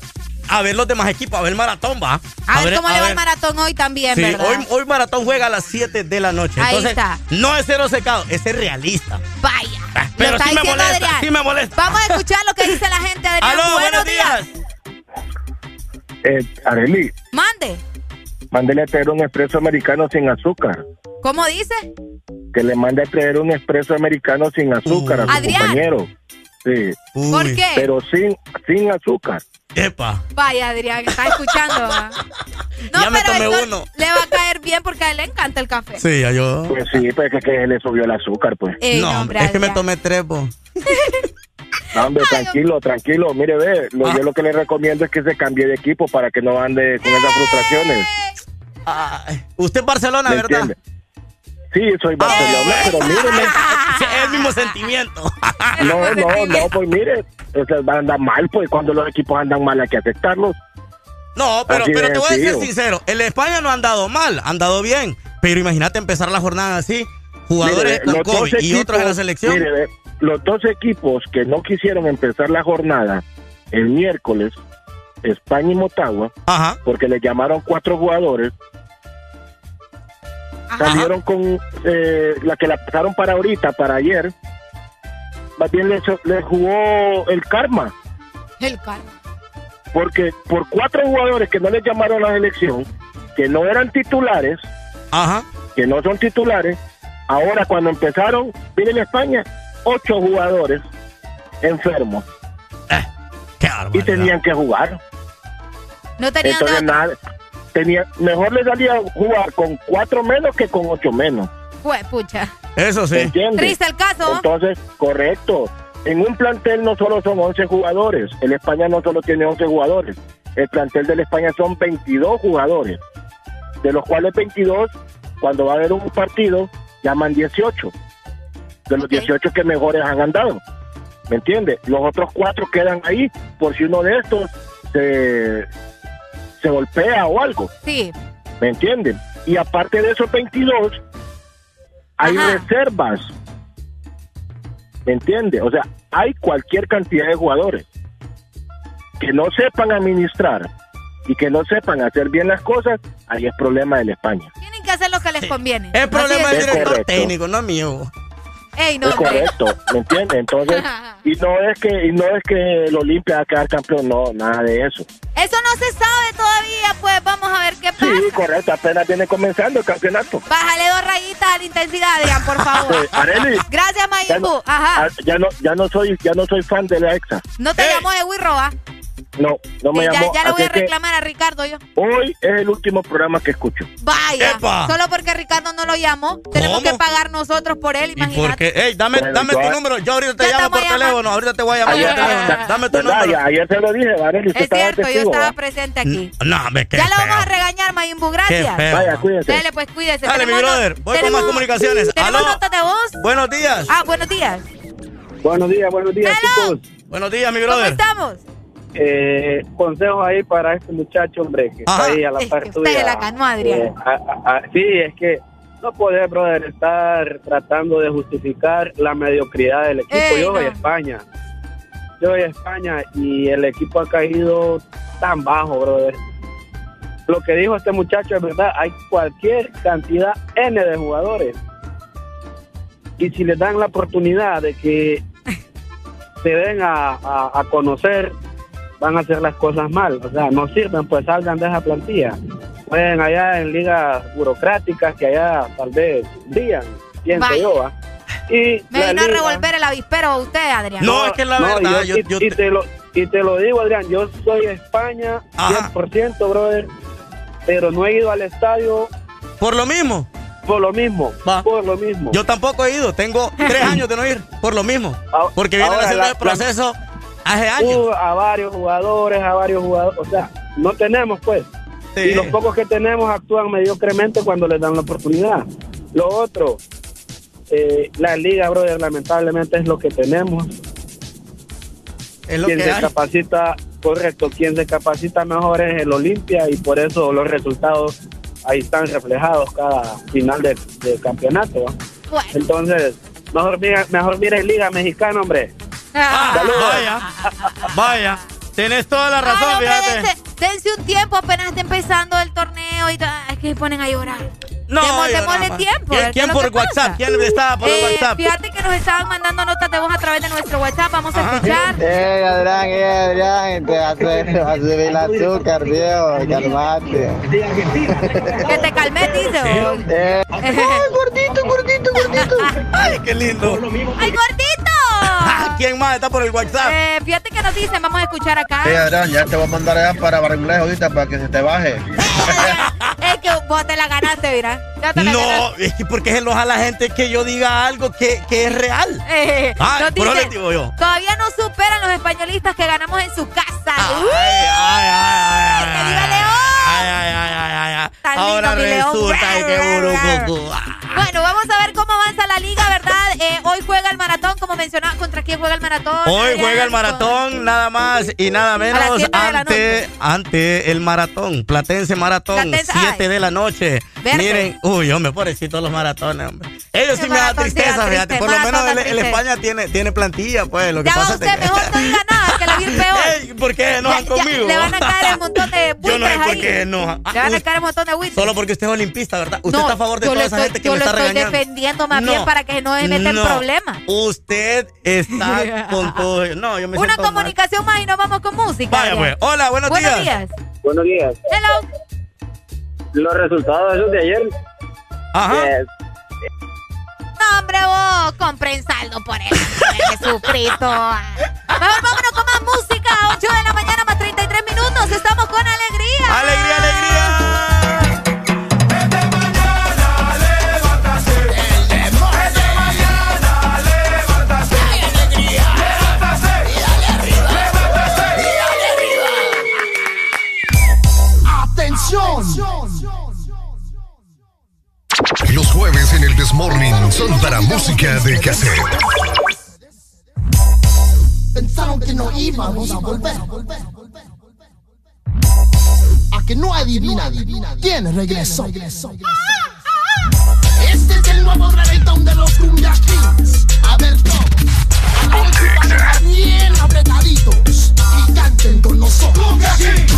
A ver los demás equipos, a ver maratón, va. A, ver cómo a le va ver. el maratón hoy también, Sí, ¿verdad? hoy, hoy Maratón juega a las 7 de la noche. Ahí Entonces, está. no es cero secado, es ser realista. Vaya. Pero Lo está sí me molesta, Adrián. sí me molesta. Vamos a escuchar lo que dice la gente, Adrián. Aló, buenos días. Eh, Areli, Mande. mándele a traer un expreso americano sin azúcar. ¿Cómo dice? Que le mande a traer un expreso americano sin azúcar a su Adrián. compañero. Sí. ¿Por qué? Pero sin, sin azúcar. Epa. Vaya, Adrián, está escuchando. [LAUGHS] ¿va? No, Ya me pero tomé uno. le va a caer bien porque a él le encanta el café. Sí, ya yo. Pues sí, pues es que le subió el azúcar, pues. Ey, no, no, hombre, es que me tomé tres, po. [LAUGHS] No, hombre, tranquilo, tranquilo. Mire, ve, lo, yo lo que le recomiendo es que se cambie de equipo para que no ande con esas frustraciones. Usted es Barcelona, ¿Me ¿verdad? entiende? Sí, soy Barcelona, pero míreme. Sí, es el mismo sentimiento. [LAUGHS] No, no, no, pues mire, o sea, va a andar mal, pues cuando los equipos andan mal hay que aceptarlos. No, pero, Así pero te voy a ser sincero. El España no ha andado mal, ha andado bien. Pero imagínate empezar la jornada así. Jugadores Mire, con y otros en la selección. mire, los dos equipos que no quisieron empezar la jornada el miércoles, España y Motagua, porque le llamaron cuatro jugadores, salieron con eh, la que la pasaron para ahorita, para ayer, más bien les, les jugó el karma, El calma. porque por cuatro jugadores que no les llamaron a la selección, que no eran titulares, que no son titulares, ahora cuando empezaron, miren España, ocho jugadores enfermos. y tenían que jugar. No tenían Entonces nada, tenía, mejor les salía jugar con cuatro menos que con ocho menos. Fue, pucha. Eso ¿Me entiendes? Triste el caso. Entonces, correcto. En un plantel no solo son 11 jugadores. El España no solo tiene 11 jugadores. El plantel del España son 22 jugadores. De los cuales 22, cuando va a haber un partido, llaman 18. De los 18 que mejores han andado. ¿Me entiendes? Los otros cuatro quedan ahí por si uno de estos se, se golpea o algo. Sí. ¿Me entienden? Y aparte de esos 22, hay reservas. ¿Me entiende? O sea, hay cualquier cantidad de jugadores que no sepan administrar y que no sepan hacer bien las cosas, ahí es problema del España. Tienen que hacer lo que les conviene. Es problema del director correcto. técnico, no mío. Ey, no, es correcto, ¿me entiende? Entonces, [LAUGHS] y no es que y no es que el Olimpia va a quedar campeón, no, nada de eso. Eso no se sabe todavía, pues vamos a ver qué pasa. Sí, correcto, apenas viene comenzando el campeonato. Bájale dos rayitas a la intensidad, Adrián, por favor. [LAUGHS] Arely, Gracias, ya Mayimbu. no, Ajá. ah, ya no, ya no soy, ya no soy fan de la EXA. No te llamó de Wirro, ¿ah? No, no me Sí, ya, llamó. ya le voy a reclamar a Ricardo yo. Hoy es el último programa que escucho. Vaya. ¡Epa! Solo porque Ricardo no lo llamó. Tenemos que pagar nosotros por él, imagínate. Porque, ey, dame, Bueno, dame tu número. Yo ahorita te Ya llamo por teléfono. Ahorita te voy a llamar Ayer, por teléfono. Dame tu ¿verdad? número. Ya- ayer se lo dije, Varela, usted Es estaba cierto, yo estaba presente aquí. No, me Ya lo vamos a regañar, Mayimbu, gracias. Qué feo. Vaya, cuídese. Dale, pues cuídese. Dale, mi brother. Voy con más comunicaciones. ¿Tenemos Aló. notas de voz? Buenos días. Ah, buenos días. Buenos días, buenos días, chicos. Buenos días, mi ¿Cómo brother. estamos? Eh, consejos ahí para este muchacho, hombre, que Ajá. está ahí a la Es par que tuya. usted la ganó, Adrián. Eh, a- a- a- sí, es que no puede, brother, estar tratando de justificar la mediocridad del equipo. Ey, Yo voy a no. España. Yo voy a España y el equipo ha caído tan bajo, brother. Lo que dijo este muchacho es verdad, hay cualquier cantidad N de jugadores. Y si les dan la oportunidad de que [LAUGHS] se den a, a- a conocer, van a hacer las cosas mal. O sea, no sirven, pues salgan de esa plantilla. Pueden allá en ligas burocráticas que allá tal vez brillan, pienso Vaya. yo. ¿va? Y Me vino a revolver el avispero a usted, Adrián. No, es que la no, verdad, y- yo, y- yo y te- lo, Y te lo digo, Adrián, yo soy España 100%, brother, pero no he ido al estadio ¿Por lo mismo? por lo mismo, por lo mismo. Yo tampoco he ido. Tengo tres [LAUGHS] años de no ir. Por lo mismo. Porque vienen Ahora, haciendo la- el proceso hace años. Uh, a varios jugadores, a varios jugadores, o sea, no tenemos pues. Y los pocos que tenemos actúan mediocremente cuando les dan la oportunidad. Lo otro, eh, la liga, brother, lamentablemente es lo que tenemos. Es lo quien que se hay. capacita, correcto, quien se capacita mejor es el Olimpia y por eso los resultados ahí están reflejados cada final de, de campeonato. Entonces, mejor mira, mejor mire Liga Mexicana, hombre. Ah, vaya, vaya. Tienes toda la razón, Ay, hombre, fíjate. dense, dense un tiempo, apenas está empezando el torneo y es que se ponen a llorar. No, démosle tiempo. ¿Quién- por pasa. WhatsApp? ¿Quién estaba por Eh, WhatsApp? Fíjate que nos estaban mandando notas de voz a través de nuestro WhatsApp. Vamos a escuchar. Eh, Adrián, eh, Adrián, te va a subir, va a subir el azúcar, viejo, calmate. Que te calmes, dice. vos. Eh, [LAUGHS] Ay, gordito, gordito, gordito. Ay, qué lindo. ¡Ay, gordito! ¿Quién más está por el WhatsApp? Eh, fíjate que nos dicen, vamos a escuchar acá. Eh, Adrián, ya te voy a mandar allá para Barrilejo ahorita para que se te baje. [LAUGHS] Es que vos te la ganaste, mira. No, ganaste. es que porque se enoja la gente que yo diga algo que, que es real. Eh, Ay, nos por eso dicen, les digo yo. Todavía no superan los españolistas que ganamos en su casa. Ay, ay, ¡Que viva León! Ay, ay, ay, ay, ay, ay. Ay. Bueno, vamos a ver cómo avanza la liga, ¿verdad? Eh, hoy juega el maratón, como mencionaba. ¿Contra quién juega el maratón? Hoy juega el maratón, nada más y nada menos ante, ante el maratón, Platense Maratón, Platense, 7 de la noche. Verde. Miren, uy, yo me pobrecito los maratones, hombre. Ellos sí me da maratón sí da tristeza, fíjate. Por lo menos el. España tiene, tiene plantilla, pues. Lo que Ya va pasa usted, es que- mejor no diga nada, que la vi [LAUGHS] peor. Ey, ¿Por qué enojan Ya- ya conmigo? le van a caer un montón de [LAUGHS] Yo no sé buitres por qué enojan. Le van a caer un montón de buitres. Solo porque usted es olimpista, ¿verdad? Usted No, está a favor de toda esa gente que me lo está estoy regañando. defendiendo más bien para que no se meta en no. problemas. Usted está [LAUGHS] con todo. No, yo me Una mal. comunicación más y nos vamos con música. Vaya, pues. Hola, buenos, Buenos días. días. Buenos días. Hello. Los resultados esos de ayer. Ajá. eh, No, hombre, vos compren saldo por él. [LAUGHS] Jesucristo. Mejor vámonos con más música. 8 de la mañana más 33 minutos. Estamos con alegría. Alegría, alegría. El Desmorning son para música de cassette. Pensaron que no íbamos a volver. A que no adivinan quién regresó. Este es el nuevo reggaetón de los Cumbia Kings. A ver todos. Agarren bien apretaditos y canten con nosotros. Cumbia Kings.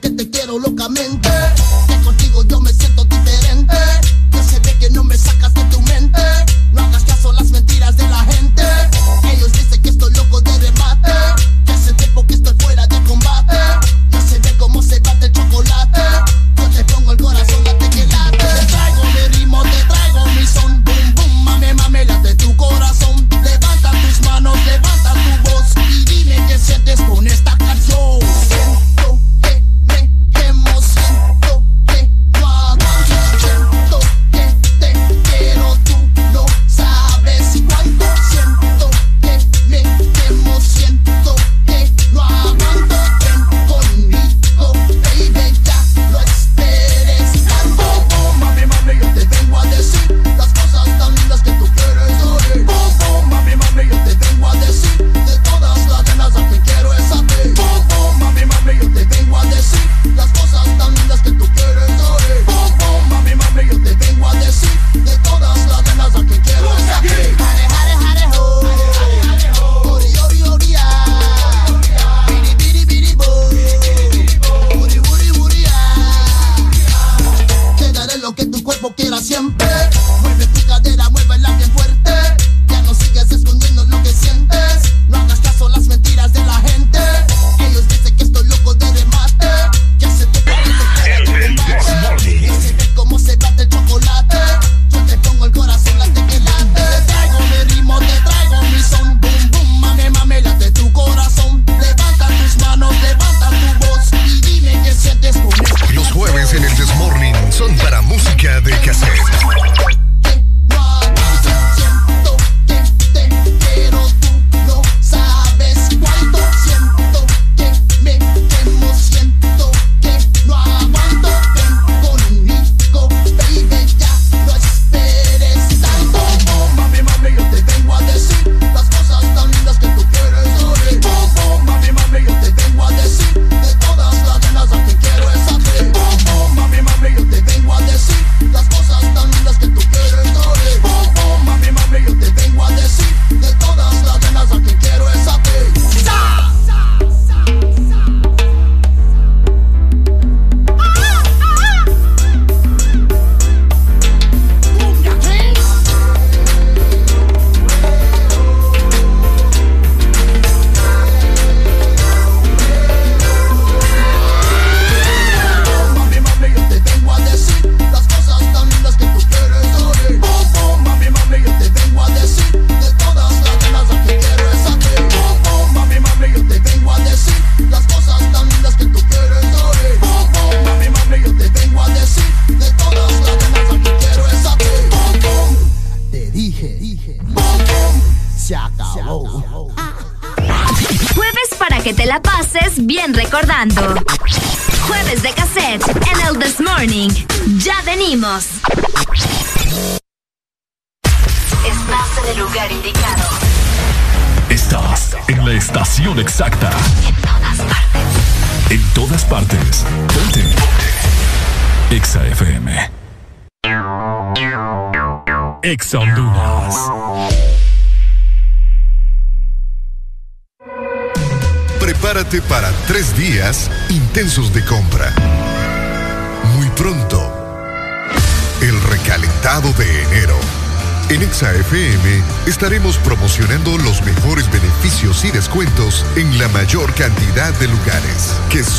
que te quiero locamente.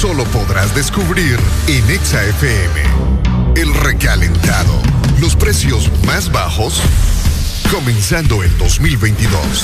Solo podrás descubrir en ExaFM. El recalentado. Los precios más bajos comenzando el 2022.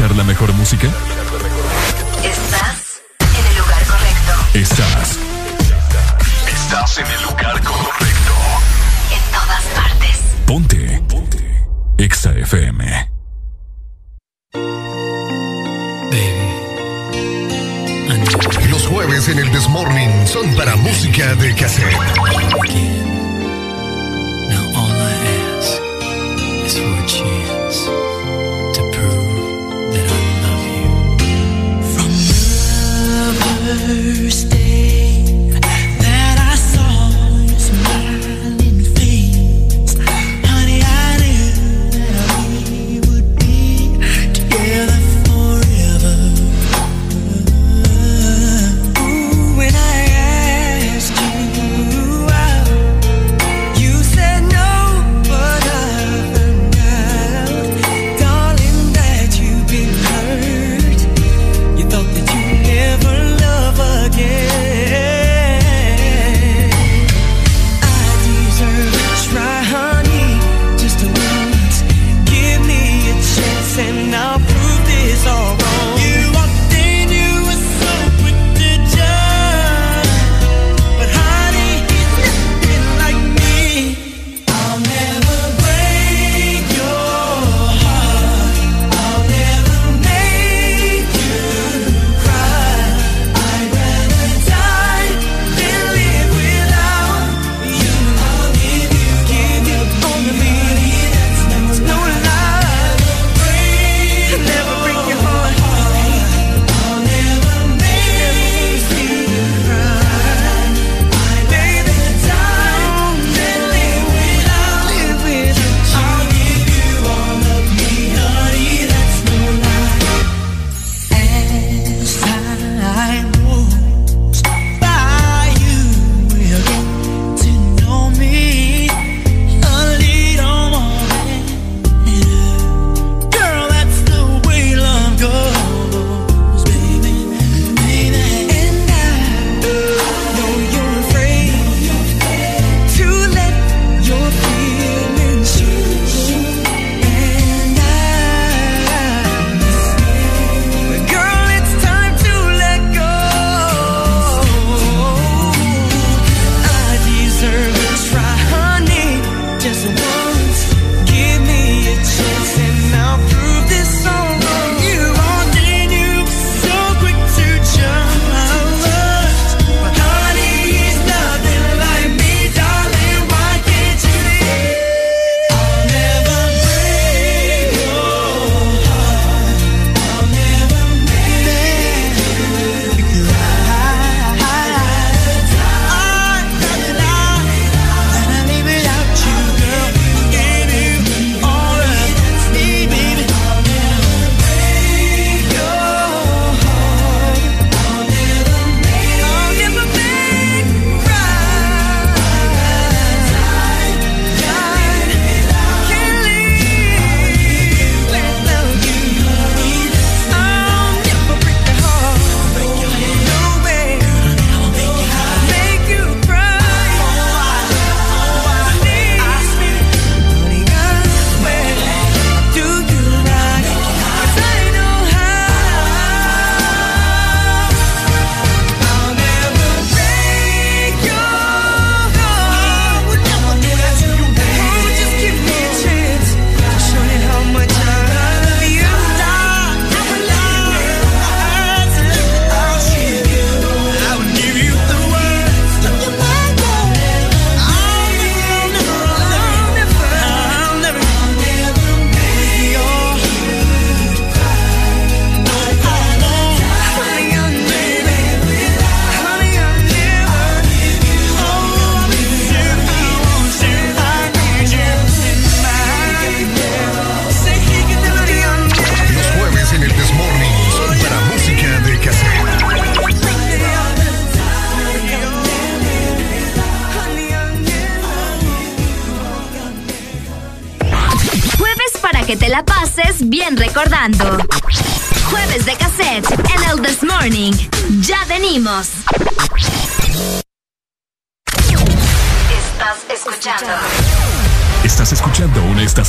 Escuchar la mejor música? Estás en el lugar correcto. Estás. Estás en el lugar correcto. En todas partes. Ponte. Ponte. Exa FM. Los jueves en el Desmorning son para música de cassette.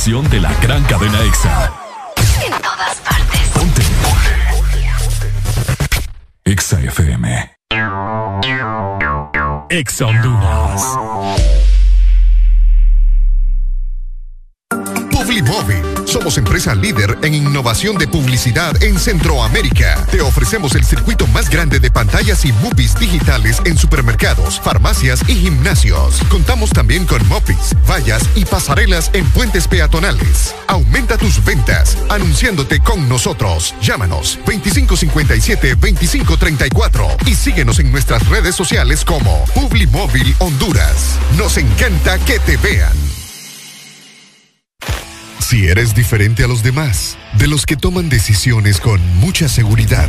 Estación de la gran cadena EXA. en todas partes. Ponte. EXA FM. EXA Honduras. Publimóvil. Somos empresa líder en innovación de publicidad en Centroamérica. Te ofrecemos el circuito más grande de pantallas y movies digitales en supermercados, farmacias y gimnasios. Contamos también con mopis, vallas y pasarelas en puentes peatonales. Aumenta tus ventas anunciándote con nosotros. Llámanos 2557-2534 y síguenos en nuestras redes sociales como Publimóvil Honduras. Nos encanta que te vean. Si eres diferente a los demás, de los que toman decisiones con mucha seguridad,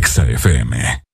EXA FM.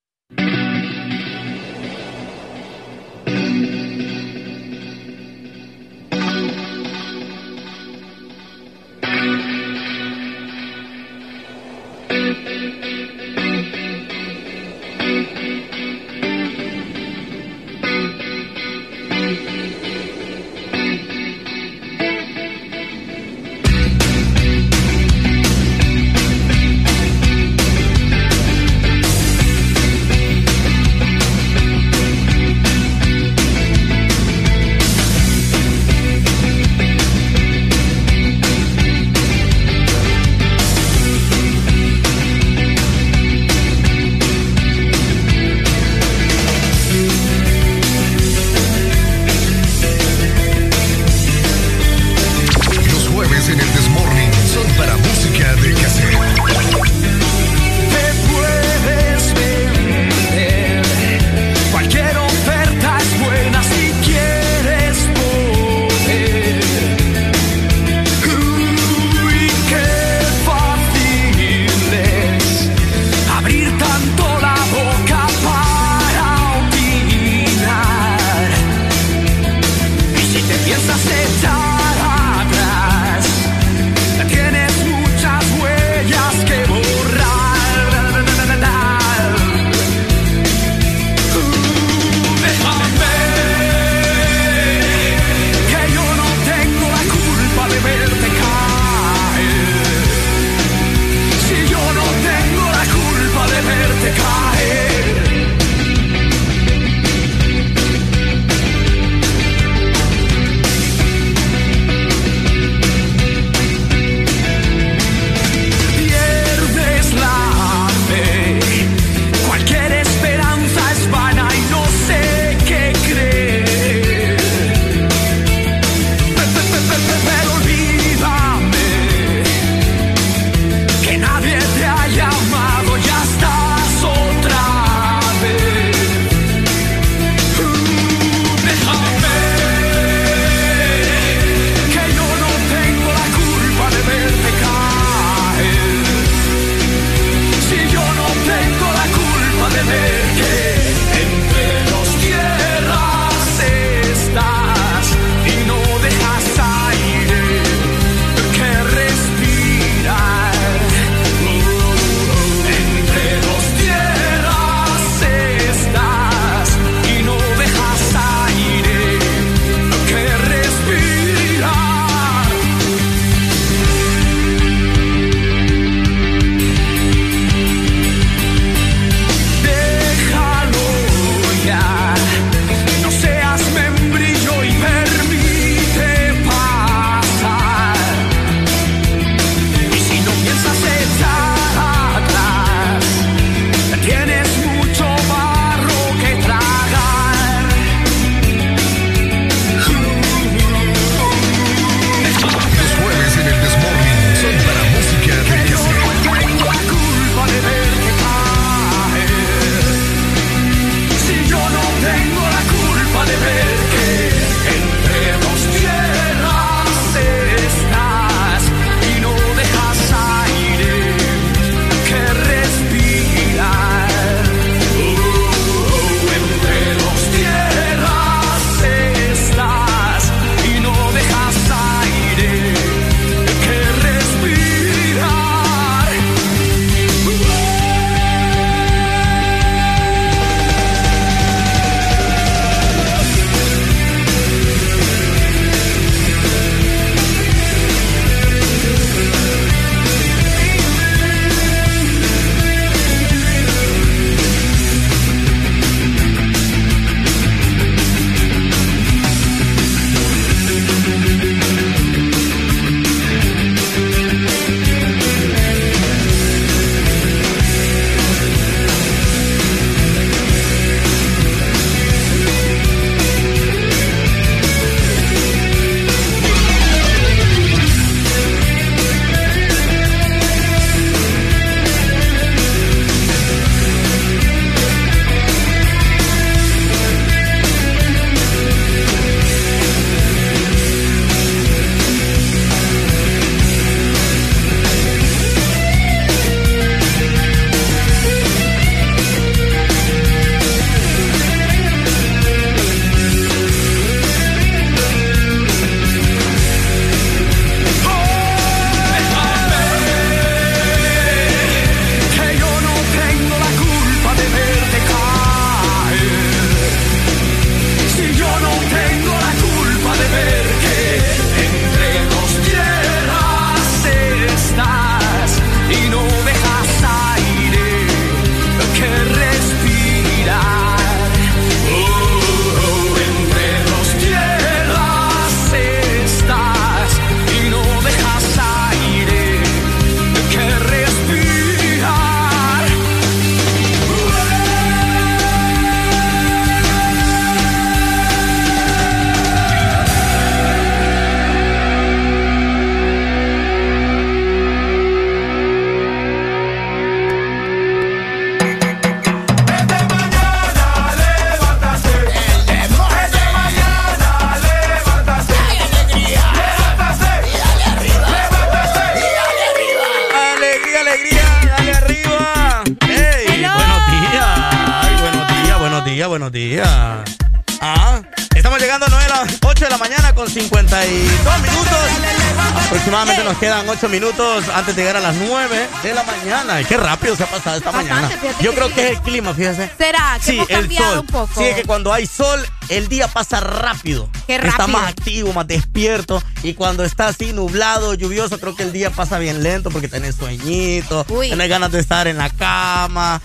8 minutos antes de llegar a las 9 de la mañana. Qué rápido se ha pasado esta Bastante, mañana. Yo que creo que es el clima, fíjese. ¿Será que Sí, hemos el cambiado sol. un poco? Sí, es que cuando hay sol, el día pasa rápido. Qué Está rápido. más activo, más despierto. Y cuando está así nublado, lluvioso, creo que el día pasa bien lento porque tenés sueñito, tenés ganas de estar en la cama,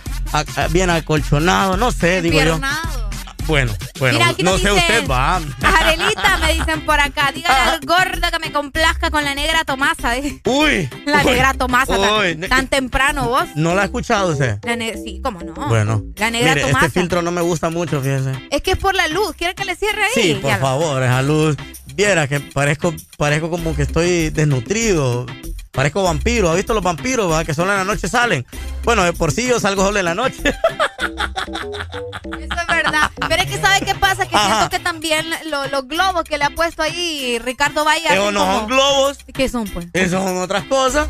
bien acolchonado, no sé, digo yo. Bueno, bueno, Mira, no sé usted, va. Me dicen por acá. Dígale al gordo que me complazca con la negra Tomasa. Uy. La uy, negra Tomasa, uy, tan, temprano vos. ¿No la ha escuchado usted? La sí, cómo no. Bueno. La negra Mire, Tomasa. este filtro no me gusta mucho, fíjese. Es que es por la luz. ¿Quiere que le cierre ahí? Sí, por favor, esa luz. Viera que parezco, parezco como que estoy desnutrido. Parezco vampiro. ¿Ha visto los vampiros, va? Que solo en la noche salen. Bueno, de por sí yo salgo solo en la noche. [LAUGHS] ¿sabe qué pasa? Que Ajá. siento que también lo- los globos que le ha puesto ahí Ricardo Valle. Esos hacen no son globos. ¿Qué son, pues? Esos son otras cosas.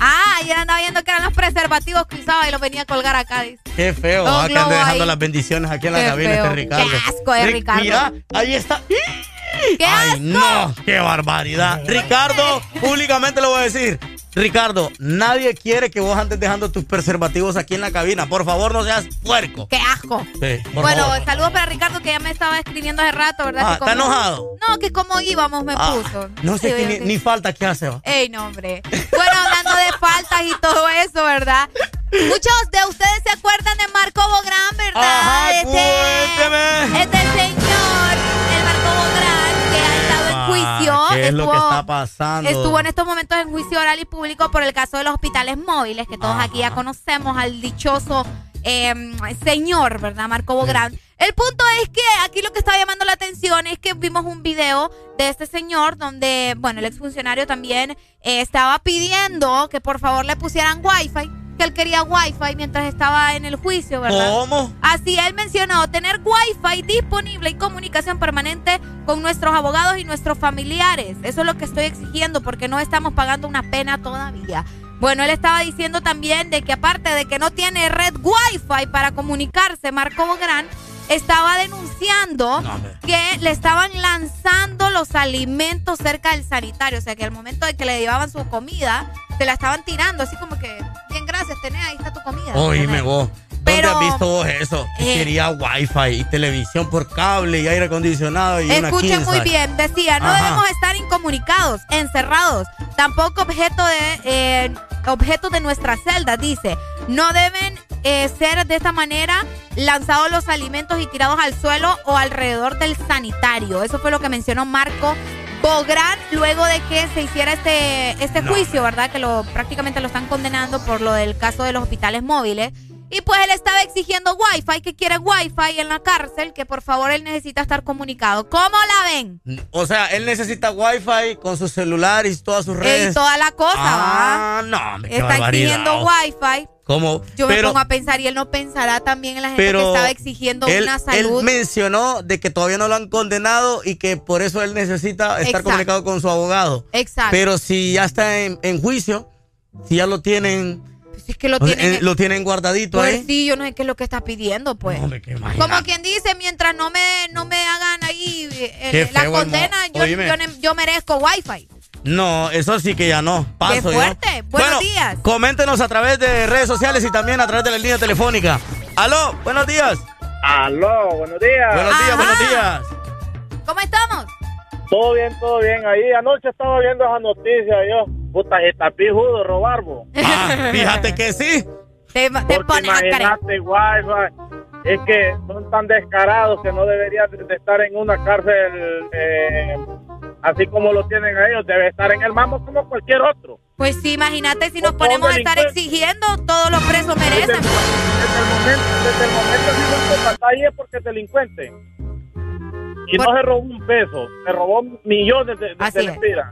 Ah, ayer andaba viendo que eran los preservativos que usaba y los venía a colgar acá. dice. Qué feo. Va, que ande dejando ahí. las bendiciones aquí en la Qué cabina feo. este Ricardo. Qué asco de Ri- Ricardo. Mira, ahí está. ¡Qué Ay, asco! no, qué barbaridad. Ricardo, públicamente le voy a decir. Ricardo, nadie quiere que vos andes dejando tus preservativos aquí en la cabina. Por favor, no seas puerco. ¡Qué asco! Sí, por bueno, favor. saludos para Ricardo que ya me estaba escribiendo hace rato, ¿verdad? Ah, ¿está cómo- enojado? No, que cómo íbamos me Ah, puso. No sé Sí, que ni, falta que hace. va. Ey, no, hombre. Bueno, hablando de faltas y todo eso, ¿verdad? Muchos de ustedes se acuerdan de Marco Bográn, ¿verdad? Ajá, este, este señor, ¿Qué es lo que estuvo- está pasando? Estuvo en estos momentos en juicio oral y público por el caso de los hospitales móviles, que todos aquí ya conocemos al dichoso eh, señor, ¿verdad? Marco Bográn. El punto es que aquí lo que está llamando la atención es que vimos un video de este señor donde, bueno, el exfuncionario también eh, estaba pidiendo que por favor le pusieran wifi, que él quería wifi mientras estaba en el juicio, ¿verdad? ¿Cómo? Así él mencionó tener wifi disponible y comunicación permanente con nuestros abogados y nuestros familiares. Eso es lo que estoy exigiendo porque no estamos pagando una pena todavía. Bueno, él estaba diciendo también de que aparte de que no tiene red wifi para comunicarse, Marco Bográn estaba denunciando que le estaban lanzando los alimentos cerca del sanitario. O sea, que al momento de que le llevaban su comida, se la estaban tirando, así como que, bien, gracias, tenés, ahí está tu comida. Oíme vos. ¿Dónde Pero- has visto vos eso? Que Eh. quería wifi y televisión por cable y aire acondicionado y Escuchen muy bien, decía, no Ajá. debemos estar incomunicados, encerrados, tampoco objeto de eh, objeto de nuestra celda, dice. No deben eh, ser de esta manera lanzados los alimentos y tirados al suelo o alrededor del sanitario. Eso fue lo que mencionó Marco Bográn luego de que se hiciera este, este No, juicio, ¿verdad? Que lo prácticamente lo están condenando por lo del caso de los hospitales móviles. Y pues él estaba exigiendo wifi, que quiere wifi en la cárcel, que por favor él necesita estar comunicado. ¿Cómo la ven? O sea, él necesita wifi con su celular y todas sus redes. Y toda la cosa, Ah, no, qué Está barbaridad. exigiendo wifi. ¿Cómo? Yo me pongo a pensar y él no pensará también en la gente pero que estaba exigiendo él, una él salud. mencionó de que todavía no lo han condenado y que por eso él necesita estar Exacto. comunicado con su abogado. Exacto. Pero si ya está en, en juicio, si ya lo tienen... Es que lo o sea, tienen- eh, lo tienen guardadito Pues ahí. sí, yo no sé qué es lo que está pidiendo, pues. Imagina- Como quien dice, mientras no me, no me hagan ahí eh, Qué la condena, yo, yo, ne- yo merezco wifi. No, eso sí que ya no. Paso Qué yo. fuerte. Buenos Bueno, días. Coméntenos a través de redes sociales y también a través de la línea telefónica. Aló, buenos días. Aló, buenos días. Buenos días, buenos días. ¿Cómo estamos? Todo bien, todo bien. Ahí anoche estaba viendo esa noticia yo. Puta, está pijudo robar, bo. Ah, fíjate que sí. Te, te Porque pones imagínate, wifi. Es que son tan descarados que no deberían de estar en una cárcel eh, así como lo tienen a ellos. Debe estar en el mambo como cualquier otro. Pues sí, imagínate si nos ponemos a estar exigiendo, todos los presos merecen. desde el momento, desde el momento que uno está ahí es porque es delincuente. Y no se robó un peso, se robó millones de, de, Así de es. lempiras.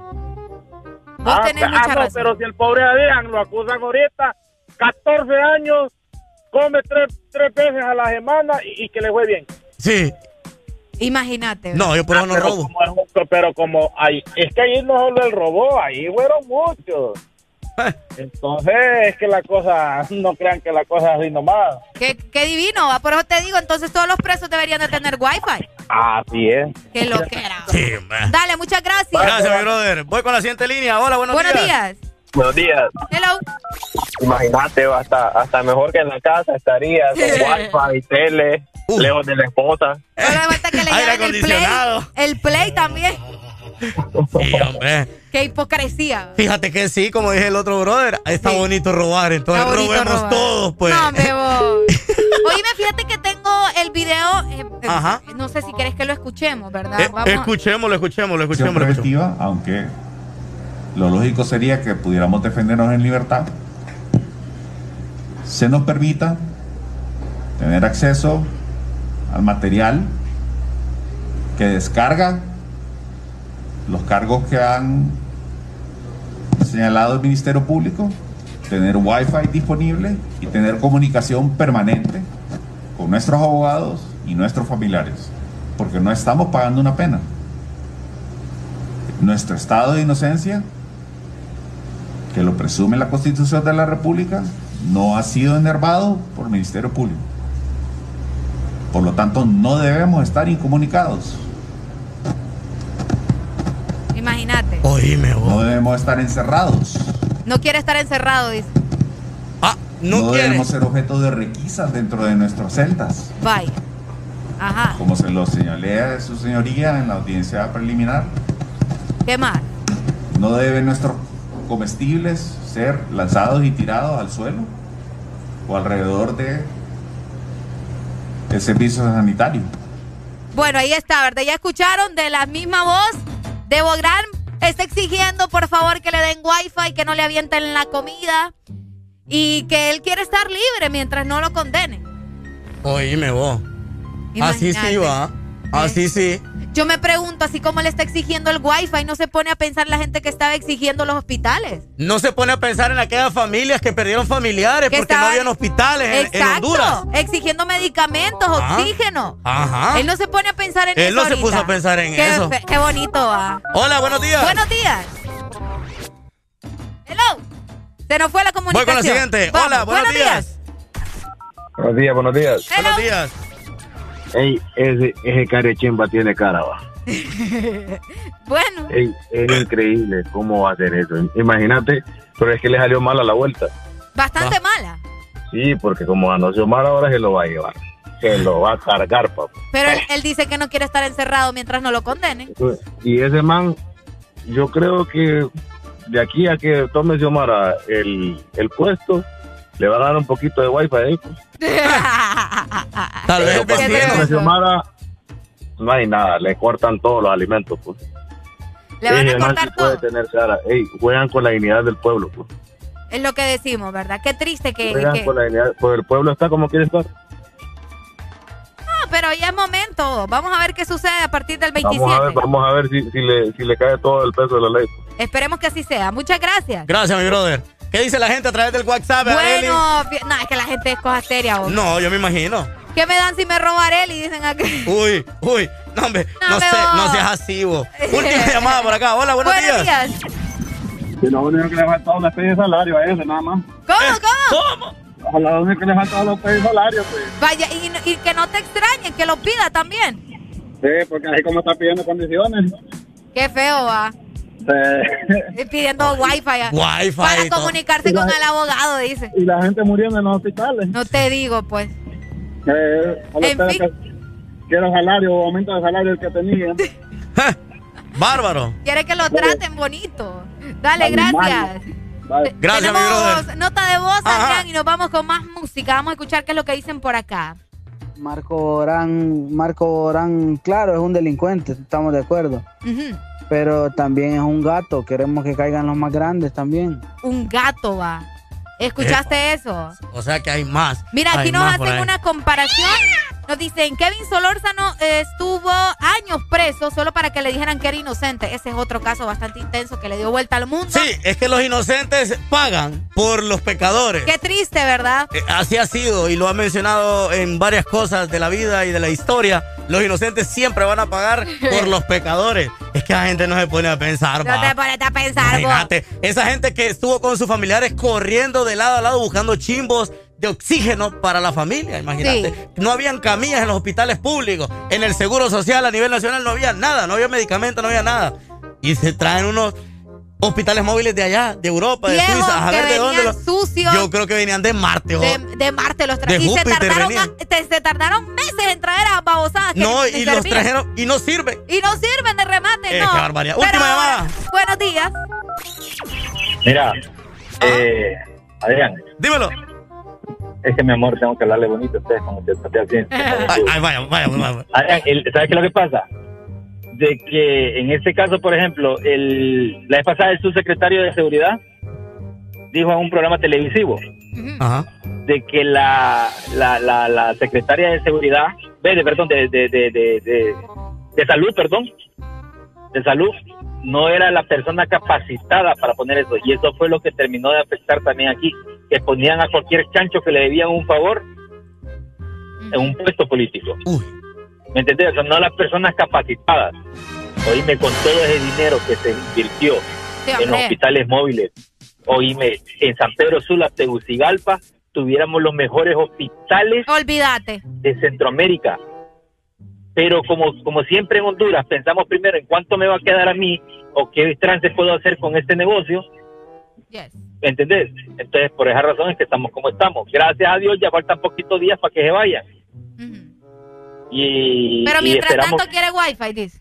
Vos tenés mucha no, razón. pero si el pobre Adrián lo acusan ahorita, 14 años, come tres, tres veces a la semana y, y que le fue bien. Sí. Imagínate. No, yo por eso no pero robo. Como, pero como ahí, es que ahí no solo el robó, ahí fueron muchos. Entonces, es que la cosa, no crean que la cosa es así nomás. Qué, qué divino, va. Por eso te digo, entonces todos los presos deberían de tener wifi. Así es. Qué loquera. Sí. Dale, muchas gracias. Gracias, mi brother. Voy con la siguiente línea. Hola, buenos, Buenos días. días. Buenos días. Hello. Imagínate, hasta, hasta mejor que en la casa estaría con wifi, tele, lejos de la esposa. Solo falta que le Aire lleven el play. acondicionado. El play también. Sí, hombre. Qué hipocresía. Fíjate que sí, como dije el otro brother, está bonito robar, entonces bonito robemos robar. todos, pues. No. [LAUGHS] Oíme, fíjate que tengo el video. eh, eh, Ajá. No sé si quieres que lo escuchemos, ¿verdad? Eh, Vamos. escuchémoslo, escuchémoslo, escuchémoslo. aunque lo lógico sería que pudiéramos defendernos en libertad, se nos permita tener acceso al material que descarga los cargos que han señalado el Ministerio Público, tener wifi disponible y tener comunicación permanente con nuestros abogados y nuestros familiares, porque no estamos pagando una pena nuestro estado de inocencia, que lo presume la Constitución de la República, no ha sido enervado por el Ministerio Público. Por lo tanto, no debemos estar incomunicados. Oíme, No debemos estar encerrados. No quiere estar encerrado, dice. No, debemos ser objeto de requisas dentro de nuestras celdas, Bye. Ajá. como se lo señalé a su señoría en la audiencia preliminar. ¿Qué más? No deben nuestros comestibles ser lanzados y tirados al suelo o alrededor de el servicio sanitario. Bueno, ahí está, ¿verdad? Ya escucharon de la misma voz de Bográn. Está exigiendo, por favor, que le den wifi, que no le avienten la comida. Y que él quiere estar libre mientras no lo condenen. Oíme vos. Así sí Imagínate. va. Así sí. Yo me pregunto, así como le está exigiendo el wifi, ¿no se pone a pensar la gente que estaba exigiendo los hospitales? No se pone a pensar en aquellas familias que perdieron familiares Que porque no habían hospitales en, en Exacto. Honduras. Exigiendo medicamentos, Ajá. oxígeno. Ajá. Él no se pone a pensar en Él eso no se puso a pensar en Qué eso. Qué bonito va. Hola, buenos días. Buenos días. Hello. Se nos fue la comunicación. Voy con la siguiente. Vamos, Hola, buenos, días. Buenos días, buenos días. Buenos días. Ey, ese, ese carechimba tiene cara, va. [LAUGHS] bueno. Ey, es increíble cómo va a hacer eso. Imagínate, pero es que le salió mal a la vuelta. Bastante mala. Sí, porque como ganó Xiomara, ahora se lo va a llevar. Se lo va a cargar, papá. Pero él, él dice que no quiere estar encerrado mientras no lo condenen. Y ese man, yo creo que de aquí a que tome Xiomara el, el puesto, le va a dar un poquito de wifi ahí. pues. [LAUGHS] Tal vez vecino. Xiomara, no hay nada, le cortan todos los alimentos. Pues. Le van a cortar sí puede todo. tener cara. Ey, juegan con la dignidad del pueblo. Pues. Es lo que decimos, ¿verdad? Qué triste que... Juegan que- con la dignidad. Pues el pueblo está como quiere estar. No, pero ya es momento. Vamos a ver qué sucede a partir del 27. Vamos a ver, vamos a ver si, si, le, si le cae todo el peso de la ley. Esperemos que así sea. Muchas gracias. Gracias, mi brother. ¿Qué dice la gente a través del WhatsApp? Bueno, no, es que la gente es cosa seria. vos. No, yo me imagino. ¿Qué me dan si me roba Arely? Dicen aquí. Uy, uy, no, hombre, No, no, sé, pero- no seas así, vos. Última [LAUGHS] llamada por acá. Hola, buenos, Buenos días. días. Si lo único que le falta una especie de salario a ese, nada más. ¿Cómo, cómo? A lo único que le falta una especie de salario, pues. Vaya, y, no- y que no te extrañen, que lo pida también. Sí, porque así como está pidiendo condiciones. Qué feo va. Sí. Y [LAUGHS] Pidiendo [LAUGHS] wifi. Wifi Para comunicarse Y la- con el abogado, dice. Y la gente muriendo en los hospitales. No te digo, pues. Eh, En fin. que quiero salario o aumento de salario el que tenía. [LAUGHS] Bárbaro. Quiere que lo traten bonito. Dale, gracias. Gracias, mi Tenemos brother. nota de voz, Adrián, y nos vamos con más música. Vamos a escuchar qué es lo que dicen por acá. Marco Borán, Marco Borán, claro, es un delincuente, estamos de acuerdo. Ujú. Pero también es un gato, queremos que caigan los más grandes también. Un gato va. ¿Escuchaste eso? O sea que hay más. Mira, aquí Hay nos hacen una comparación. Nos dicen, Kevin Solórzano estuvo años preso solo para que le dijeran que era inocente. Ese es otro caso bastante intenso que le dio vuelta al mundo. Sí, es que los inocentes pagan por los pecadores. Qué triste, ¿verdad? Eh, Así ha sido y lo ha mencionado en varias cosas de la vida y de la historia. Los inocentes siempre van a pagar por los pecadores. Es que la gente no se pone a pensar. No va. te pones a pensar, vos. Imagínate, esa gente que estuvo con sus familiares corriendo de lado a lado buscando chimbos de oxígeno para la familia, imagínate. Sí. No habían camillas en los hospitales públicos, en el seguro social a nivel nacional no había nada, no había medicamentos, no había nada. Y se traen unos hospitales móviles de allá, de Europa, de Suiza, a ver de dónde. los- sucios. Yo creo que venían de Marte. De, o- de Marte los trajeron. Y se tardaron, venían. a- te- se tardaron meses en traer a babosadas. No, y los servían. trajeron y no sirven. Y no sirven de remate, Eh, no. qué barbaridad. Pero Última llamada. Buenos días. Mira, eh, Adrián. Dímelo. Es que mi amor, tengo que hablarle bonito a ustedes como te traté así. [LAUGHS] Ay, ay, vaya, vaya, vaya. ¿sabes qué es lo que pasa? De que en este caso, por ejemplo, el, la vez pasada el subsecretario de Seguridad dijo en un programa televisivo Ajá. de que la, la, la, la secretaria de Seguridad, de, de- perdón, de, de, de, de, de- de Salud, perdón, de Salud, no era la persona capacitada para poner eso. Y eso fue lo que terminó de afectar también aquí, que ponían a cualquier chancho que le debían un favor en un puesto político. ¿Me entendés? O sea, no las personas capacitadas. Oíme, con todo ese dinero que se invirtió Sí, en los hospitales móviles, oíme, en San Pedro Sula, Tegucigalpa, tuviéramos los mejores hospitales Olvídate. de Centroamérica. Pero como, como siempre en Honduras, pensamos primero en cuánto me va a quedar a mí o qué trance puedo hacer con este negocio. ¿Me ¿Entendés? Entonces, por esa razón es que estamos como estamos. Gracias a Dios ya faltan poquitos días para que se vayan. Y, Pero y mientras esperamos tanto quiere wifi, dice.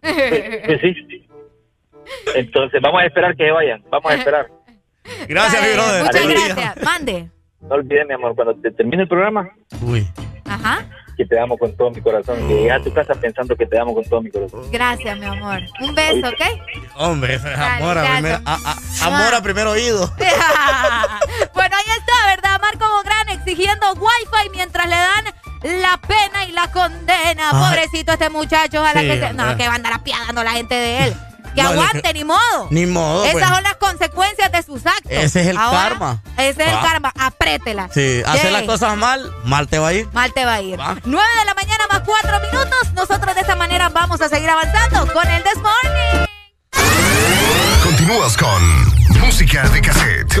Pues sí. Entonces, vamos a esperar que se vayan. Vamos a esperar. Gracias, mi brother. Muchas gracias. Mande. No olvides, mi amor, cuando te termine el programa, Ajá. Que te amo con todo mi corazón. Que llegues a tu casa pensando que te amo con todo mi corazón. Gracias, mi amor. Un beso, ¿ok? Hombre, es amor a, primer, a- a- amor a primer oído. [LAUGHS] bueno, ahí está, ¿verdad? Marco Bográn exigiendo wifi mientras le dan la pena y la condena. Pobrecito este muchacho, ojalá Sí, que se... No, que va a andar apiadando la gente de él. Que No, aguante, ni modo. Ni modo, Esas pues. son las consecuencias de sus actos. Ese es el Ahora, karma. Ese es el Va. karma. Aprétela. Sí, hacer Sí. las cosas mal, mal te va a ir. Mal te va a ir. 9 de la mañana más 4 minutos. Nosotros de esta manera vamos a seguir avanzando con el This Morning. Continúas con música de cassette.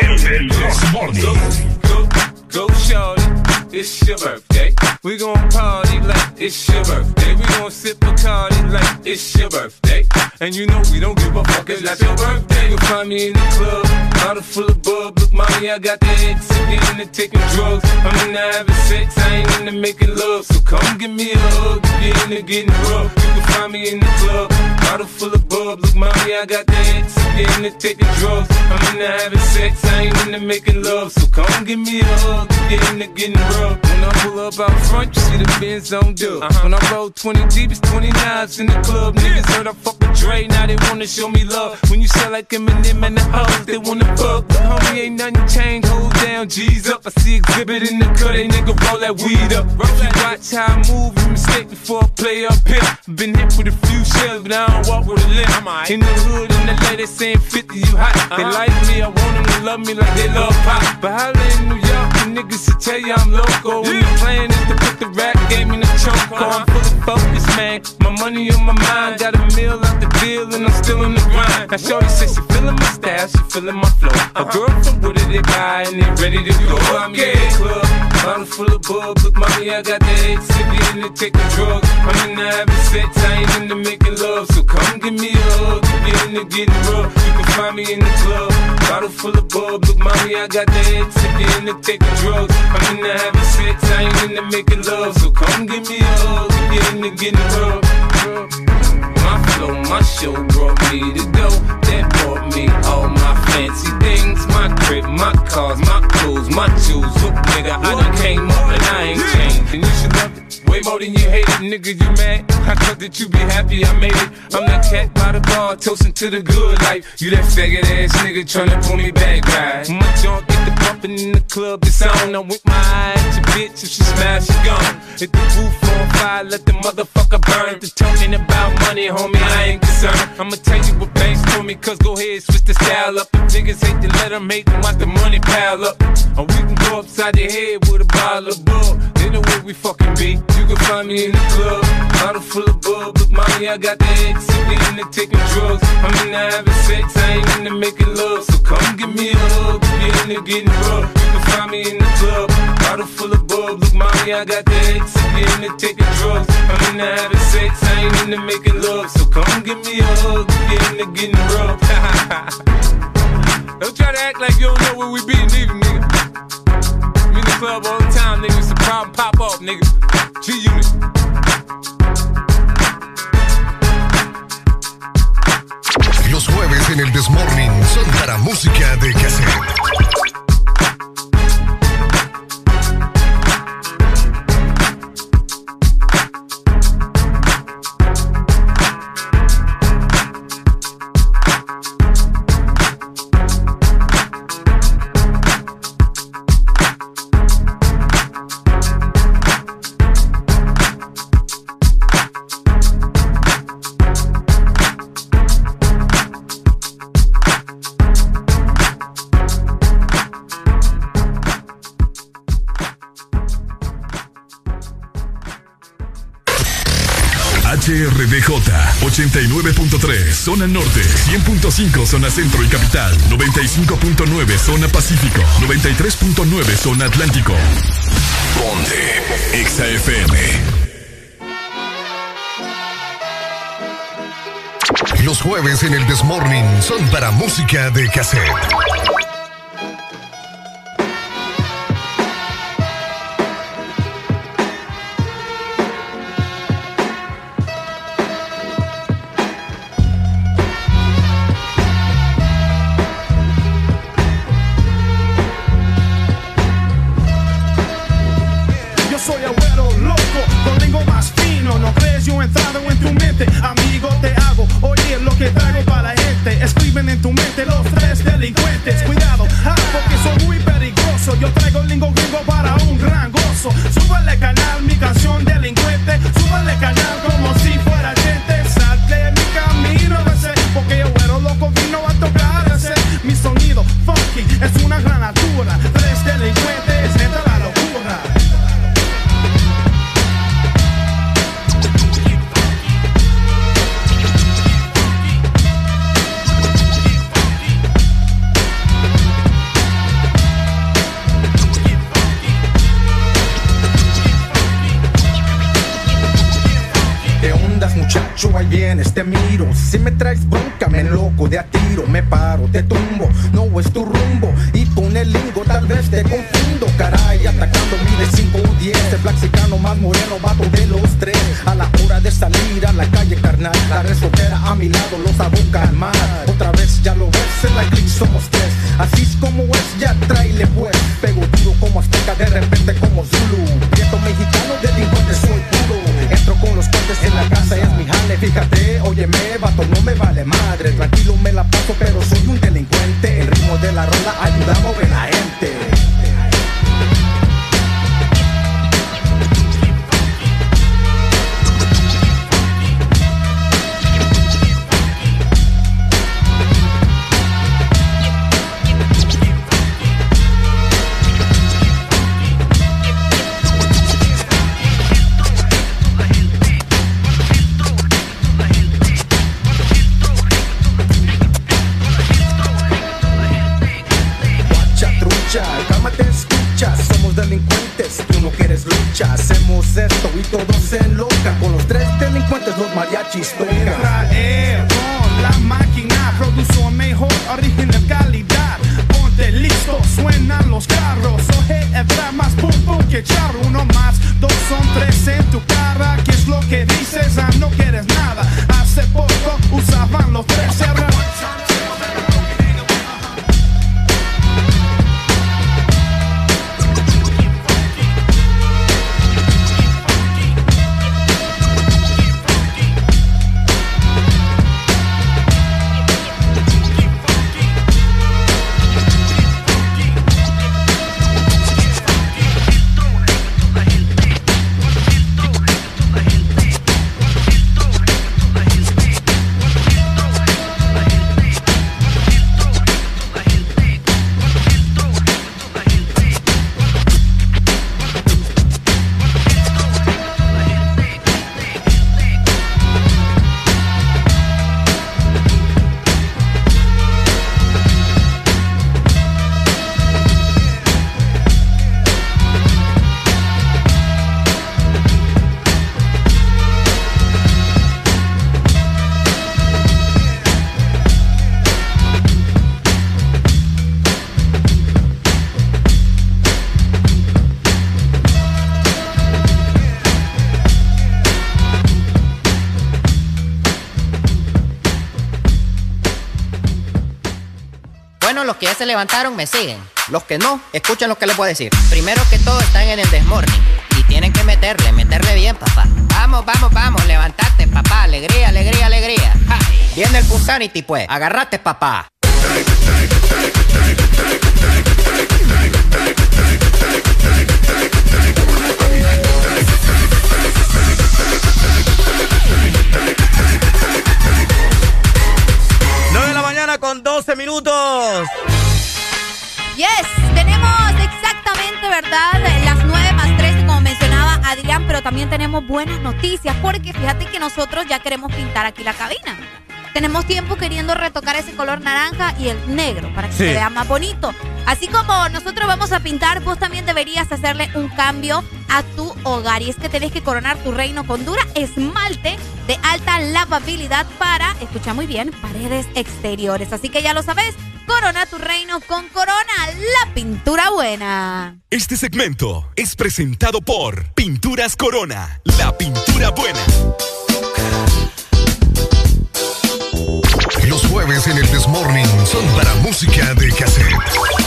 El This Morning. Go, shorty, it's your birthday. We gon' party like it's your birthday. We gon' sip Bacardi like it's your birthday. And you know we don't give a fuck, it's not your birthday. You'll find me in the club, bottle full of bub. Look, mommy, I got the X, I'm into taking drugs. I'm into having sex, I ain't into making love. So come give me a hug, you're into getting rough. You can find me in the club, bottle full of bub. Look, mommy, I got the X, I'm into taking drugs. I'm into having sex, I ain't into making love. So come give me a hug, if you're into getting rough. When I pull up out front, you see the Benz on dub. When I roll 20 deep, it's 20 knives in the club. Niggas heard I fuck with Dre, now they wanna show me love. When you sell like Eminem and the hoes, they wanna fuck. But homie, ain't nothing changed, hold down, G's up. I see exhibit in the cut, they nigga roll that weed up. If you watch how I move, you mistake before I play up here. Been hit with a few shells, but I don't walk with a limp. In the hood, in the lady saying 50, you hot. They like me, I want them to love me like they love pop. But holla in New York, the niggas will tell you I'm loco. And the plan is to put the rap game in the choke. I'm full of focus, man. My money on my mind, got a meal out the deal, and I'm still in the grind. Now, Shorty says she feeling my style, she feeling my flow. A girl from Wooded, they buy, and they ready to go. I'm in the club, bottle full of bub. Look, mommy, I got the X, if you into taking drugs. I'm into having sex, I ain't into making love. So come give me a hug, if you into getting rough. You can find me in the club, bottle full of bub. Look, mommy, I got the X, if you into taking drugs. I'm into having sex, I ain't into making love. So come give me a hug, if you into getting rough. My flow, my show brought me to go. That brought me all my fancy things. My crib, my cars, my clothes, my shoes. Look, nigga, I done came up and I ain't changed. And you should love it. Way more than you hate it, nigga, you mad? I thought that you be happy I made it. I'm that cat by the bar, toasting to the good life. You that faggot ass nigga tryna pull me back, right? My junk get the pump hopping in the club, it's on. I'm with my eye at your bitch, if she smash, she gone. If the roof on fire, let the motherfucker burn. The talking about money, homie, I ain't concerned. I'ma tell you what banks told me, cause go ahead, switch the style up. Niggas hate to let them hate, then watch the money pile up. And we can go upside the head with a bottle of bug. Then the way we fucking be. You can find me in the club, bottle full of bug. Look, mommy, I got the X, if we into taking drugs. I'm into having sex, I ain't into making love. So come give me a hug, if you're into getting rough. You can find me in the full of bug. Look, mommy, I got the X, if you're into taking drugs. I'm into having sex, I ain't into making love. So come give me a hug, if you're into getting rough. [LAUGHS] don't try to act like you don't know where we be, neither, nigga. We in the club all the time, nigga. It's a problem, pop off, nigga. G Unit. Los jueves en el Desmorning son para música de cassette. 89.3 Zona Norte 100.5 Zona Centro y Capital 95.9 Zona Pacífico 93.9 Zona Atlántico Ponte Exa FM Los jueves en el Desmorning son para música de cassette. levantaron me siguen. Los que no, escuchen lo que les voy a decir. Primero que todo están en el desmorning. Y tienen que meterle, meterle bien, papá. Vamos, vamos, vamos, levantate, papá. Alegría, alegría, alegría. Viene el Punsanity, pues. Agarrate, papá. tenemos buenas noticias porque fíjate que nosotros ya queremos pintar aquí la cabina. Tenemos tiempo queriendo retocar ese color naranja y el negro para que sí. se vea más bonito. Así como nosotros vamos a pintar, vos también deberías hacerle un cambio a tu hogar. Y es que tenés que coronar tu reino con dura esmalte de alta lavabilidad para, escucha muy bien, paredes exteriores. Así que ya lo sabes, corona tu reino con Corona, la pintura buena. Este segmento es presentado por... Pinturas Corona, la pintura buena. Los jueves en el Desmorning son para música de cassette.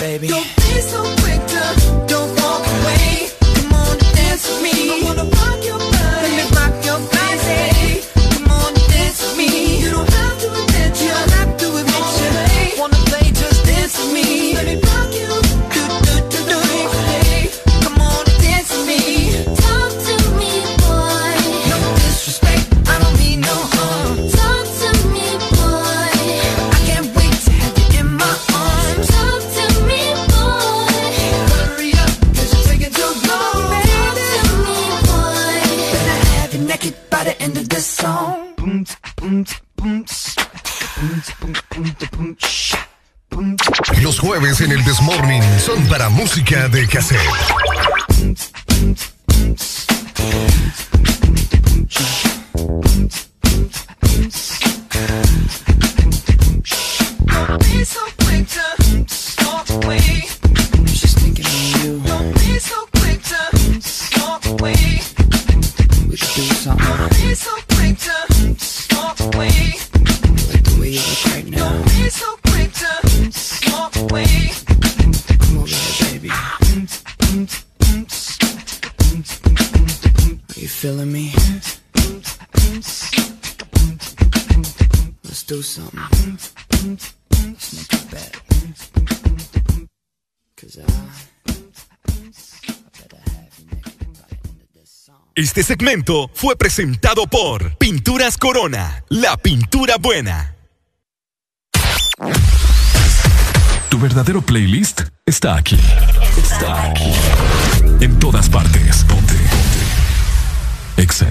baby. Don't be so quick to don't walk away. son para música de cassette. Este segmento fue presentado por Pinturas Corona, la pintura buena. Tu verdadero playlist está aquí. Está aquí. En todas partes. Ponte. Ponte. Exa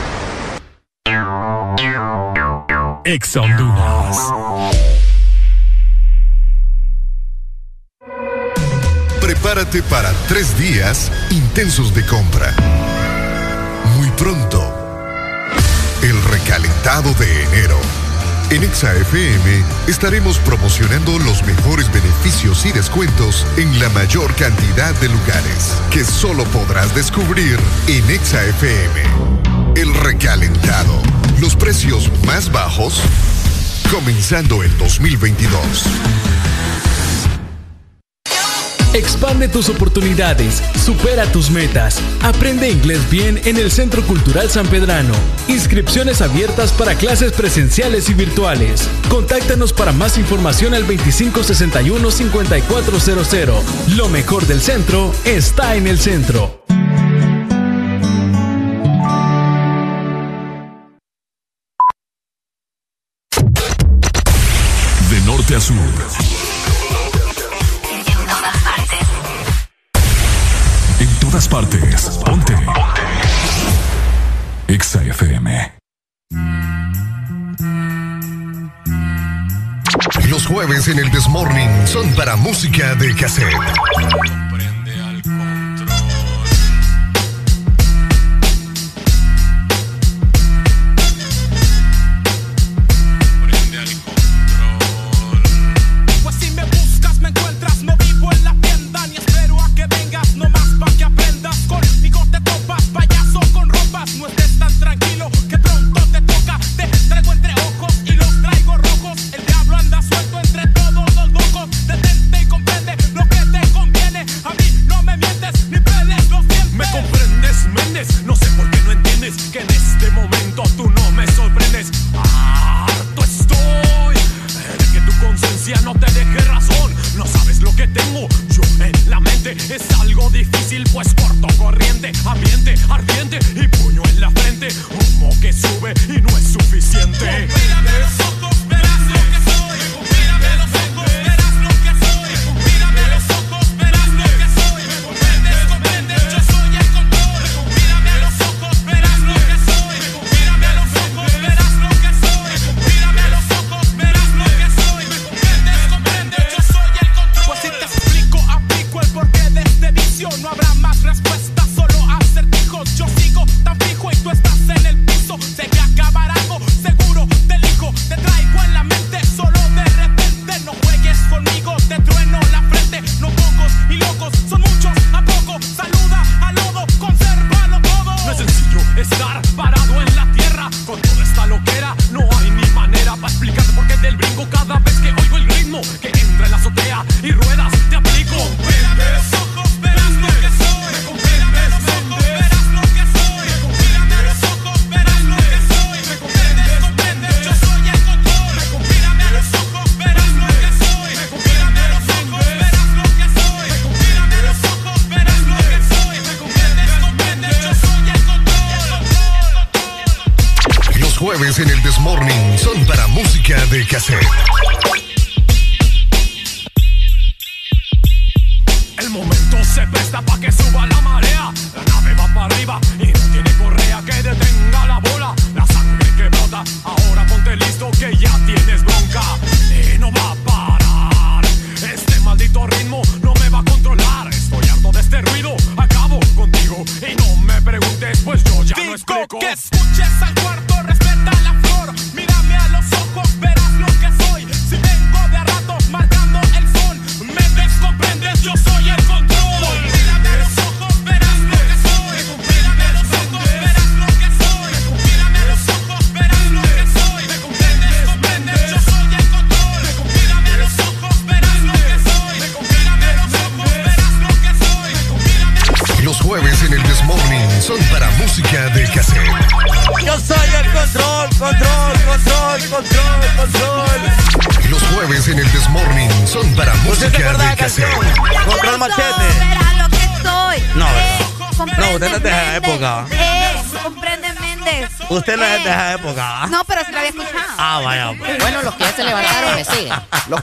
Ex Honduras. Prepárate para tres días intensos de compra. Muy pronto, el recalentado de enero. En ExaFM estaremos promocionando los mejores beneficios y descuentos en la mayor cantidad de lugares que solo podrás descubrir en ExaFM. El recalentado los precios más bajos comenzando en 2022. Expande tus oportunidades, supera tus metas, aprende inglés bien en el Centro Cultural San Pedrano. Inscripciones abiertas para clases presenciales y virtuales. Contáctanos para más información al 2561-5400. Lo mejor del centro está en el centro. Sur. En todas partes. En todas partes. Ponte. Ponte. Exa FM. Los jueves en el Desmorning son para música de cassette.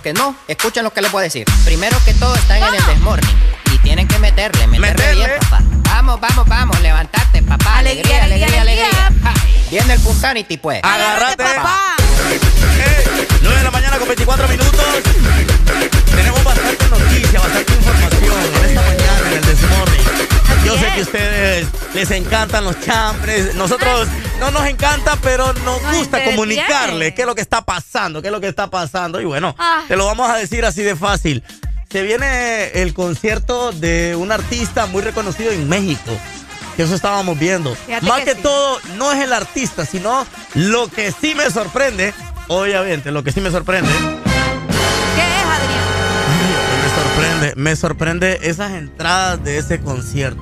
Que no, escuchen lo que les voy a decir. Primero que todo están en el desmorning. Y tienen que meterle, meterle, Meterle. bien, papá. Vamos, vamos, vamos, levantate, papá. Alegría, alegría, alegría. Ja, Viene el Punsanity, pues. Agárrate. Comunicarle qué es lo que está pasando, qué es lo que está pasando. Y bueno, Ah. te lo vamos a decir así de fácil. Se viene el concierto de un artista muy reconocido en México. Que eso estábamos viendo. Fíjate Más que que sí. todo, no es el artista, sino lo que sí me sorprende. Obviamente, lo que sí me sorprende. ¿Qué es, Adrián? Me sorprende, me sorprende esas entradas de ese concierto.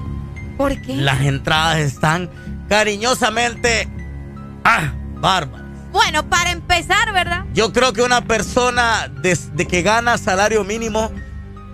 ¿Por qué? Las entradas están cariñosamente. ¡Ah! Bárbaras. Bueno, para empezar, ¿verdad? Yo creo que una persona de, que gana salario mínimo,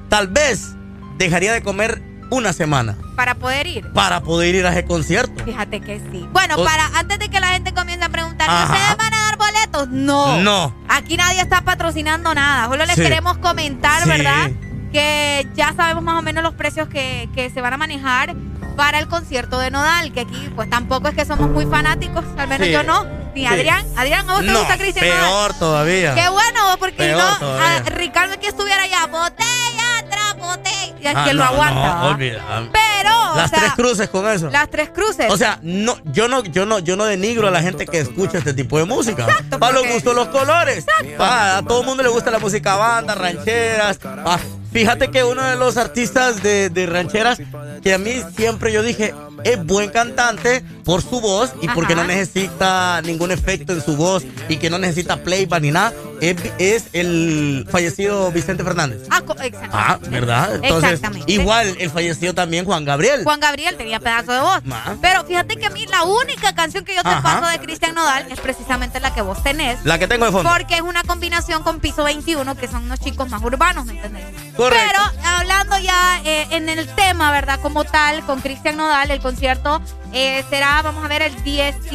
tal vez dejaría de comer una semana Para poder ir. para poder ir a ese concierto. Fíjate que sí. Bueno, O- para antes de que la gente comience a preguntar, Ajá. ¿ustedes van a dar boletos? No. No. Aquí nadie está patrocinando nada. Solo les Sí. queremos comentar, Sí. ¿verdad? Que ya sabemos más o menos los precios que, que se van a manejar para el concierto de Nodal, que aquí pues tampoco es que somos muy fanáticos, al menos Sí. yo no, ni Sí. Adrián. Adrián, ¿a vos te No, gusta Cristian peor todavía. Qué bueno, porque Peor no, todavía. a Ricardo que estuviera allá, botella tras botella, y Ah, que lo aguanta. no, olvida. Pero, o Las sea, tres cruces con eso. Las tres cruces. O sea, no, yo no, yo no, yo no denigro a la gente que escucha este tipo de música. Para los gustos, los colores. Pa, a todo el mundo le gusta la música banda, rancheras. Ah, fíjate que uno de los artistas de, de rancheras que a mí siempre yo dije es buen cantante por su voz y porque no necesita ningún efecto en su voz y que no necesita playback ni nada, es, es el fallecido Vicente Fernández. Ah, exacto. Ah, ¿verdad? Entonces, Exactamente. igual el fallecido también Juan Gabriel. Juan Gabriel tenía pedazo de voz. Ma. Pero fíjate que a mí la única canción que yo te Ajá. paso de Cristian Nodal es precisamente la que vos tenés. La que tengo de fondo. Porque es una combinación con Piso 21, que son unos chicos más urbanos, ¿me entendés? Correcto. Pero hablando ya eh, en el tema, ¿verdad? Como tal, con Cristian Nodal, el concierto eh, será, vamos a ver, el 18,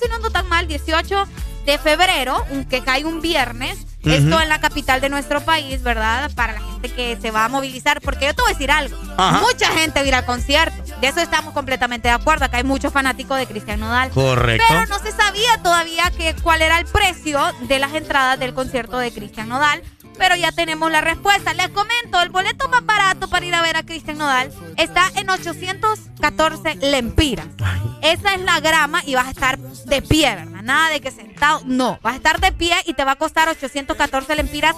si no ando tan mal, 18 de febrero, que cae un viernes. Esto en la capital de nuestro país, ¿verdad? Para la gente que se va a movilizar. Porque yo te voy a decir algo. Ajá. Mucha gente va a ir al concierto. De eso estamos completamente de acuerdo. Acá hay muchos fanáticos de Cristian Nodal. Correcto. Pero no se sabía todavía que, cuál era el precio de las entradas del concierto de Cristian Nodal. Pero ya tenemos la respuesta. Les comento, el boleto más barato para ir a ver a Cristian Nodal está en 814 lempiras. Esa es la grama y vas a estar de pie, ¿verdad? Nada de que sentado. No, vas a estar de pie y te va a costar 814 lempiras.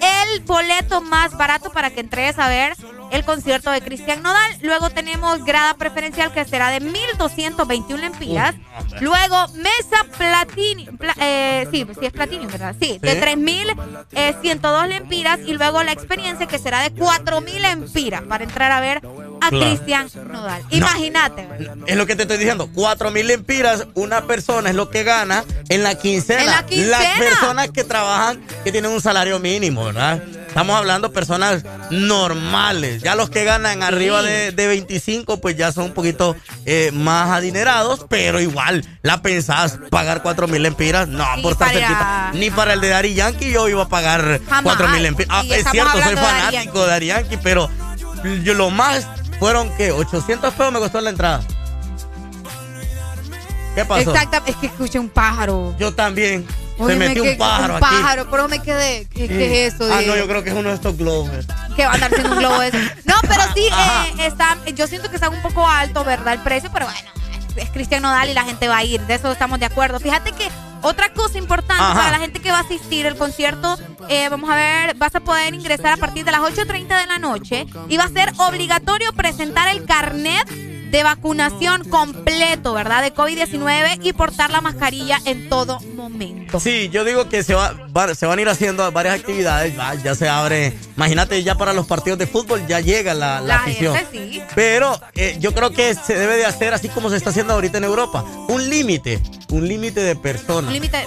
El boleto más barato para que entregues a ver el concierto de Cristian Nodal. Luego tenemos grada preferencial que será de 1221 lempiras. Luego mesa platini, pla- eh, sí, sí es platino, ¿verdad? Sí, de Sí. 3102 lempiras y luego la experiencia que será de 4000 lempiras para entrar a ver a Claro. Cristian Nodal. Imagínate. Es lo que te estoy diciendo. Cuatro mil lempiras, una persona es lo que gana en la quincena. En la quincena. Las personas que trabajan, que tienen un salario mínimo, ¿verdad? Estamos hablando de personas normales. Ya los que ganan arriba de, de 25, pues ya son un poquito eh, más adinerados, pero igual, la pensás pagar cuatro mil lempiras. No, Sí, por estar cerquita. Ni para el de Dari Yankee yo iba a pagar Jamás. cuatro mil lempiras. Ah, es cierto, soy fanático de Dari Yankee, pero yo lo más fueron que 800 pesos me costó la entrada. ¿Qué pasó? Exacto, es que escuché un pájaro. Yo también. Oye, Se me metió un pájaro un aquí. pájaro, pero me quedé. ¿Qué, Sí. qué es eso? Ah, no, yo creo que es uno de estos globos. que va a andar siendo un globo ese. No, pero sí, [LAUGHS] eh, está, yo siento que está un poco alto, ¿verdad? El precio, pero bueno, es Cristian Nodal y la gente va a ir. De eso estamos de acuerdo. Fíjate que otra cosa importante Ajá. para la gente que va a asistir al concierto, eh, vamos a ver, vas a poder ingresar a partir de las 8.30 de la noche y va a ser obligatorio presentar el carnet de vacunación completo, ¿verdad? De COVID-19 y portar la mascarilla en todo momento. Sí, yo digo que se, va, va- se van a ir haciendo varias actividades. va, ya se abre. Imagínate, ya para los partidos de fútbol ya llega la, la La afición. gente sí. Pero eh, yo creo que se debe de hacer así como se está haciendo ahorita en Europa. Un límite. Un límite de personas. Un límite,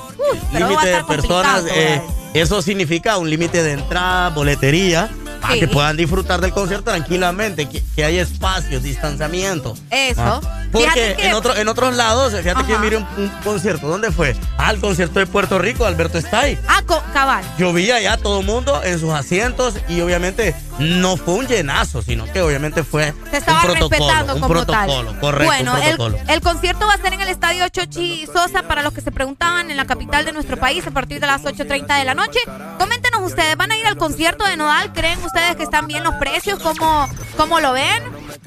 límite de personas. eh, eso significa un límite de entrada, boletería, para que puedan disfrutar del concierto tranquilamente, que, que haya espacio, distanciamiento. Eso. Ah, Porque que- en, otro- en otros lados, fíjate que Ajá. miré un, un concierto. ¿Dónde fue? Ah, el concierto de Puerto Rico, Alberto Stay. Ah, cabal. Yo vi allá todo el mundo en sus asientos y obviamente no fue un llenazo, sino que obviamente fue Se estaba un protocolo. respetando un como protocolo, tal. correcto. bueno, un el, protocolo. el concierto va a ser en el estadio Chochi Sosa para los que se preguntaban en la capital de nuestro país a partir de las 8.30 de la noche. Coméntenos ustedes, ¿van a ir al concierto de Nodal? ¿Creen ustedes que están bien los precios? ¿Cómo, cómo lo ven?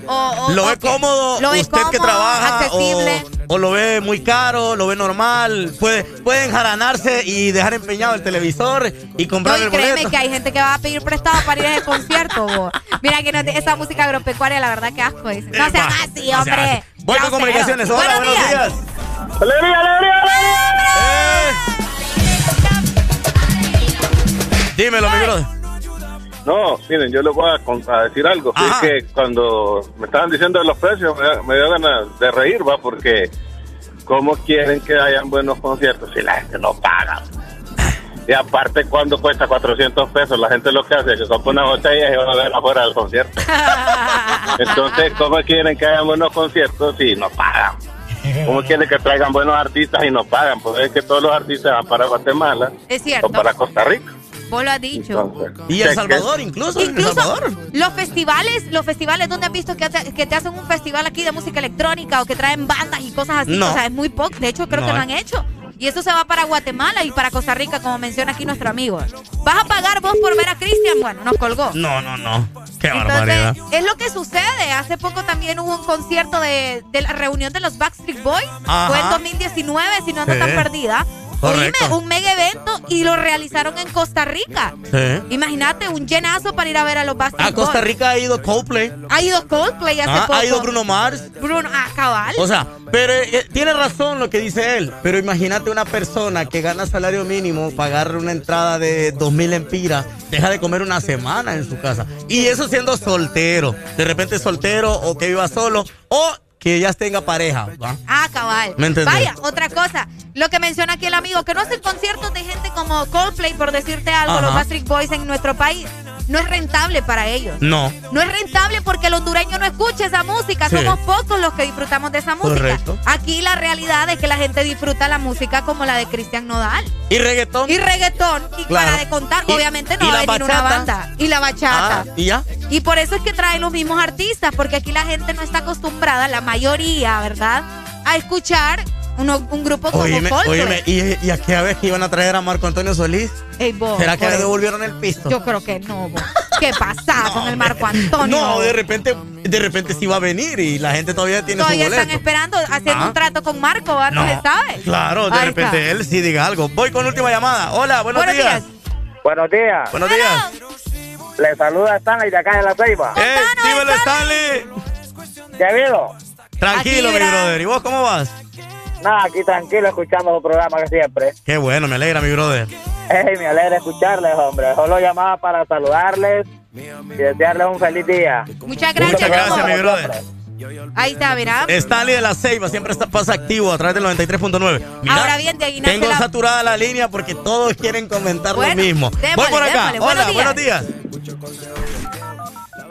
O, o- ¿Lo o ve cómodo ¿Lo ve usted que cómodo, trabaja accesible? o, o lo ve muy caro, lo ve normal? Puede, puede enjaranarse y dejar empeñado el televisor y comprar No, y el créeme boleto. que hay gente que va a pedir prestado para ir a ese concierto. bo. Mira que no esa música agropecuaria, la verdad que asco es. No sean así, hombre. Grosero. comunicaciones. Hola, buenos días. ¡Alegría, alegría, Dímelo, mi brother. No, miren, yo les voy a, decir algo. Es que cuando me estaban diciendo de los precios, me, me dio ganas de reír, va, porque ¿cómo quieren que hayan buenos conciertos si la gente no paga? Y aparte, cuando cuesta 400 pesos, la gente lo que hace es que compra una botella y va a ver afuera del concierto. [LAUGHS] Entonces, ¿cómo quieren que hayan buenos conciertos si no pagan? ¿Cómo quieren que traigan buenos artistas y no pagan? Pues es que todos los artistas van para Guatemala Es cierto. o para Costa Rica. Vos lo has dicho. Y El Salvador, incluso. en El Incluso Salvador. los festivales, los festivales donde has visto que te, que te hacen un festival aquí de música electrónica o que traen bandas y cosas así, No. o sea, es muy poco, de hecho creo No, que lo han hecho. Y eso se va para Guatemala y para Costa Rica, como menciona aquí nuestro amigo. ¿Vas a pagar vos por ver a Cristian? Bueno, nos colgó. No, no, no. Qué Entonces, barbaridad. es lo que sucede. Hace poco también hubo un concierto de, de la reunión de los Backstreet Boys. Ajá. Fue en 2019, si no ando Sí. tan perdida. Correcto. Oíme, un mega evento y lo realizaron en Costa Rica. Imagínate, un llenazo para ir a ver a los Backstreet A Costa Boys. Rica ha ido Coldplay. Ha ido Coldplay hace Ah, poco. ha ido Bruno Mars. Bruno, ah, cabal. O sea, pero eh, tiene razón lo que dice él. Pero imagínate una persona que gana salario mínimo, pagar una entrada de dos mil empiras, deja de comer una semana en su casa. Y eso siendo soltero. De repente soltero o que viva solo o que ya tenga pareja. ¿va? Ah, cabal. ¿Me entendés? Vaya, otra cosa. Lo que menciona aquí el amigo, que no hacen conciertos de gente como Coldplay, por decirte algo, Ajá. los Backstreet Boys en nuestro país. No es rentable para ellos. No. No es rentable porque el hondureño no escucha esa música. Sí. Somos pocos los que disfrutamos de esa música. Correcto. Aquí la realidad es que la gente disfruta la música como la de Cristian Nodal. Y reggaetón. Y reggaetón. Y Claro. para de contar, Y- obviamente no y va a venir una bachata. banda. Y la bachata. Ah, y ya. Y por eso es que traen los mismos artistas, porque aquí la gente no está acostumbrada, la mayoría, ¿verdad? A escuchar uno- un grupo como Oíme, Coldplay. oíme, ¿y, y aquella vez que iban a traer a Marco Antonio Solís? Ey, vos, ¿Será que por le devolvieron el pisto? Yo creo que no, vos. ¿Qué pasaba con el Marco Antonio? No, de repente, de repente sí va a venir y la gente todavía tiene Todavía su boleto. están esperando, haciendo Ah. un trato con Marco, ¿verdad? no, se sabe. Claro, de Ahí repente está. él sí diga algo. Voy con última llamada. Hola, buenos, Buenos días. Buenos días. Buenos días. Le saluda Stanley de acá de La Ceiba. ¡Eh, dímelo, Stanley! ¿Qué ha habido? Tranquilo, mi brother. ¿Y vos cómo vas? Nada, aquí tranquilo, escuchando su programa que siempre. Qué bueno, me alegra, mi brother. Ey, me alegra escucharles, hombre. Solo llamaba para saludarles y desearles un feliz día. Muchas gracias, Muchas gracias, mi brother. Ahí está, mira. Stanley de la Ceiba siempre está, pasa activo a través del 93.9. Mira, Ahora bien, de Ignacio Tengo la- saturada la línea porque todos quieren comentar Bueno, lo mismo. démosle, Voy por acá. démosle. Hola, Buenos buenos días.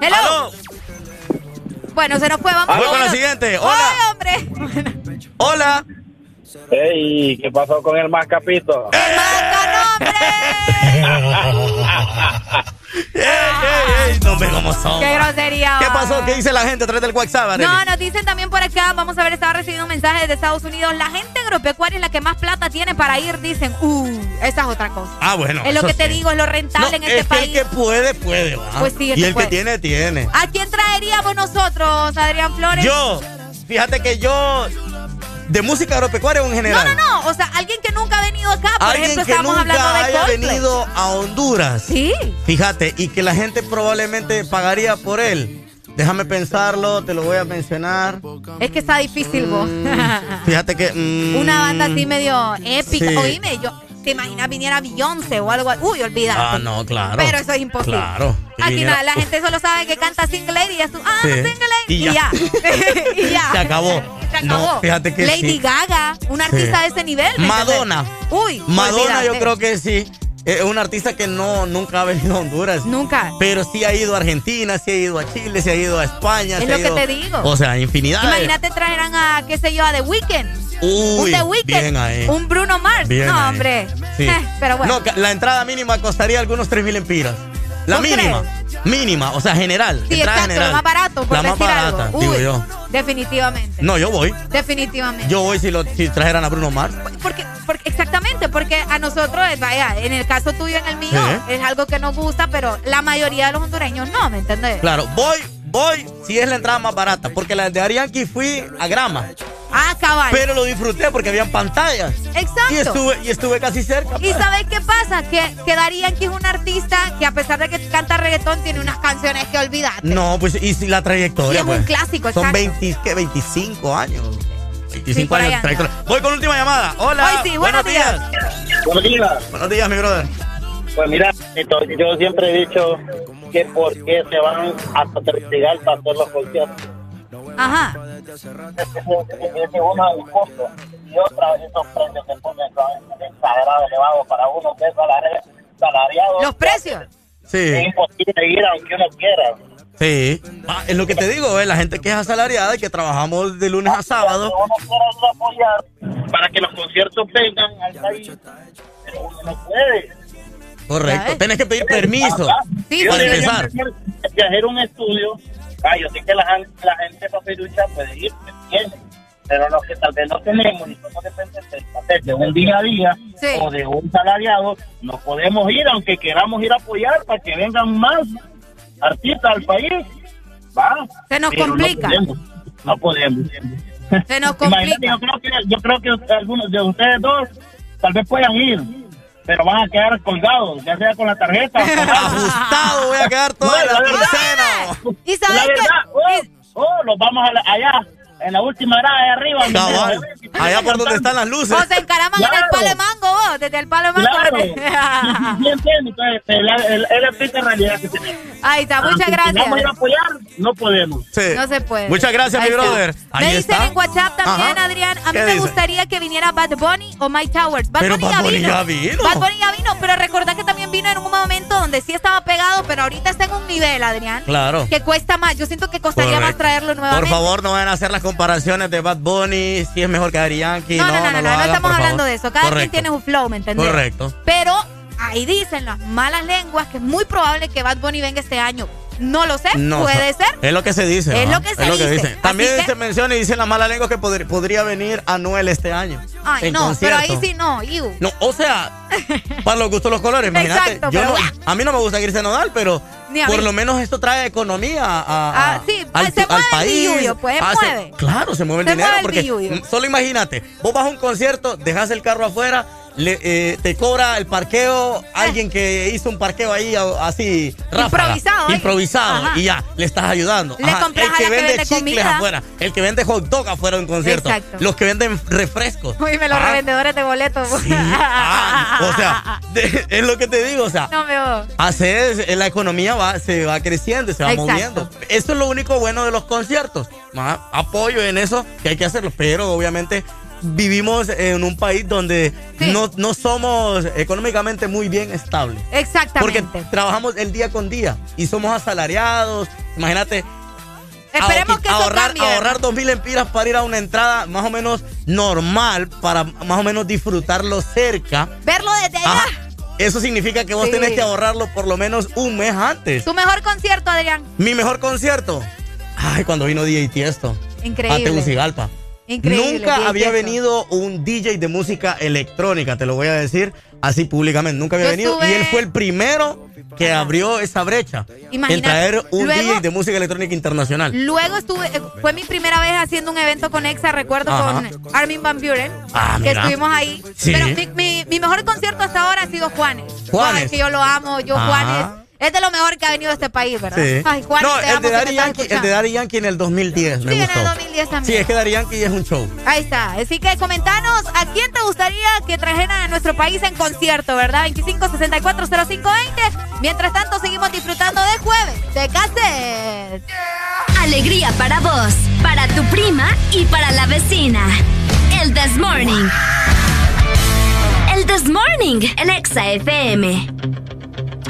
Hello. Bueno, se nos fue, vamos. Voy con la siguiente. Hola. Ay, hombre. [LAUGHS] Hola. Ey, ¿qué pasó con el mascapito? [LAUGHS] ¡Ey, ey, ey! No, hombre, cómo son. Qué grosería. ¿Qué pasó? ¿Qué dice la gente a través del WhatsApp, Arely? No, nos dicen también por acá, vamos a ver, estaba recibiendo mensajes desde Estados Unidos. La gente agropecuaria es la que más plata tiene para ir, dicen, uh, esa es otra cosa. Ah, bueno. es lo que te digo, es lo rentable No, en este es que país. el que puede, puede, va. Pues sí, el Y que el puede. que tiene, tiene. ¿A quién traeríamos nosotros, Adrián Flores? Yo, fíjate que yo, de música agropecuaria en No, general. no, no. O sea, alguien que nunca ha venido acá. Por Alguien ejemplo, que estamos hablando nunca de haya Coldplay. venido a Honduras. Sí. Fíjate, y que la gente probablemente pagaría por él. Déjame pensarlo, te lo voy a mencionar. Es que está difícil, vos. [LAUGHS] Fíjate que. mm, Una banda así medio épica. Sí. Oíme, yo. ¿Te imaginas viniera Beyoncé o algo? Uy, olvídate. Ah, no, claro. Pero eso es imposible. Claro. viniera- nada, la gente solo sabe que canta Single Lady y es tú, ah, Sí. Single Lady. Y ya. y ya. [LAUGHS] Se acabó. Se acabó. No, fíjate que Lady sí. Gaga, una Sí. artista de ese nivel. ¿me Madonna. Uy, Madonna, yo creo que sí. Es una artista que no nunca ha venido a Honduras. Nunca. Pero sí ha ido a Argentina, sí ha ido a Chile, sí ha ido a España. Es sí ha lo que te digo. O sea, infinidad. de- Imagínate trajeran a, qué sé yo, a The Weeknd. Uy, un The Weeknd. bien ahí. Un Bruno Mars. Bien no, ahí. hombre. Sí. Eh, [LAUGHS] pero bueno. No, la entrada mínima costaría algunos 3 mil empiras. La ¿Vos mínima. Mínima, o sea, general. Sí, exacto, general. lo más barato, por La más decir barata, algo. digo Uy, yo. Definitivamente. No, yo voy. Definitivamente. Yo voy si, lo, si trajeran a Bruno Mars. Porque, porque, exactamente, porque a nosotros, eh, vaya, en el caso tuyo, en el mío, Sí. es algo que nos gusta, pero la mayoría de los hondureños no, ¿me entendés? Claro, voy, voy si es la entrada más barata. Porque la de Arianki fui a grama. Ah, cabal. Pero lo disfruté porque habían pantallas. Exacto. Y estuve, y estuve casi cerca. ¿Y sabes qué pasa? Que, que Darían, que es un artista que a pesar de que canta reggaetón, tiene unas canciones que olvidate. No, pues y si la trayectoria. Y es un pues. clásico, Son exacto. 20, ¿qué? 25 años. 25 Sí, años trayectoria. Voy con última llamada. Hola. Hoy sí, buenos días. Buenos días. Buenos días, mi brother. Pues mira, yo siempre he dicho que por qué se van hasta Tegucigalpa a hacer los conciertos. Ajá. Ese es uno de los costos. Y otra, esos precios que ponen exagerados, elevados para uno que es salari- salariado. ¿Los precios? Sí. Es imposible ir aunque uno quiera. Sí. Ah, es lo que te digo, eh, la gente que es asalariada y que trabajamos de lunes a sábado. Para que los conciertos vengan al país. Pero uno no puede. Correcto. Tienes que pedir permiso Yo para empezar. hacer un estudio. Ah, yo sé que la, la gente papelucha puede ir. Pero los que tal vez no tenemos y somos dependientes de un día a día o de un salariado, no podemos ir, aunque queramos ir a apoyar para que vengan más artistas al país. Va. Se nos Pero complica. No podemos. No podemos. Se nos complica. yo creo que yo creo que algunos de ustedes dos tal vez puedan ir, pero van a quedar colgados, ya sea con la tarjeta. [LAUGHS] Ajustado, voy a quedar toda la quincena. ¿Y sabes la verdad, oh, oh, los vamos a la- allá, en la última grada, allá arriba. Allá por donde están las luces. O se encaraman en el palo de mango, vos, desde el palo de mango. Claro. [LAUGHS] Sí, sí, entiendo, entonces, el- el- es la triste realidad que tenemos. Ahí está, muchas Aunque gracias. ir a apoyar, no podemos. No se puede. Muchas gracias, Ahí mi está. brother. Ahí me dicen está. en WhatsApp también, Ajá. Adrián, a mí ¿Qué me dice? gustaría que viniera Bad Bunny o Mike Towers. Bad Pero Bunny, Bad ya, Bunny vino. ya vino. Bad Bunny ya vino, pero recordá que también vino en un momento donde sí estaba pegado, pero ahorita está en un nivel, Adrián. Claro. Que cuesta más. Yo siento que costaría más traerlo nuevamente. Por favor, no vayan a hacer las comparaciones de Bad Bunny, si es mejor que Daddy no, no, no, no, no, estamos hablando de eso. Cada quien tiene un flow, ¿me entendés? Correcto. Pero ahí dicen las malas lenguas que es muy probable que Bad Bunny venga este año. No lo sé, No, puede ser. Es lo que se dice. Es lo que se dice. También que- se menciona y dicen la mala lengua que podr- podría venir Anuel este año. Ay, no, pero ahí sí no, iu. No, o sea, para los gustos los colores, [LAUGHS] imagínate. Exacto, yo pero no- a mí no me gusta Cristian Nodal, pero por lo menos esto trae economía a, a- Ah, sí, al, se al mueve el país. billuyo, pues, Ah, mueve. claro, se mueve el Se dinero mueve el porque billuyo. solo imagínate, vos vas a un concierto, dejas el carro afuera, le, eh, te cobra el parqueo alguien que hizo un parqueo ahí así ráfaga, Improvisado, ¿eh? improvisado Ajá. y ya le estás ayudando. Le compras el que vende vende chicles afuera, el que vende hot dog afuera de un concierto, Exacto. los que venden refrescos. Uy, me los Ah, revendedores de boletos. o sea, de- [LAUGHS] es lo que te digo, o sea, no haces, eh, la economía va, se va creciendo, se va Exacto. moviendo. Eso es lo único bueno de los conciertos. Apoyo en eso, que hay que hacerlo, pero obviamente vivimos en un país donde no, no somos económicamente muy bien estables. Porque Exactamente. trabajamos el día con día y somos asalariados. Imagínate. Esperemos que eso ahorrar, cambie, ¿verdad? ahorrar dos mil empiras para ir a una entrada más o menos normal, para más o menos disfrutarlo cerca. Verlo desde allá. Ajá. Eso significa que vos Sí. tenés que ahorrarlo por lo menos un mes antes. Tu mejor concierto, Adrián. Mi mejor concierto. Ay, cuando vino DJ Tiesto. Increíble. A Tegucigalpa. Increíble, Nunca había venido un DJ de música electrónica, te lo voy a decir así públicamente. Nunca había Yo venido. estuve- Y él fue el primero que abrió esa brecha. Imagínate. En traer un Luego- DJ de música electrónica internacional. Luego estuve, eh, fue mi primera vez haciendo un evento con EXA, recuerdo Ajá. con Armin Van Buren, Ah, que estuvimos ahí. Sí. Pero mi, mi- mi mejor concierto hasta ahora ha sido Juanes. Juanes. Que yo lo amo, yo Ajá. Juanes. Es de lo mejor que ha venido este país, ¿verdad? Sí. Ay, Juan, no, el de, Daddy Yankee, el de Daddy Yankee en el 2010. Sí, en el 2010 también. Sí, es que Daddy Yankee es un show. Ahí está. Así que comentanos a quién te gustaría que trajeran a nuestro país en concierto, ¿verdad? 25640520. Mientras tanto, seguimos disfrutando de jueves. ¡Te cases! Alegría para vos, para tu prima y para la vecina. El This Morning. El This Morning, el Exa FM.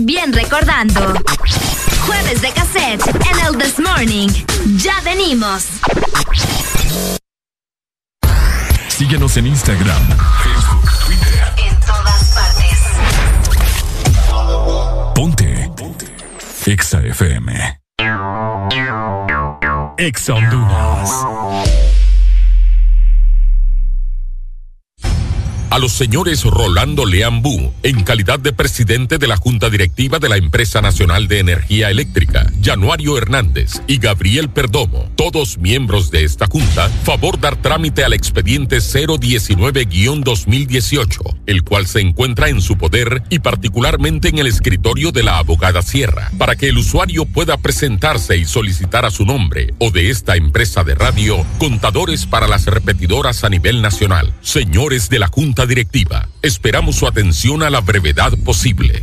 bien recordando. Jueves de cassette en el This Morning. Ya venimos. Síguenos en Instagram, Facebook, Twitter. En todas partes. Ponte. Ponte. Exa FM. Exa Honduras. a los señores Rolando Leambú, en calidad de presidente de la Junta Directiva de la Empresa Nacional de Energía Eléctrica, Januario Hernández y Gabriel Perdomo, todos miembros de esta Junta, favor dar trámite al expediente 019-2018 el cual se encuentra en su poder y particularmente en el escritorio de la abogada Sierra, para que el usuario pueda presentarse y solicitar a su nombre o de esta empresa de radio contadores para las repetidoras a nivel nacional. Señores de la Junta Directiva, esperamos su atención a la brevedad posible.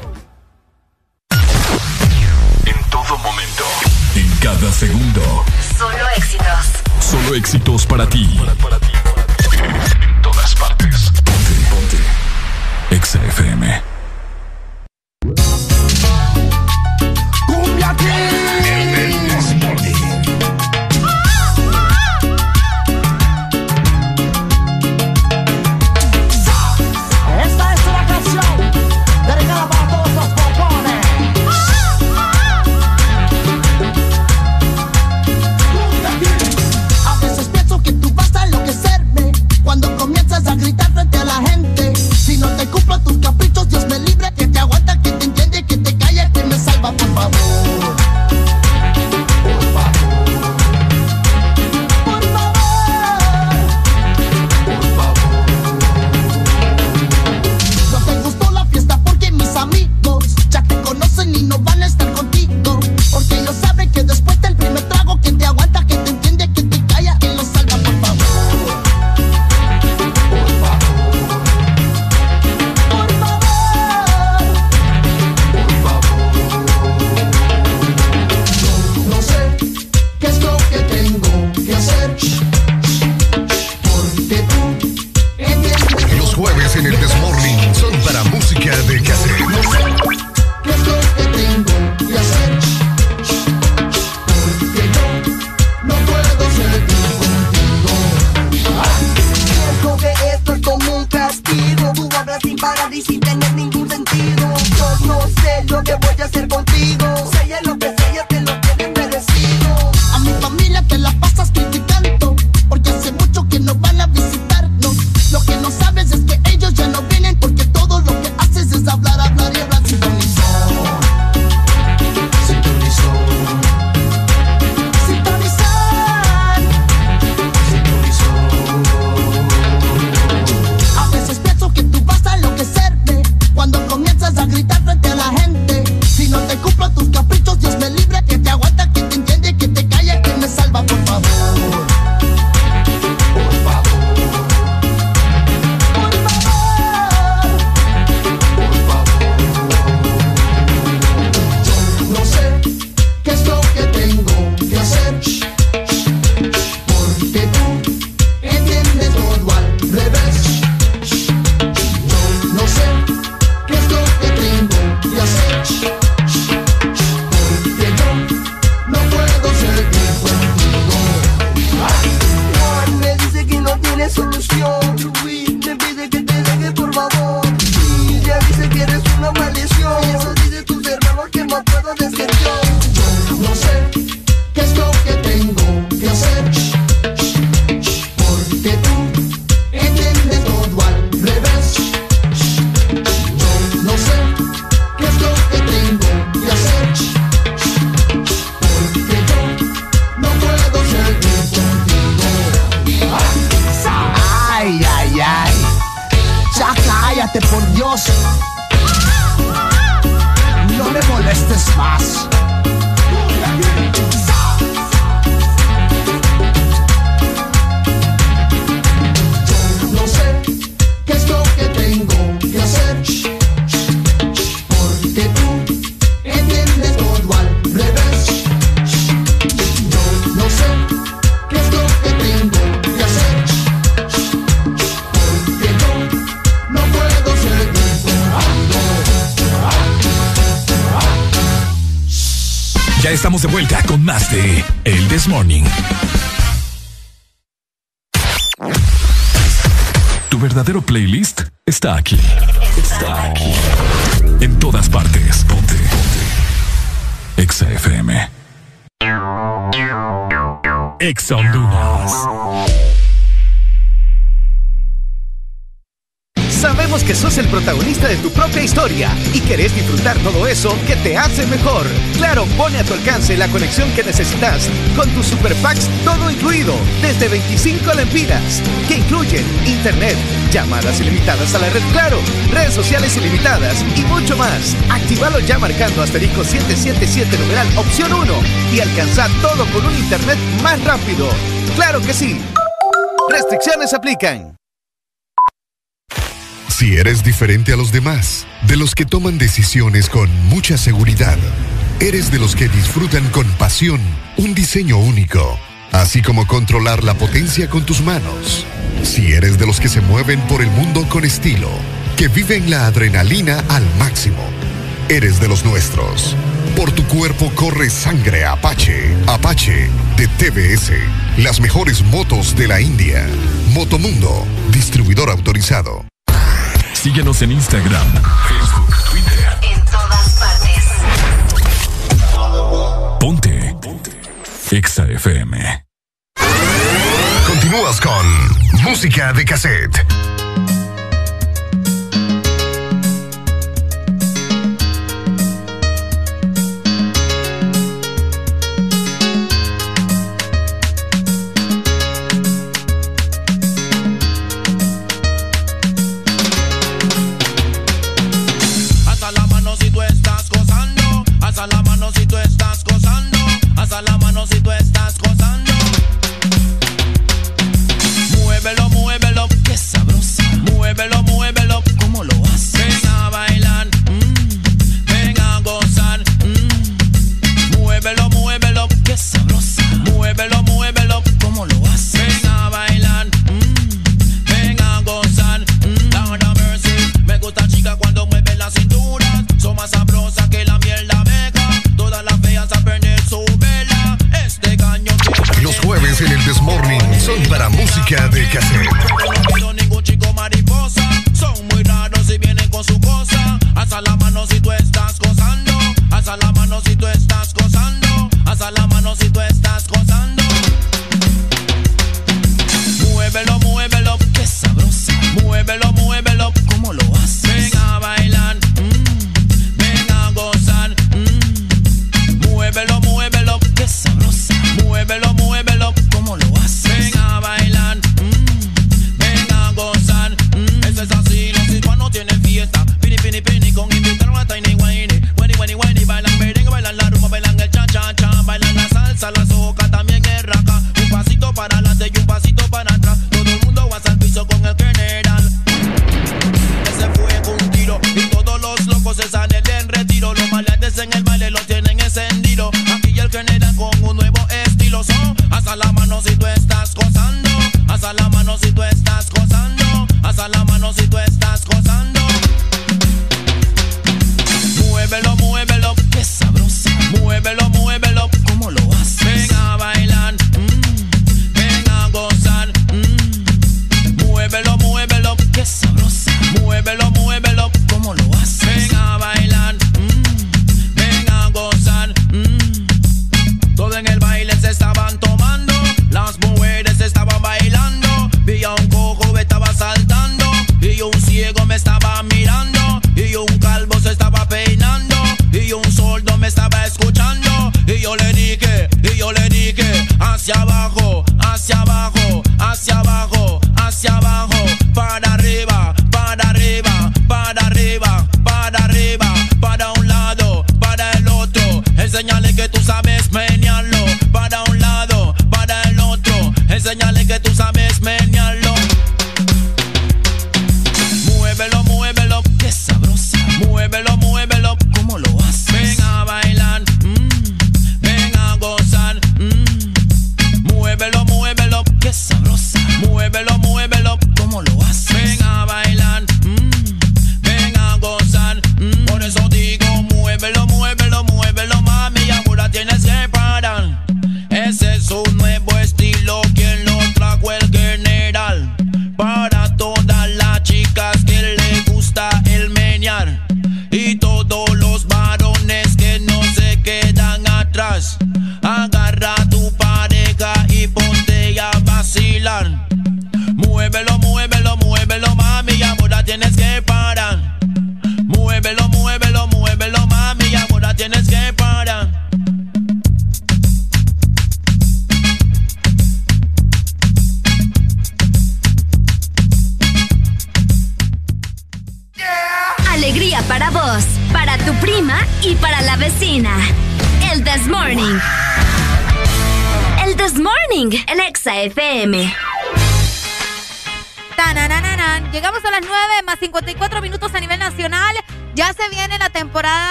Está aquí. Está aquí. En todas partes. Ponte. Ponte. Exa FM. Exa Honduras. Sabemos que sos el protagonista de tu propia historia y querés disfrutar todo eso que te hace mejor. Claro, pone a tu alcance la conexión que necesitas con tus super packs todo incluido desde 25 lempiras que incluyen internet, llamadas ilimitadas a la red Claro, redes sociales ilimitadas y mucho más. Actívalo ya marcando asterisco 777 numeral opción 1 y alcanza todo con un internet más rápido. Claro que sí. Restricciones aplican. Si eres diferente a los demás, de los que toman decisiones con mucha seguridad, eres de los que disfrutan con pasión un diseño único, así como controlar la potencia con tus manos. Si eres de los que se mueven por el mundo con estilo, que viven la adrenalina al máximo, eres de los nuestros. Por tu cuerpo corre sangre Apache. Apache de TBS. Las mejores motos de la India. Motomundo, distribuidor autorizado. Síguenos en Instagram, Facebook, Twitter. En todas partes. Ponte. Ponte. Exa FM. Continúas con música de cassette.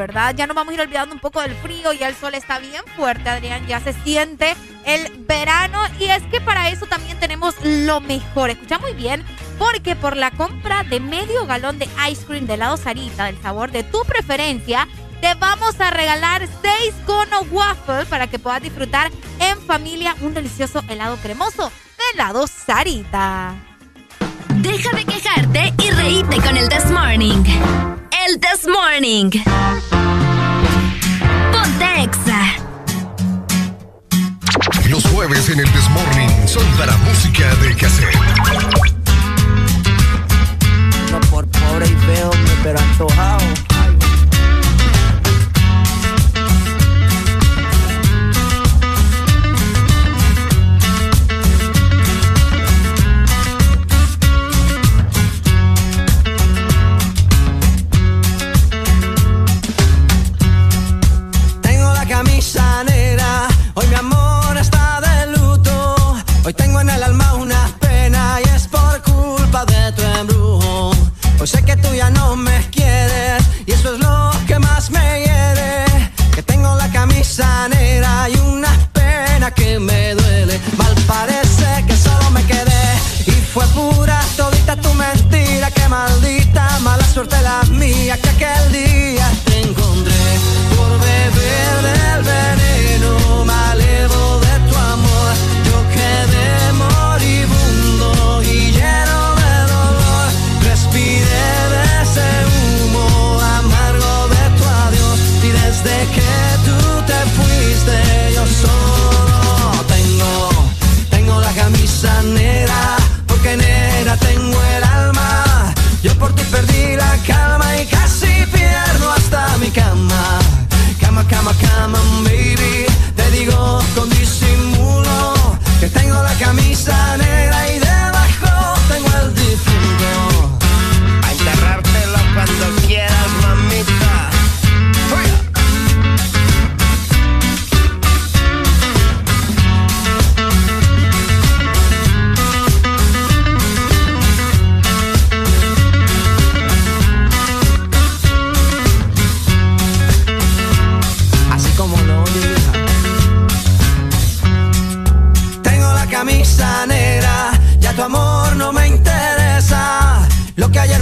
¿Verdad? Ya nos vamos a ir olvidando un poco del frío, ya el sol está bien fuerte, Adrián, ya se siente el verano y es que para eso también tenemos lo mejor. Escucha muy bien, porque por la compra de medio galón de ice cream de helado Sarita, del sabor de tu preferencia, te vamos a regalar 6 conos waffle para que puedas disfrutar en familia un delicioso helado cremoso de helado Sarita. Deja de quejarte y reíte con el This Morning. El This Morning. Ponte Exa. Los jueves en el This Morning son para música de cassette. No por pobre y feo, pero antojado. Suerte la mía que aquel día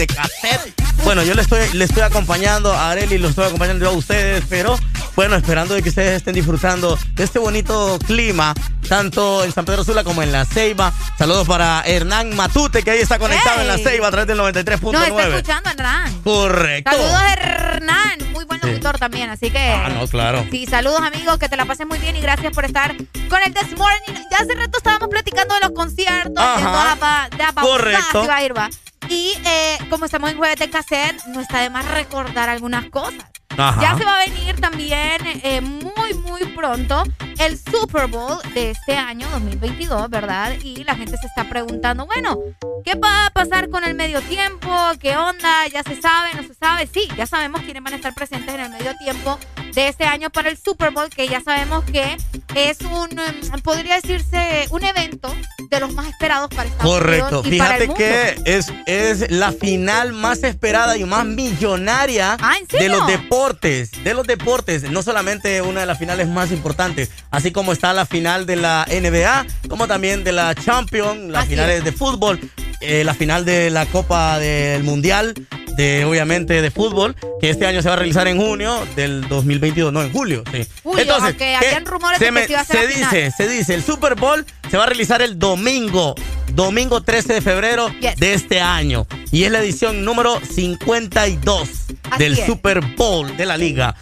De cassette. Bueno, yo le estoy, le estoy acompañando a Areli, lo estoy acompañando yo a ustedes, pero bueno, esperando de que ustedes estén disfrutando de este bonito clima, tanto en San Pedro Sula como en La Ceiba. Saludos para Hernán Matute, que ahí está conectado en La Ceiba a través del Nos está 93.9. escuchando, Hernán. Correcto. Saludos, Hernán. Muy buen locutor también, así que. Ah, no, claro. Sí, saludos amigos, que te la pasen muy bien y gracias por estar con el This Morning. Ya hace rato estábamos platicando de los conciertos, de Ajá. toda la, pa- de la Correcto. que va a ir, va. Eh, como estamos en jueves de cassette, no está de más recordar algunas cosas. Ajá. Ya se va a venir también eh, muy, muy pronto el Super Bowl de este año 2022, ¿verdad? Y la gente se está preguntando, bueno, ¿qué va a pasar con el medio tiempo? ¿Qué onda? ¿Ya se sabe? ¿No se sabe? Sí, ya sabemos quiénes van a estar presentes en el medio tiempo de este año para el Super Bowl, que ya sabemos que es un, em, podría decirse, un evento de los más esperados para Estados Correcto. Unidos el Fíjate que es, es la final más esperada y más millonaria Ah, ¿en de los deportes. De los deportes. No solamente una de las finales más importantes, así como está la final de la NBA, como también de la Champions, las Así finales es. de fútbol, eh, la final de la Copa del Mundial. De, obviamente de fútbol que este año se va a realizar en junio del 2022 no en julio sí. Julio, aunque ¿qué? habían rumores se de que me- se iba a hacer se dice se dice el Super Bowl se va a realizar el domingo domingo 13 de febrero de este año. Y es la edición número 52 Así del es. Super Bowl de la liga.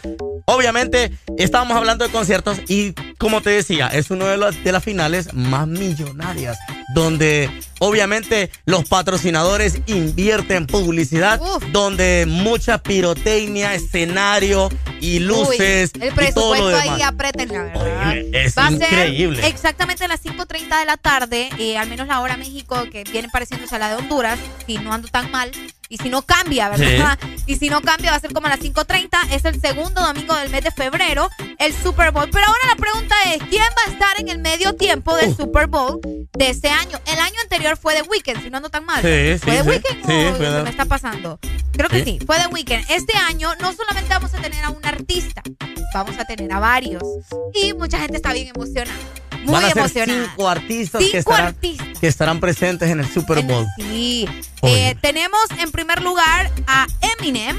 Obviamente, estábamos hablando de conciertos y, como te decía, es una de, las- de las finales más millonarias, donde obviamente los patrocinadores invierten publicidad, donde mucha pirotecnia, escenario y luces Uy, el y todo lo presupuesto demás. ahí aprieten, la verdad. es Va a increíble. ser exactamente a las 5.30 de la tarde, eh, al menos la hora México, que viene pareciéndose a la de Honduras, si no ando tan mal. Y si no cambia, ¿verdad? Y si no cambia, va a ser como a las 5.30. Es el segundo domingo del mes de febrero, el Super Bowl. Pero ahora la pregunta es, ¿quién va a estar en el medio tiempo Uh. del Super Bowl de este año? El año anterior fue The Weeknd, si no ando tan mal. Sí, ¿Fue sí. Weeknd Sí, o se me está pasando? Creo que Sí. fue The Weeknd. Este año no solamente vamos a tener a un artista, vamos a tener a varios. Y mucha gente está bien emocionada. Muy Van a ser emocionada. cinco artistas, Cinco que, estarán, artistas. que estarán presentes en el Super Bowl. Sí. Eh, tenemos en primer lugar a Eminem.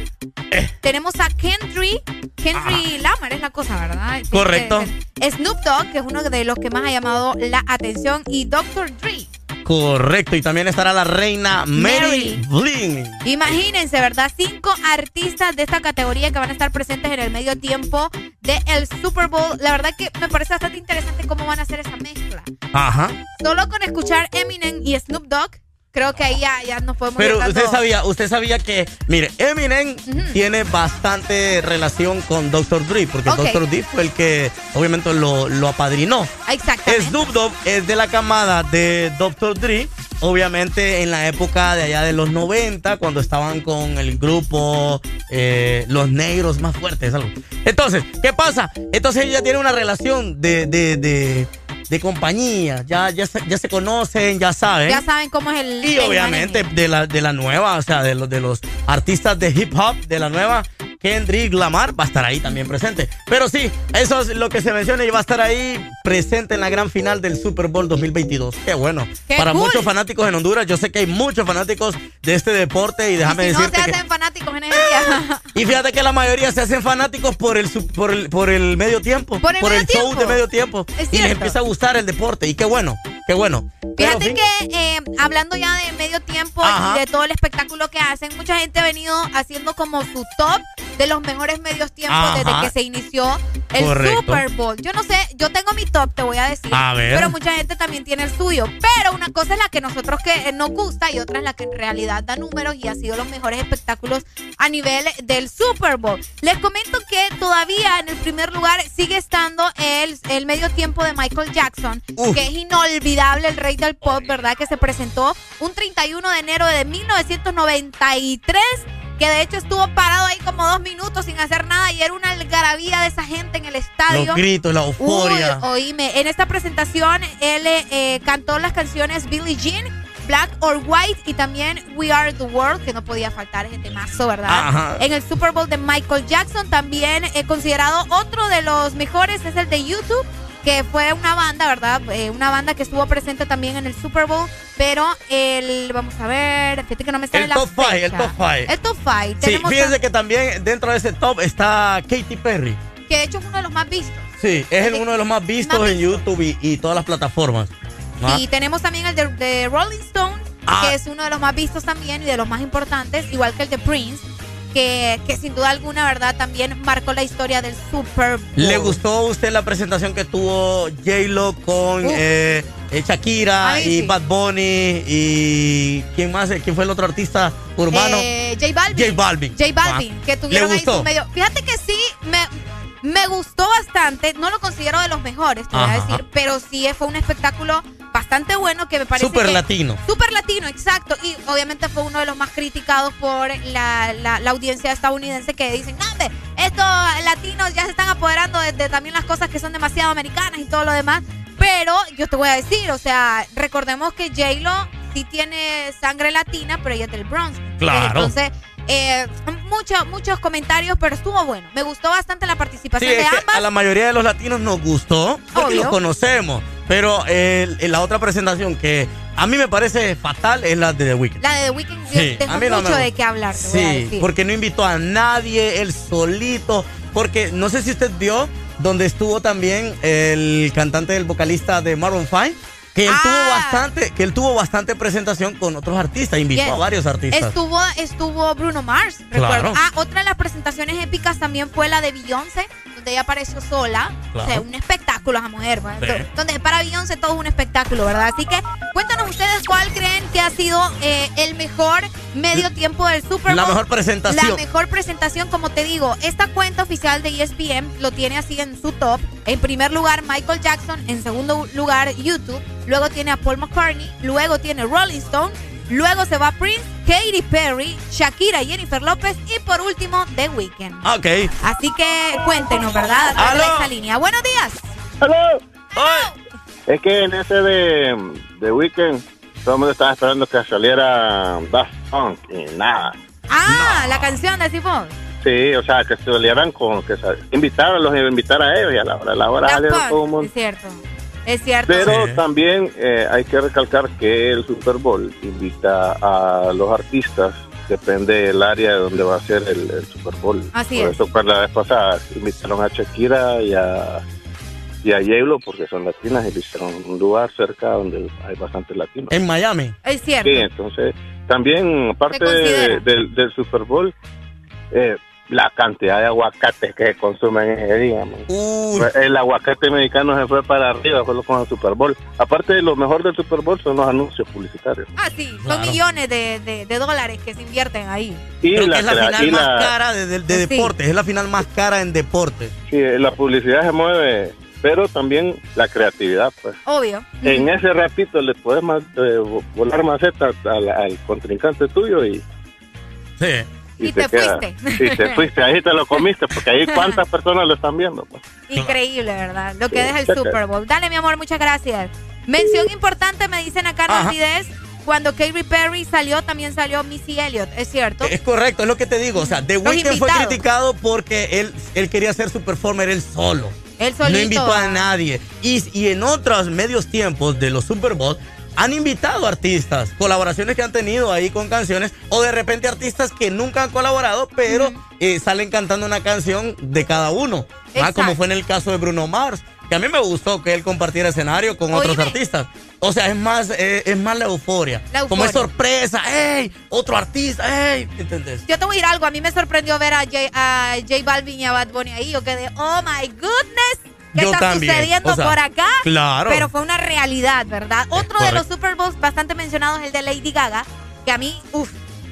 Eh. Tenemos a Kendrick. Kendrick Lamar es la cosa, ¿verdad? Correcto. eh, Snoop Dogg, que es uno de los que más ha llamado la atención. Y Dr. Dre. Correcto, y también estará la reina Mary, Mary. Bling. Imagínense, ¿verdad? Cinco artistas de esta categoría que van a estar presentes en el medio tiempo del Super Bowl. La verdad que me parece bastante interesante cómo van a hacer esa mezcla. Ajá. Solo con escuchar Eminem y Snoop Dogg, creo que ahí ya, ya nos podemos Pero ir usted sabía, usted sabía que, mire, Eminem tiene bastante relación con Dr. Dre, porque Ok. Dr. Dre fue el que obviamente lo, lo apadrinó. Exactamente. Snoop Dogg es de la camada de Dr. Dre, obviamente en la época de allá de los 90, cuando estaban con el grupo eh, Los Negros Más Fuertes. Algo. Entonces, ¿qué pasa? Entonces ella tiene una relación de, de, de, de compañía, ya, ya, se, ya se conocen, ya saben. Ya saben cómo es el. Y el obviamente de la, de la nueva, o sea, de los, de los artistas de hip hop de la nueva, Kendrick Lamar va a estar ahí también presente. Pero sí, eso es lo que se menciona y va a estar ahí presente en la gran final del Super Bowl 2022. Qué bueno. Qué Para cool. muchos fanáticos en Honduras, yo sé que hay muchos fanáticos de este deporte y déjame si no se que... hacen fanáticos en ese día. [LAUGHS] Y fíjate que la mayoría se hacen fanáticos por el, por el, por el medio tiempo. Por el show de medio tiempo. Es y les empieza a gustar el deporte. Y qué bueno, qué bueno. Fíjate que eh, hablando ya de medio tiempo y de todo el espectáculo que hacen, mucha gente ha venido haciendo como su top de los mejores medios tiempos desde que se inició el Super Bowl. Yo no sé, yo tengo mi top, te voy a decir. Pero mucha gente también tiene el suyo. Pero una cosa es la que nosotros que nos gusta y otra es la que en realidad da números y ha sido los mejores espectáculos a nivel del Super Bowl. Les comento que todavía en el primer lugar sigue estando el, el medio tiempo de Michael Jackson, que es inolvidable, el rey del pop, ¿verdad? Que se presentó un 31 de enero de 1993 que de hecho estuvo parado ahí como dos minutos sin hacer nada y era una algarabía de esa gente en el estadio. Los gritos, la euforia. Uy, oíme, en esta presentación él eh, cantó las canciones Billie Jean, Black or White y también We Are the World, que no podía faltar ese temazo, ¿verdad? En el Super Bowl de Michael Jackson, también he considerado otro de los mejores es el de YouTube que fue una banda, ¿verdad? Eh, una banda que estuvo presente también en el Super Bowl, pero el, vamos a ver, fíjate que no me sale el la top Five, el top 5. El top 5. Sí, fíjense que también dentro de ese top está Katy Perry. Que de hecho es uno de los más vistos. Sí, es uno de los más vistos en YouTube y, todas las plataformas. Y tenemos también el de, Rolling Stone, ah. que es uno de los más vistos también y de los más importantes, igual que el de Prince que, sin duda alguna, ¿verdad? También marcó la historia del Super Bowl. ¿Le gustó a usted la presentación que tuvo J-Lo con eh, eh, Shakira y Bad Bunny y ¿quién más? ¿Quién fue el otro artista urbano? Eh, J Balvin. J Balvin. J Balvin, ah. que tuvieron ahí su medio. Fíjate que sí, me, me gustó bastante. No lo considero de los mejores, te voy a decir, pero sí fue un espectáculo bastante bueno que me parece. Super latino. Super latino, exacto. Y obviamente fue uno de los más criticados por la, la, audiencia estadounidense que dicen, no, estos latinos ya se están apoderando de, también las cosas que son demasiado americanas y todo lo demás. Pero yo te voy a decir, o sea, recordemos que J-Lo sí tiene sangre latina, pero ella es del Bronx. Claro. Entonces, eh, muchos, muchos comentarios, pero estuvo bueno. Me gustó bastante la participación de ambas. a la mayoría de los latinos nos gustó, porque los conocemos. Pero eh, la otra presentación que a mí me parece fatal es la de The Weeknd. La de The Weeknd sí, mucho de qué hablar. sí, porque no invitó a nadie, él solito. Porque no sé si usted vio donde estuvo también el cantante, el vocalista de Maroon 5 que él tuvo ah. bastante, que él tuvo bastante presentación con otros artistas, invitó a varios artistas. Estuvo, estuvo Bruno Mars, recuerdo. Ah, otra de las presentaciones épicas también fue la de Beyoncé, donde ella apareció sola. O sea, un espectáculo a mujer, Donde para Beyoncé todo es un espectáculo, ¿verdad? Así que cuéntanos ustedes cuál creen que ha sido eh, el mejor medio tiempo del Super Bowl. La mejor presentación. La mejor presentación, como te digo, esta cuenta oficial de ESPN lo tiene así en su top. En primer lugar, Michael Jackson. En segundo lugar, YouTube luego tiene a Paul McCartney, luego tiene Rolling Stone, luego se va Prince, Katy Perry, Shakira, Jennifer López y por último The Weeknd. Ok. Así que cuéntenos, ¿verdad? ¿Aló? esa línea. Buenos días. ¡Hola! Es que en ese de The Weeknd todo el mundo estaba esperando que saliera Daft Punk y nada. Ah, la canción de Sifón. Sí, o sea, que se salieran con que invitaran, los invitar a ellos y a la hora, a la hora todo el mundo. Es cierto. Es cierto. Pero también eh, hay que recalcar que el Super Bowl invita a los artistas, depende del área de donde va a ser el, Super Bowl. Así Por eso, para la vez pasada invitaron a Shakira y a, y a Yelo, porque son latinas, y hicieron un lugar cerca donde hay bastantes latinos. En Miami. Es cierto. Sí, entonces también, aparte del, del Super Bowl, eh, la cantidad de aguacates que se consumen ese día. El aguacate mexicano se fue para arriba, fue lo con el Super Bowl. Aparte, de lo mejor del Super Bowl son los anuncios publicitarios. Ah, sí, son millones de, de, dólares que se invierten ahí. Y la, es la final más cara de, de, deportes, es la final más cara en deporte. Sí, la publicidad se mueve pero también la creatividad, pues. Obvio. En ese ratito le puedes eh, volar maceta al, al, contrincante tuyo y... Sí. Y, te, fuiste. Y te [LAUGHS] fuiste, ahí te lo comiste, porque ahí cuántas [LAUGHS] personas lo están viendo. Pues? Increíble, ¿verdad? Lo que deja el Super Bowl. Dale, mi amor, muchas gracias. Mención importante, me dicen acá rapidez. Cuando Katy Perry salió, también salió Missy Elliott, ¿es cierto? Es correcto, es lo que te digo. O sea, The Weeknd fue criticado porque él, él quería ser su performer él solo. Él solito. No invitó a nadie. Y, y en otros medios tiempos de los Super Bowl, han invitado artistas, colaboraciones que han tenido ahí con canciones, o de repente artistas que nunca han colaborado, pero eh, salen cantando una canción de cada uno. Ah, como fue en el caso de Bruno Mars. que a mí me gustó que él compartiera escenario con otros artistas. O sea, es más, eh, es más la euforia. La Como es sorpresa, ¡ey! Otro artista, ¡ey! ¿Entendés? Yo te voy a decir algo, a mí me sorprendió ver a J, a J Balvin y a Bad Bunny ahí. Yo quedé, oh my goodness, ¿qué Yo está también, sucediendo o sea, por acá? claro. Pero fue una realidad, ¿verdad? Otro de los. Super Bowls bastante mencionados es el de Lady Gaga, que a mí, uff,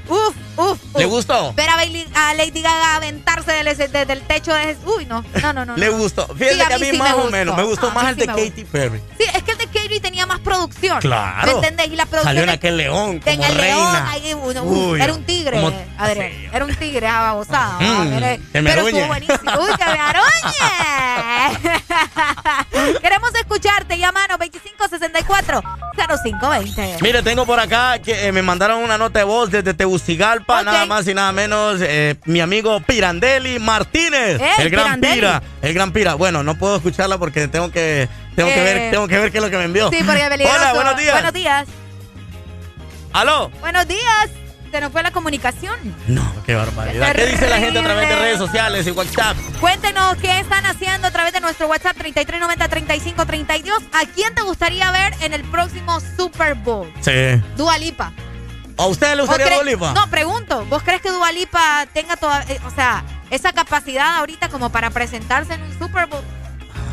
uff, uff. ¿Le gustó? Ver a, Bailey- a Lady Gaga aventarse del, ese- de- del techo de... Uy, no, no, no, no. Le no. gustó. Fíjate Sí, a que a mí sí más o menos. Me gustó Ah, a más el sí de Katy Perry. Sí, es que el de Katy tenía más producción. Claro. ¿Me entendés? Y la producción... Salió en aquel león como En el reina. león, ahí, uno- uf, Uy, era un tigre, como- Adrián. Era un tigre, esa babosada. Mm, Pero- que me pero aruñe. estuvo buenísimo. Uy, que me aruñe. [LAUGHS] Queremos escucharte. Llámanos 2564-0520. Mire, tengo por acá que eh, me mandaron una nota de voz desde Tegucigalpa, Ok. nada más y nada menos, eh, mi amigo Pirandelli Martínez, Eh, el gran Pirandelli. Pira, el gran Pira. Bueno, no puedo escucharla porque tengo que tengo que Eh, ver tengo que ver qué es lo que me envió. Sí, porque peligroso. Hola, buenos días. Buenos días. Aló. Buenos días. Se nos fue la comunicación. No, qué barbaridad. ¿Qué dice la gente a través de redes sociales y WhatsApp? Cuéntenos qué están haciendo a través de nuestro WhatsApp 3390-3532. ¿A quién te gustaría ver en el próximo Super Bowl? Sí. Dua Lipa. ¿A usted le ¿O gustaría cree- Dua Lipa? No, pregunto. ¿Vos crees que Dua Lipa tenga toda, eh, o sea, esa capacidad ahorita como para presentarse en un Super Bowl?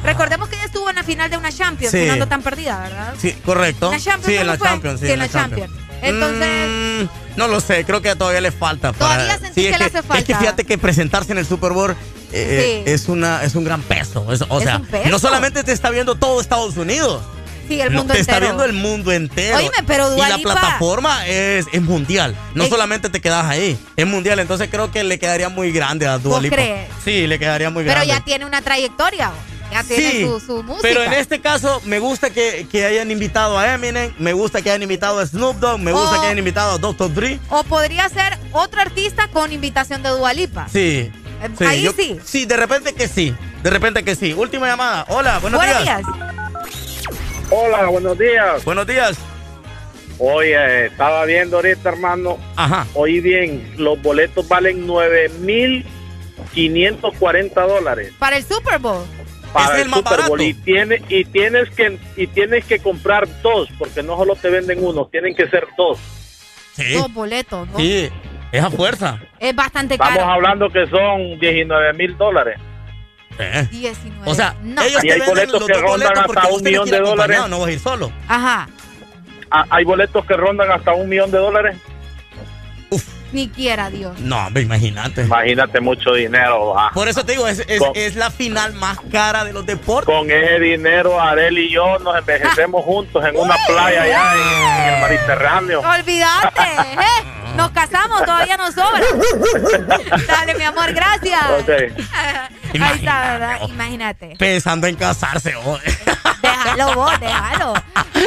Recordemos que ella estuvo en la final de una Champions, Sí. no tan perdida, ¿verdad? Sí, correcto. ¿La Champions sí, en la fue? Champions, sí, Sí, en la Champions. Entonces, Mm, no lo sé, creo que todavía le falta. para- Todavía sentí Sí, es que le hace Es que falta. fíjate que presentarse en el Super Bowl eh, es, una, es un gran peso. Es- o Es sea, un peso. no solamente te está viendo todo Estados Unidos. Sí, el mundo te entero. está viendo el mundo entero. Oíme, pero Dua y la plataforma es, es mundial. No solamente te quedas ahí, es mundial. Entonces creo que le quedaría muy grande a Dua ¿Vos Lipa. crees? Sí, le quedaría muy Pero grande. ya tiene una trayectoria. Ya tiene Sí, su, su música. Pero en este caso me gusta que, que hayan invitado a Eminem, me gusta que hayan invitado a Snoop Dogg, me gusta que hayan invitado a Dr. Dre. O podría ser otro artista con invitación de Dua Lipa. Sí. Eh, ahí sí. Sí, de repente que sí. De repente que sí. Última llamada. Hola, buenos, Buenos días. días. Hola, buenos días. Buenos días. Oye, estaba viendo ahorita, hermano. Ajá. Oí bien, los boletos valen 9,540 dólares Para el Super Bowl. para es el, el más Super Bowl. barato. Y, tiene, y, tienes que, y tienes que comprar dos, porque no solo te venden uno, tienen que ser dos. Sí. Dos boletos, ¿no? Sí, es a fuerza. Es bastante Estamos caro. hablando que son 19 mil dólares. Eh. 19. O sea, no. ellos Y te hay venden boletos los que rondan boletos hasta un millón de dólares. no vas a ir solo. Ajá. Ah, Hay boletos que rondan hasta un millón de dólares. Ni quiera, Dios. No, hombre, imagínate. Imagínate mucho dinero. va. Por eso te digo, es, es, Con- es la final más cara de los deportes. Con ese dinero, Arel y yo nos envejecemos [LAUGHS] juntos en una playa allá en, en el Mediterráneo. Olvídate, ¿eh? Nos casamos, todavía nos sobra. [LAUGHS] Dale, mi amor, gracias. Ok. [LAUGHS] Ahí está, ¿verdad? Imagínate. Pensando en casarse. oh. Déjalo vos, déjalo.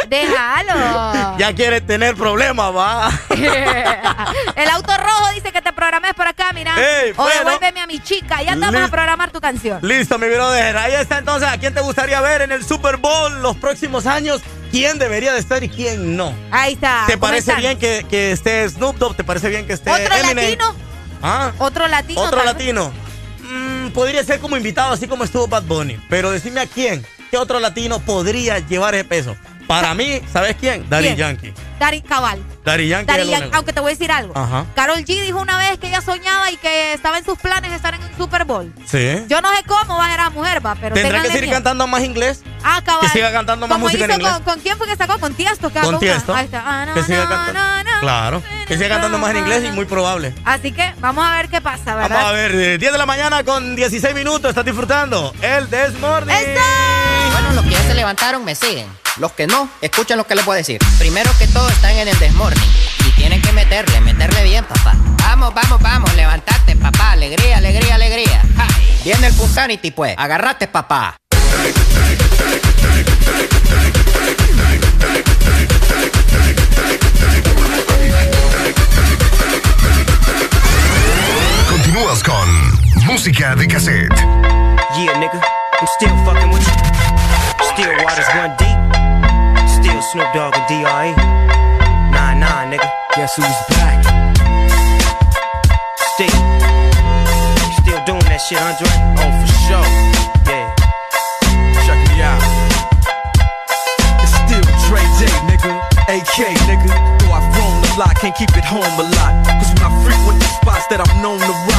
Déjalo. [LAUGHS] ya quiere tener problemas, va. [LAUGHS] El auto rojo dice que te programes por acá, mira. Ey, o bueno. devuélveme a mi chica. Ya te vamos a programar tu canción. Listo, mi brother. Ahí está entonces. ¿A quién te gustaría ver en el Super Bowl los próximos años? ¿Quién debería de estar y quién no? Ahí está. ¿Te parece bien que, que esté Snoop Dogg? ¿Te parece bien que esté ¿Otro Eminem? latino? ¿Ah? ¿Otro latino? ¿Otro latino? Mm, podría ser como invitado, así como estuvo Bad Bunny. Pero decime a quién. ¿Qué otro latino podría llevar ese peso? Para mí, ¿sabes quién? Daddy ¿Quién? Yankee. Dari Cabal. Daddy Yankee. Único. aunque te voy a decir algo. Ajá. Carol G dijo una vez que ella soñaba y que estaba en sus planes estar en un Super Bowl. Sí. Yo no sé cómo va a ser la mujer, va, pero Tendrá que seguir miedo. cantando más inglés. Ah, cabal. que siga cantando más música en hizo inglés. Con, ¿Con quién fue que sacó? Con Tiesto. sacó Con. Tiesto. Ahí está. Ah, no, que siga no, cantando. no, no. Claro. Que siga cantando más en inglés y muy probable. Así que vamos a ver qué pasa, ¿verdad? Vamos a ver, eh, 10 de la mañana con 16 minutos. Estás disfrutando el Desmorning. Bueno, los que ya se levantaron me siguen. Los que no, escuchen lo que les voy a decir. Primero que todo están en el desmorning. Y tienen que meterle, meterle bien, papá. Vamos, vamos, vamos, levantate, papá. Alegría, alegría, alegría. Ja. Viene el Punsanity, pues. Agarrate, papá. Continúas con Música de Cassette. Yeah, nigga, I'm still fucking with you. Still waters run deep. Still Snoop Dogg and D.R.E. nigga. Guess who's back? Still, still doing that shit, Andre? Oh, for sure. Yeah. Check me out. It's still Dre Day, nigga. AK, nigga. Though I've grown a lot, can't keep it home a lot. Cause when I frequent the spots that I'm known to rock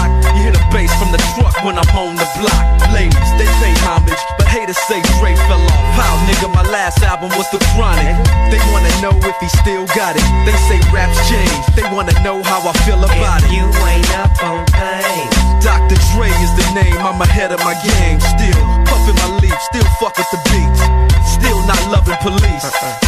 truck when I'm on the block. Ladies, they pay homage, but haters say Dre fell off. How, nigga, my last album was The Chronic. They wanna know if he still got it. They say raps change, they wanna know how I feel about it. You ain't up on things. Dr. Dre is the name, I'm ahead of my game. Still puffin' my leaf, still fuck with the beats. Still not loving police. Uh-uh.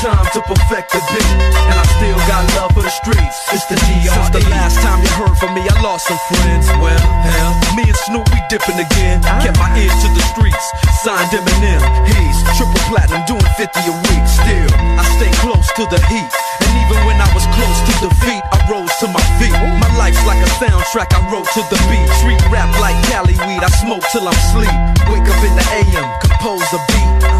time to perfect the beat. And I still got love for the streets. It's the D.R.E. Since the last time you heard from me, I lost some friends. Well, hell, me and Snoop, we dipping again. Kept my ear to the streets. Signed Eminem. He's triple platinum, doing 50 a week. Still, I stay close to the heat. And even when I was close to defeat, I rose to my feet. My life's like a soundtrack I wrote to the beat. Street rap like Cali weed, I smoke till I'm sleep. Wake up in the AM, compose a beat.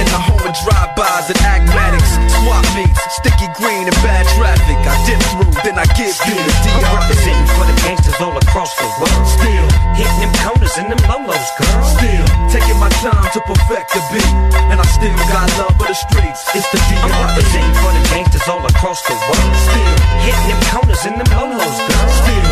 In the home of drive-bys and acmatics. Swap meets, sticky green and bad traffic. I dip through, then I give you the I'm representing for the gangsters all across the world. Still, hitting them corners and them lolos, girl. Still, taking my time to perfect the beat. And I still got love for the streets. It's the I'm representing for the gangsters all across the world. Still, hitting them corners and them lolos, girl. Still,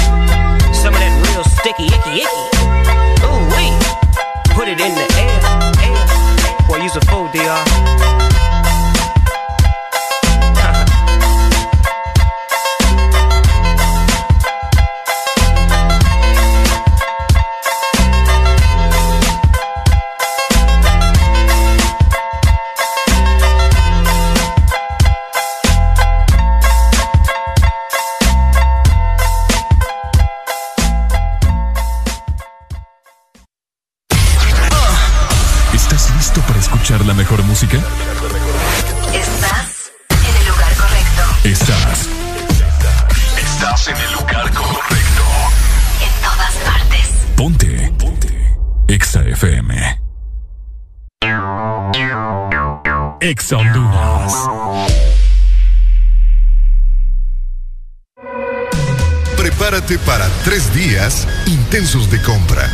Sticky, icky, icky. Ooh wee. Put it in the air, air. Boy, use a fool, mejor música? Estás en el lugar correcto. Estás. Estás en el lugar correcto. En todas partes. Ponte. Ponte. Exa FM. Exa Honduras. Prepárate para tres días intensos de compra.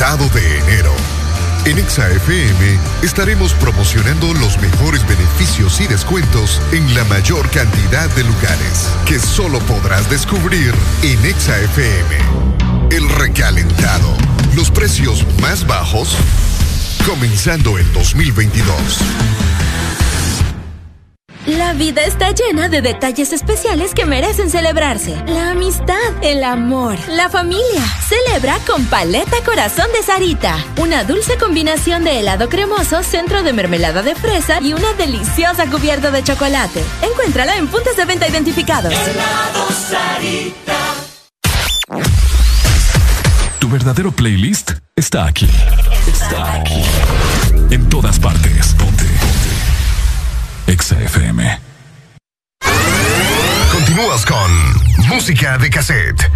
Recalentado de enero. En ExaFM estaremos promocionando los mejores beneficios y descuentos en la mayor cantidad de lugares que solo podrás descubrir en ExaFM. El recalentado. Los precios más bajos comenzando el 2022. La vida está llena de detalles especiales que merecen celebrarse. La amistad, el amor, la familia. Celebra con Paleta Corazón de Sarita. Una dulce combinación de helado cremoso, centro de mermelada de fresa y una deliciosa cubierta de chocolate. Encuéntrala en puntos de venta identificados. Helado Sarita. Tu verdadero playlist está aquí. Está aquí. En todas partes. Ponte. XFM. Continúas con Música de Cassette.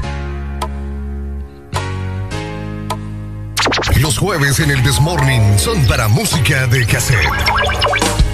Los jueves en el Desmorning son para música de cassette.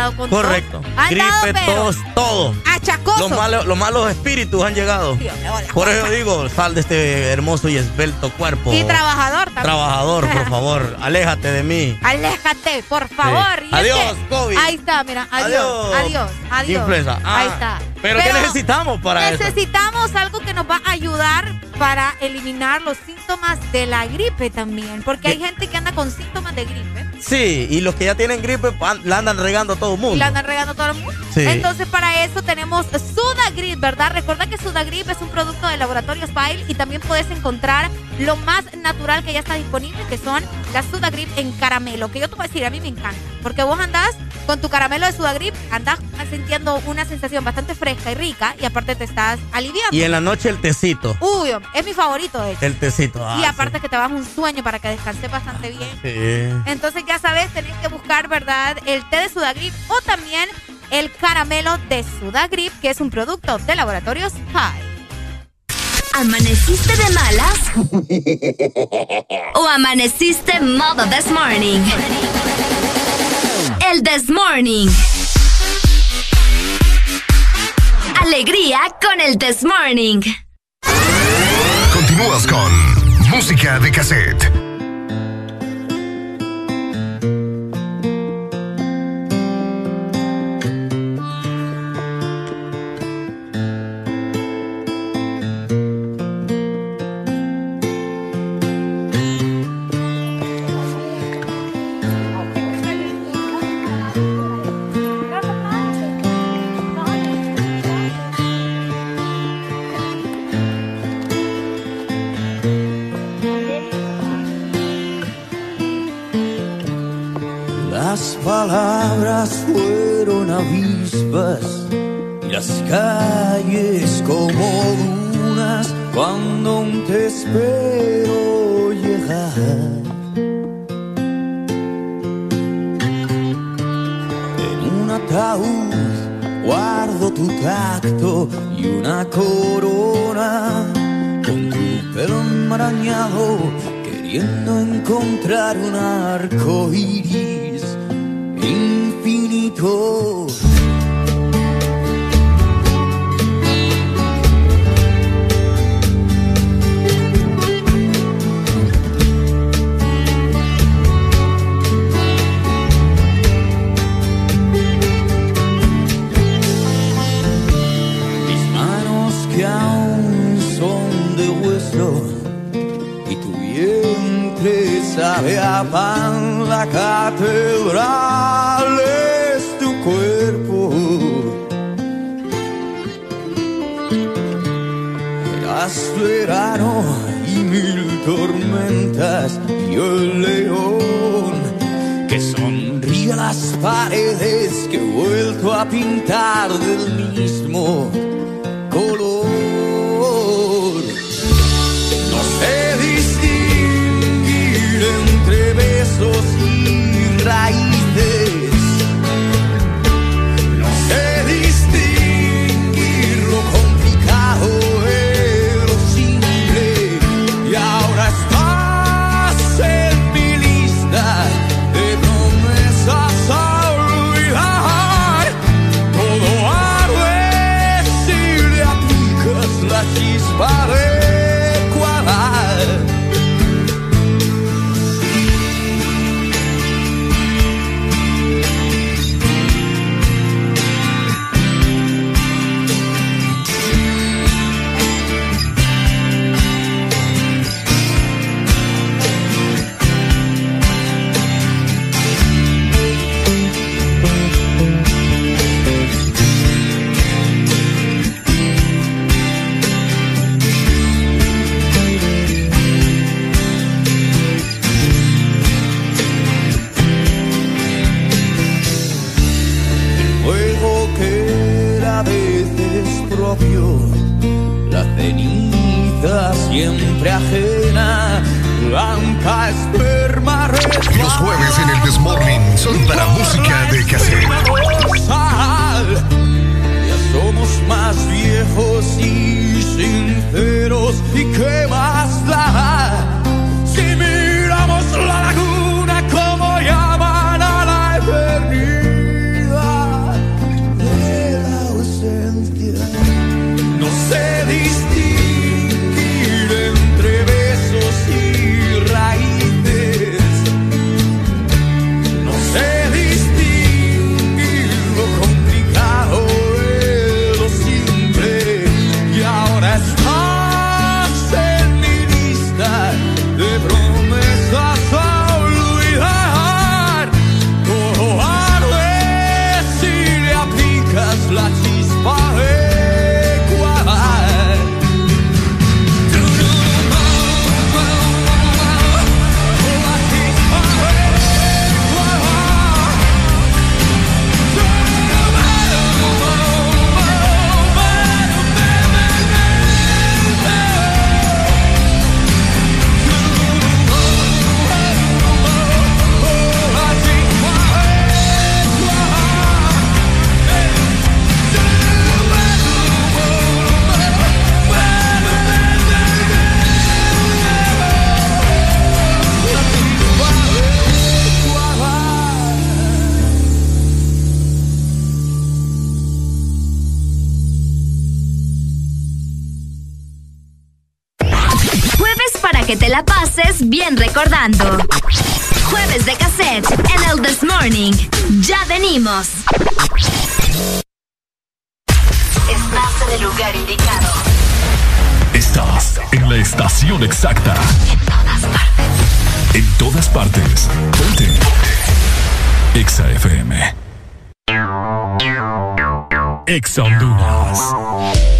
Dado con Correcto. han dado, Gripe, pero tos, todo. achacoso. Los malos, los malos espíritus han llegado. Dios Por eso digo, sal de este hermoso y esbelto cuerpo. Y trabajador también. Trabajador, por [LAUGHS] favor, aléjate de mí. Aléjate, por favor. Sí. Adiós, COVID. Ahí está, mira. Adiós. Adiós. Adiós. Influenza. Ah, Ahí está. Pero, ¿qué necesitamos para eso? Necesitamos algo que nos va a ayudar para eliminar los síntomas de la gripe también. Porque hay gente que anda con síntomas de gripe Sí, y los que ya tienen gripe la andan regando a todo el mundo. la andan regando todo el mundo. Sí. Entonces, para eso tenemos Sudagrip, ¿verdad? Recuerda que Sudagrip es un producto de laboratorio Spile y también puedes encontrar lo más natural que ya está disponible, que son las Sudagrip en caramelo. Que yo te voy a decir, a mí me encanta. Porque vos andás con tu caramelo de Sudagrip, andás sintiendo una sensación bastante fresca y rica y aparte te estás aliviando. Y en la noche el tecito. Uy, es mi favorito, de hecho. El tecito. ah, y aparte que te vas un sueño para que descanses bastante bien. sí. Entonces ya sabes, tenés que buscar, ¿verdad? El té de Sudagrip o también el caramelo de Sudagrip, que es un producto de laboratorios High. ¿Amaneciste de malas? ¿O amaneciste modo this morning? El this morning. Alegría con el this morning. Continúas con música de cassette. Los jueves en el Desmorning son para música de cassette. Ya somos más viejos y sinceros, ¿y qué más da? Bien recordando. Jueves de cassette en el This Morning. Ya venimos. Estás en el lugar indicado. Estás en la estación exacta. En todas partes. Ponte. Exa FM. Exa Honduras.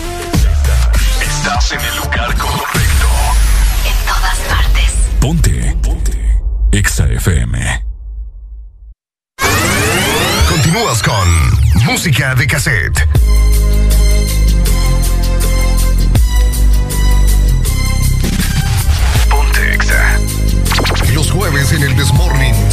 Estás en el lugar correcto. En todas partes. Ponte. Ponte. Exa FM. Continúas con música de cassette. Ponte Exa. Los jueves en el Desmorning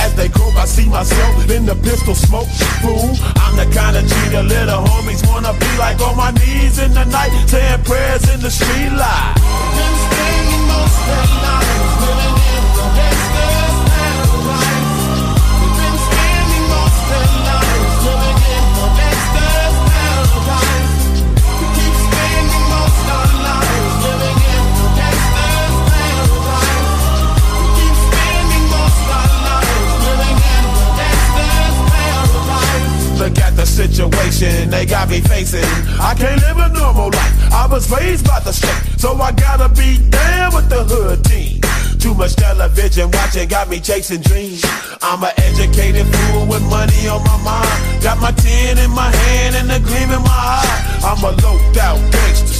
As they croak, I see myself in the pistol smoke. Fool, I'm the kind of G the little homies wanna be like on my knees in the night, saying prayers in the street light. Been spending most of their lives Look at the situation they got me facing. I can't live a normal life. I was raised by the street, so I gotta be down with the hood team. Too much television watching got me chasing dreams. I'm an educated fool with money on my mind. Got my tin in my hand and a gleam in my eye. I'm a loped out gangster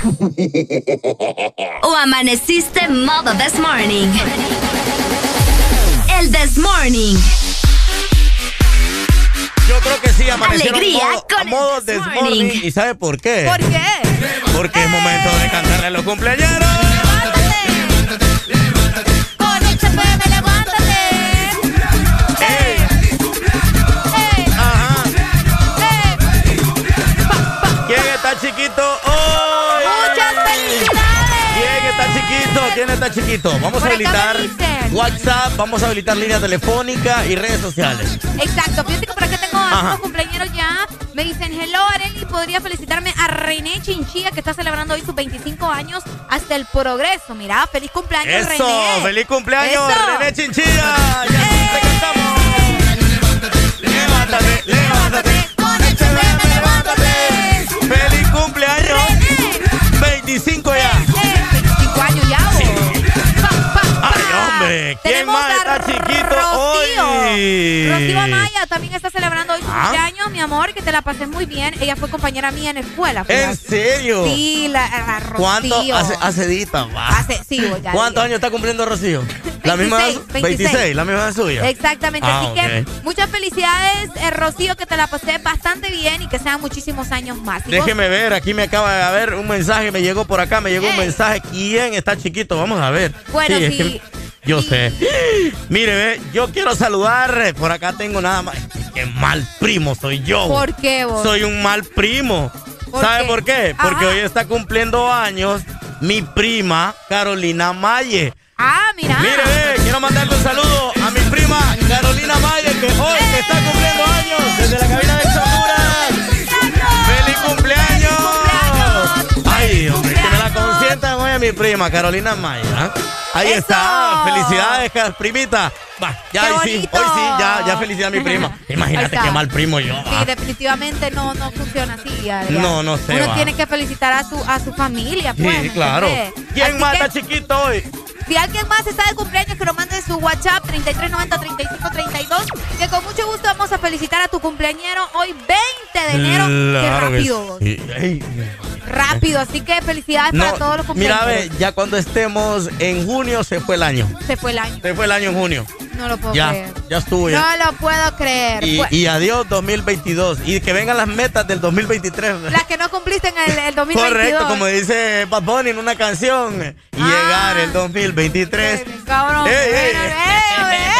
[LAUGHS] ¿O amaneciste modo this morning? El this morning. Yo creo que sí, amanecieron Alegría modo, con a modo This morning. Morning. ¿Y sabe por qué? ¿Por qué? Porque es momento de cantarle a los cumpleaños. Levántate. ¿Quién está chiquito chiquito? ¿Quién está chiquito? Vamos a habilitar. WhatsApp, vamos a habilitar línea telefónica y redes sociales. Exacto, fíjate que por acá tengo a Ajá. unos cumpleaños ya. Me dicen, hello Areli, podría felicitarme a René Chinchilla que está celebrando hoy sus 25 años hasta el progreso. Mira, feliz cumpleaños Eso, René. feliz cumpleaños, Eso. René Chinchilla. Ya te cantamos. Levántate, levántate. Con levántate. Feliz cumpleaños. 25 ya. Hombre, ¿quién Tenemos más a está chiquito Rocío. hoy? Rocío Amaya también está celebrando hoy su Ah. cumpleaños, mi amor, que te la pases muy bien. Ella fue compañera mía en la escuela. ¿En serio? Sí, la, la Rocío. ¿Cuánto hace, hace sí, ya ¿Cuántos años está cumpliendo Rocío? La misma 26, 26, la misma suya. Exactamente, Ah, así que muchas felicidades, eh, Rocío, que te la pasé bastante bien y que sean muchísimos años más. Vos- Déjeme ver, aquí me acaba de ver un mensaje, me llegó por acá, me llegó un mensaje. ¿Quién está chiquito? Vamos a ver. Bueno, es sí. que yo sé. Mire, ve, yo quiero saludar. eh, Por acá tengo nada más. Qué mal primo soy yo. ¿Por qué vos? Soy un mal primo. ¿Por ¿Sabe qué? por qué? Porque hoy está cumpliendo años mi prima Carolina Maye. Ah, mira. Mire, ve, quiero mandarle un saludo a mi prima Carolina Maye, que hoy que está cumpliendo años desde la cabina de Honduras. Mi prima Carolina Maye. ¿ah? Ahí ¡Eso! está. Felicidades, primita. Va, ya ¡Qué hoy sí, hoy sí, ya, ya felicidad a mi prima. [LAUGHS] Imagínate qué mal primo yo. Sí, ah. definitivamente no, no funciona así. ya, ya. No, no sé, Uno va. tiene que felicitar a su, a su familia. Pues, Sí, ¿me claro. ¿Quién Así más que, chiquito hoy? Si alguien más está de cumpleaños, que lo mande en su WhatsApp 3390-3532, que con mucho gusto vamos a felicitar a tu cumpleañero hoy 20 de enero. Claro ¡Qué rápido! Rápido, así que felicidades para todos los cumpleaños. Mira, ve, ya cuando estemos en junio se fue el año. Se fue el año. Se fue el año en junio. No lo puedo ya, creer. Ya estuve. No lo puedo creer. Y, pues, y, adiós 2022. Y que vengan las metas del 2023. Las que no cumpliste en el, el 2022. [LAUGHS] Correcto, como dice Bad Bunny en una canción. Ah, llegar el ah. 2023. Cabrón. Ey, ey. Ey,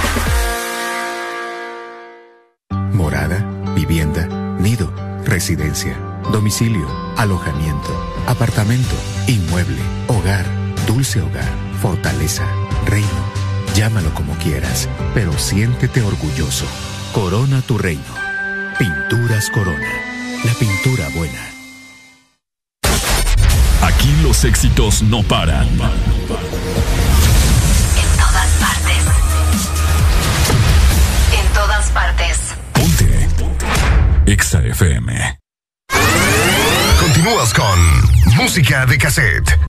Residencia, domicilio, alojamiento, apartamento, inmueble, hogar, dulce hogar, fortaleza, reino. Llámalo como quieras, pero siéntete orgulloso. Corona tu reino. Pinturas Corona. La pintura buena. Aquí los éxitos no paran. En todas partes. En todas partes. Ponte. EXA FM. Continúas con Música de Cassette.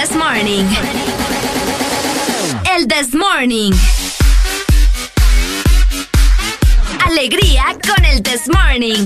This morning? El this morning. Alegría con el this morning.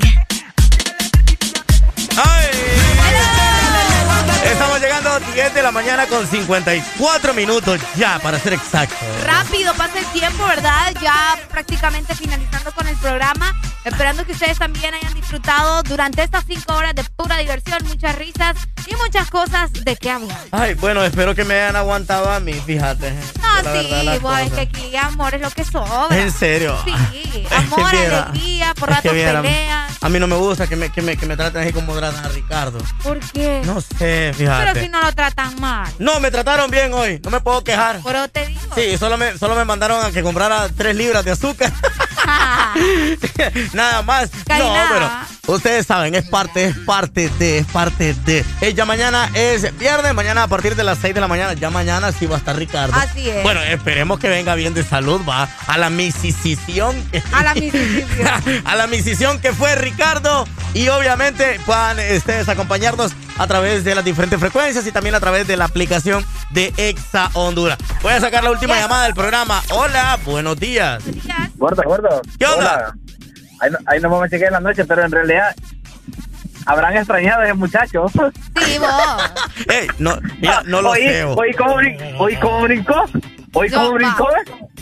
Estamos llegando a 10 de la mañana con 54 minutos ya, para ser exacto. Rápido pasa el tiempo, ¿verdad? Ya prácticamente finalizando con el programa. Esperando que ustedes también hayan disfrutado durante estas 5 horas de pura diversión, muchas risas muchas cosas de qué hablar. Ay, bueno, espero que me hayan aguantado a mí, fíjate. No, sí, vos, es que aquí amor es lo que sobra. ¿En serio? Sí, [LAUGHS] amor, alegría, por ratos peleas. A mí no me gusta que me, que me, que me traten así como tratan a Ricardo. ¿Por qué? No sé, fíjate. Pero si no lo tratan mal. No, me trataron bien hoy, no me puedo quejar. Pero te digo. Sí, solo me, solo me mandaron a que comprara 3 libras de azúcar. [LAUGHS] [LAUGHS] Nada más. no, pero ustedes saben, es parte, es parte de, es parte de. Eh, ya mañana es viernes, mañana a partir de las 6 de la mañana, ya mañana sí va a estar Ricardo. Así es. Bueno, esperemos que venga bien de salud, va a la misicición. A la misicición. [LAUGHS] a la misicición que fue Ricardo. Y obviamente puedan ustedes acompañarnos a través de las diferentes frecuencias y también a través de la aplicación de Exa Honduras. Voy a sacar la última llamada del programa. Hola, buenos días. Gordo, gordo. ¿Qué onda? Hola. Ahí, no, ahí no vamos a chequear en la noche, pero en realidad habrán extrañado a ese muchacho. Sí, vos. [LAUGHS] Ey, no, mira, no lo Oí- sé. Oí cómo, brincó. Oí Yo, cómo brincó.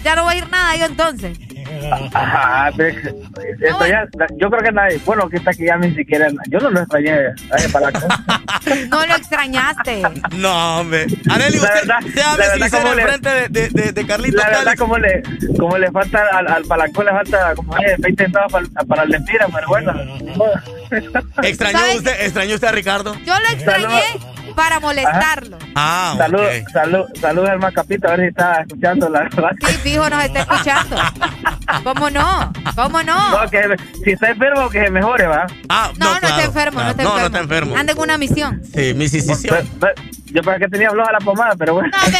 Ya no voy a ir nada yo entonces. Ajá, pero es- esto ya- yo creo que nadie, bueno, que está aquí ya ni siquiera, yo no lo extrañé a ese palaco. No lo extrañaste. No, hombre. Areli, La usted, verdad- la sincero ¿cómo le- enfrente de, de, de, de Carlitos La verdad, Cali. como le, como le falta al, al palaco, le falta como eh, 20 centavos para, para el lempira, pero bueno. [LAUGHS] ¿Extrañó ¿Sabe usted, ¿Extrañó usted a Ricardo? Yo lo extrañé para molestarlo. Ah, Salud, ok. salud, salud al Macapito, a ver si está escuchando la verdad. Sí, fijo, nos está escuchando. ¿Cómo no? ¿Cómo no? No, que si está enfermo, que se mejore, va. Ah, No, no, claro, está enfermo, claro. no está no, enfermo. no está enfermo. Anda en una misión. Sí, mi sicisión. Pe- pe- Yo para que tenía floja la pomada, pero bueno. No, [LAUGHS]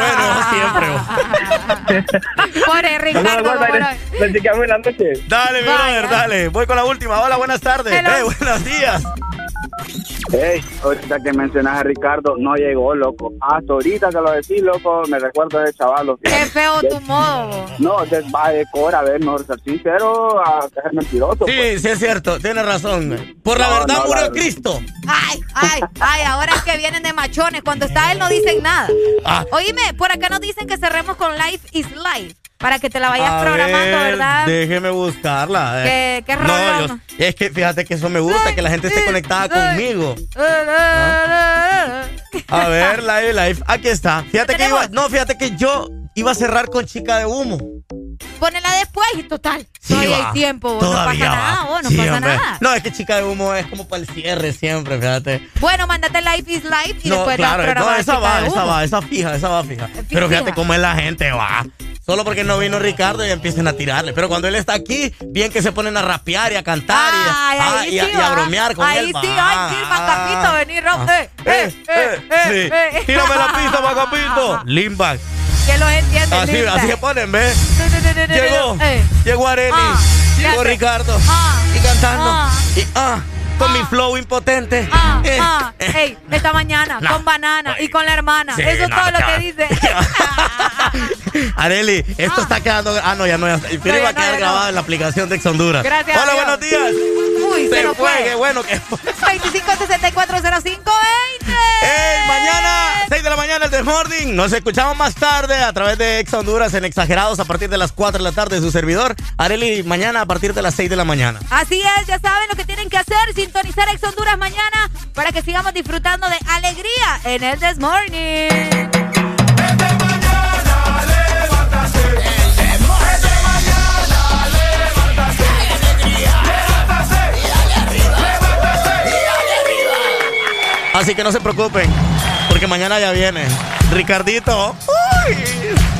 Bueno, siempre. [LAUGHS] Pobre Ricardo. Saludos, ¿cómo guarda, no? le chequeamos en la noche. Dale, mi Vaya. brother, dale. Voy con la última. Hola, buenas tardes. Eh, buenos días. Hey, ahorita que mencionas a Ricardo, no llegó, loco. Hasta ahorita que lo decís, loco, me recuerdo de chaval. Qué feo tu modo. No, de, va de cora, a ver, mejor ser sincero, a ser mentiroso. Sí, sí es cierto. Tienes razón. Por la No, verdad no, murió la- Cristo. Ay, ay, ay, ahora es que vienen de machones. Cuando está él no dicen nada. Ah. Oíme, por acá nos dicen que cerremos con Life is Life. Para que te la vayas A programando, ver, ¿verdad? Déjeme buscarla. eh. ¿Qué- qué no, yo- es que fíjate que eso me gusta, que la gente esté conectada conmigo. A ver, live, live. Aquí está. Fíjate que iba, no, fíjate que yo iba a cerrar con chica de humo. Ponela después y total. Sí, Todavía va. hay tiempo. vos, Todavía no pasa va. nada, vos, no Sí, pasa hombre. nada. No, es que chica de humo es como para el cierre siempre, fíjate. Bueno, mándate Life is Life y No, después claro, la no, esa va, esa va, esa fija, esa va fija. Pero fíjate fija. cómo es la gente, va. Solo porque no vino Ricardo y empiezan a tirarle. Pero cuando él está aquí, bien que se ponen a rapear y a cantar y, a- Ay, ah, ahí y a, sí y a va. bromear con ahí él. sí, va. ay, sí, Macapito, vení, Rob. Eh, eh, Eh, eh, sí. eh, eh. Tírame la pista, [LAUGHS] Macapito. Limback. Que los entiende, Así, así se ponen, ¿ves? Llegó, Eh. llegó Arely, Ah, llegó. Ricardo Ah, y cantando ah. y ah, con mi flow impotente. Ah, Eh, ah, eh. ey, esta mañana con banana y con la hermana. Sí, Eso es todo lo que dice. [LAUGHS] Areli, esto está quedando. Ah, no, ya no. Ya, No, iba a ya no, quedar ya no. grabado en la aplicación de Ex Honduras. Gracias a Hola, buenos días. Uy, se, Se nos fue, fue. qué bueno que fue. [LAUGHS] 25640520. ¡Ey! Mañana, 6 de la mañana, el Desmorning. Nos escuchamos más tarde a través de Ex Honduras en Exagerados a partir de las 4 de la tarde. Su servidor, Areli, mañana a partir de las 6 de la mañana. Así es, ya saben lo que tienen que hacer, sintonizar Ex Honduras mañana para que sigamos disfrutando de alegría en el This Morning. Así que no se preocupen, porque mañana ya viene. Ricardito. Uy.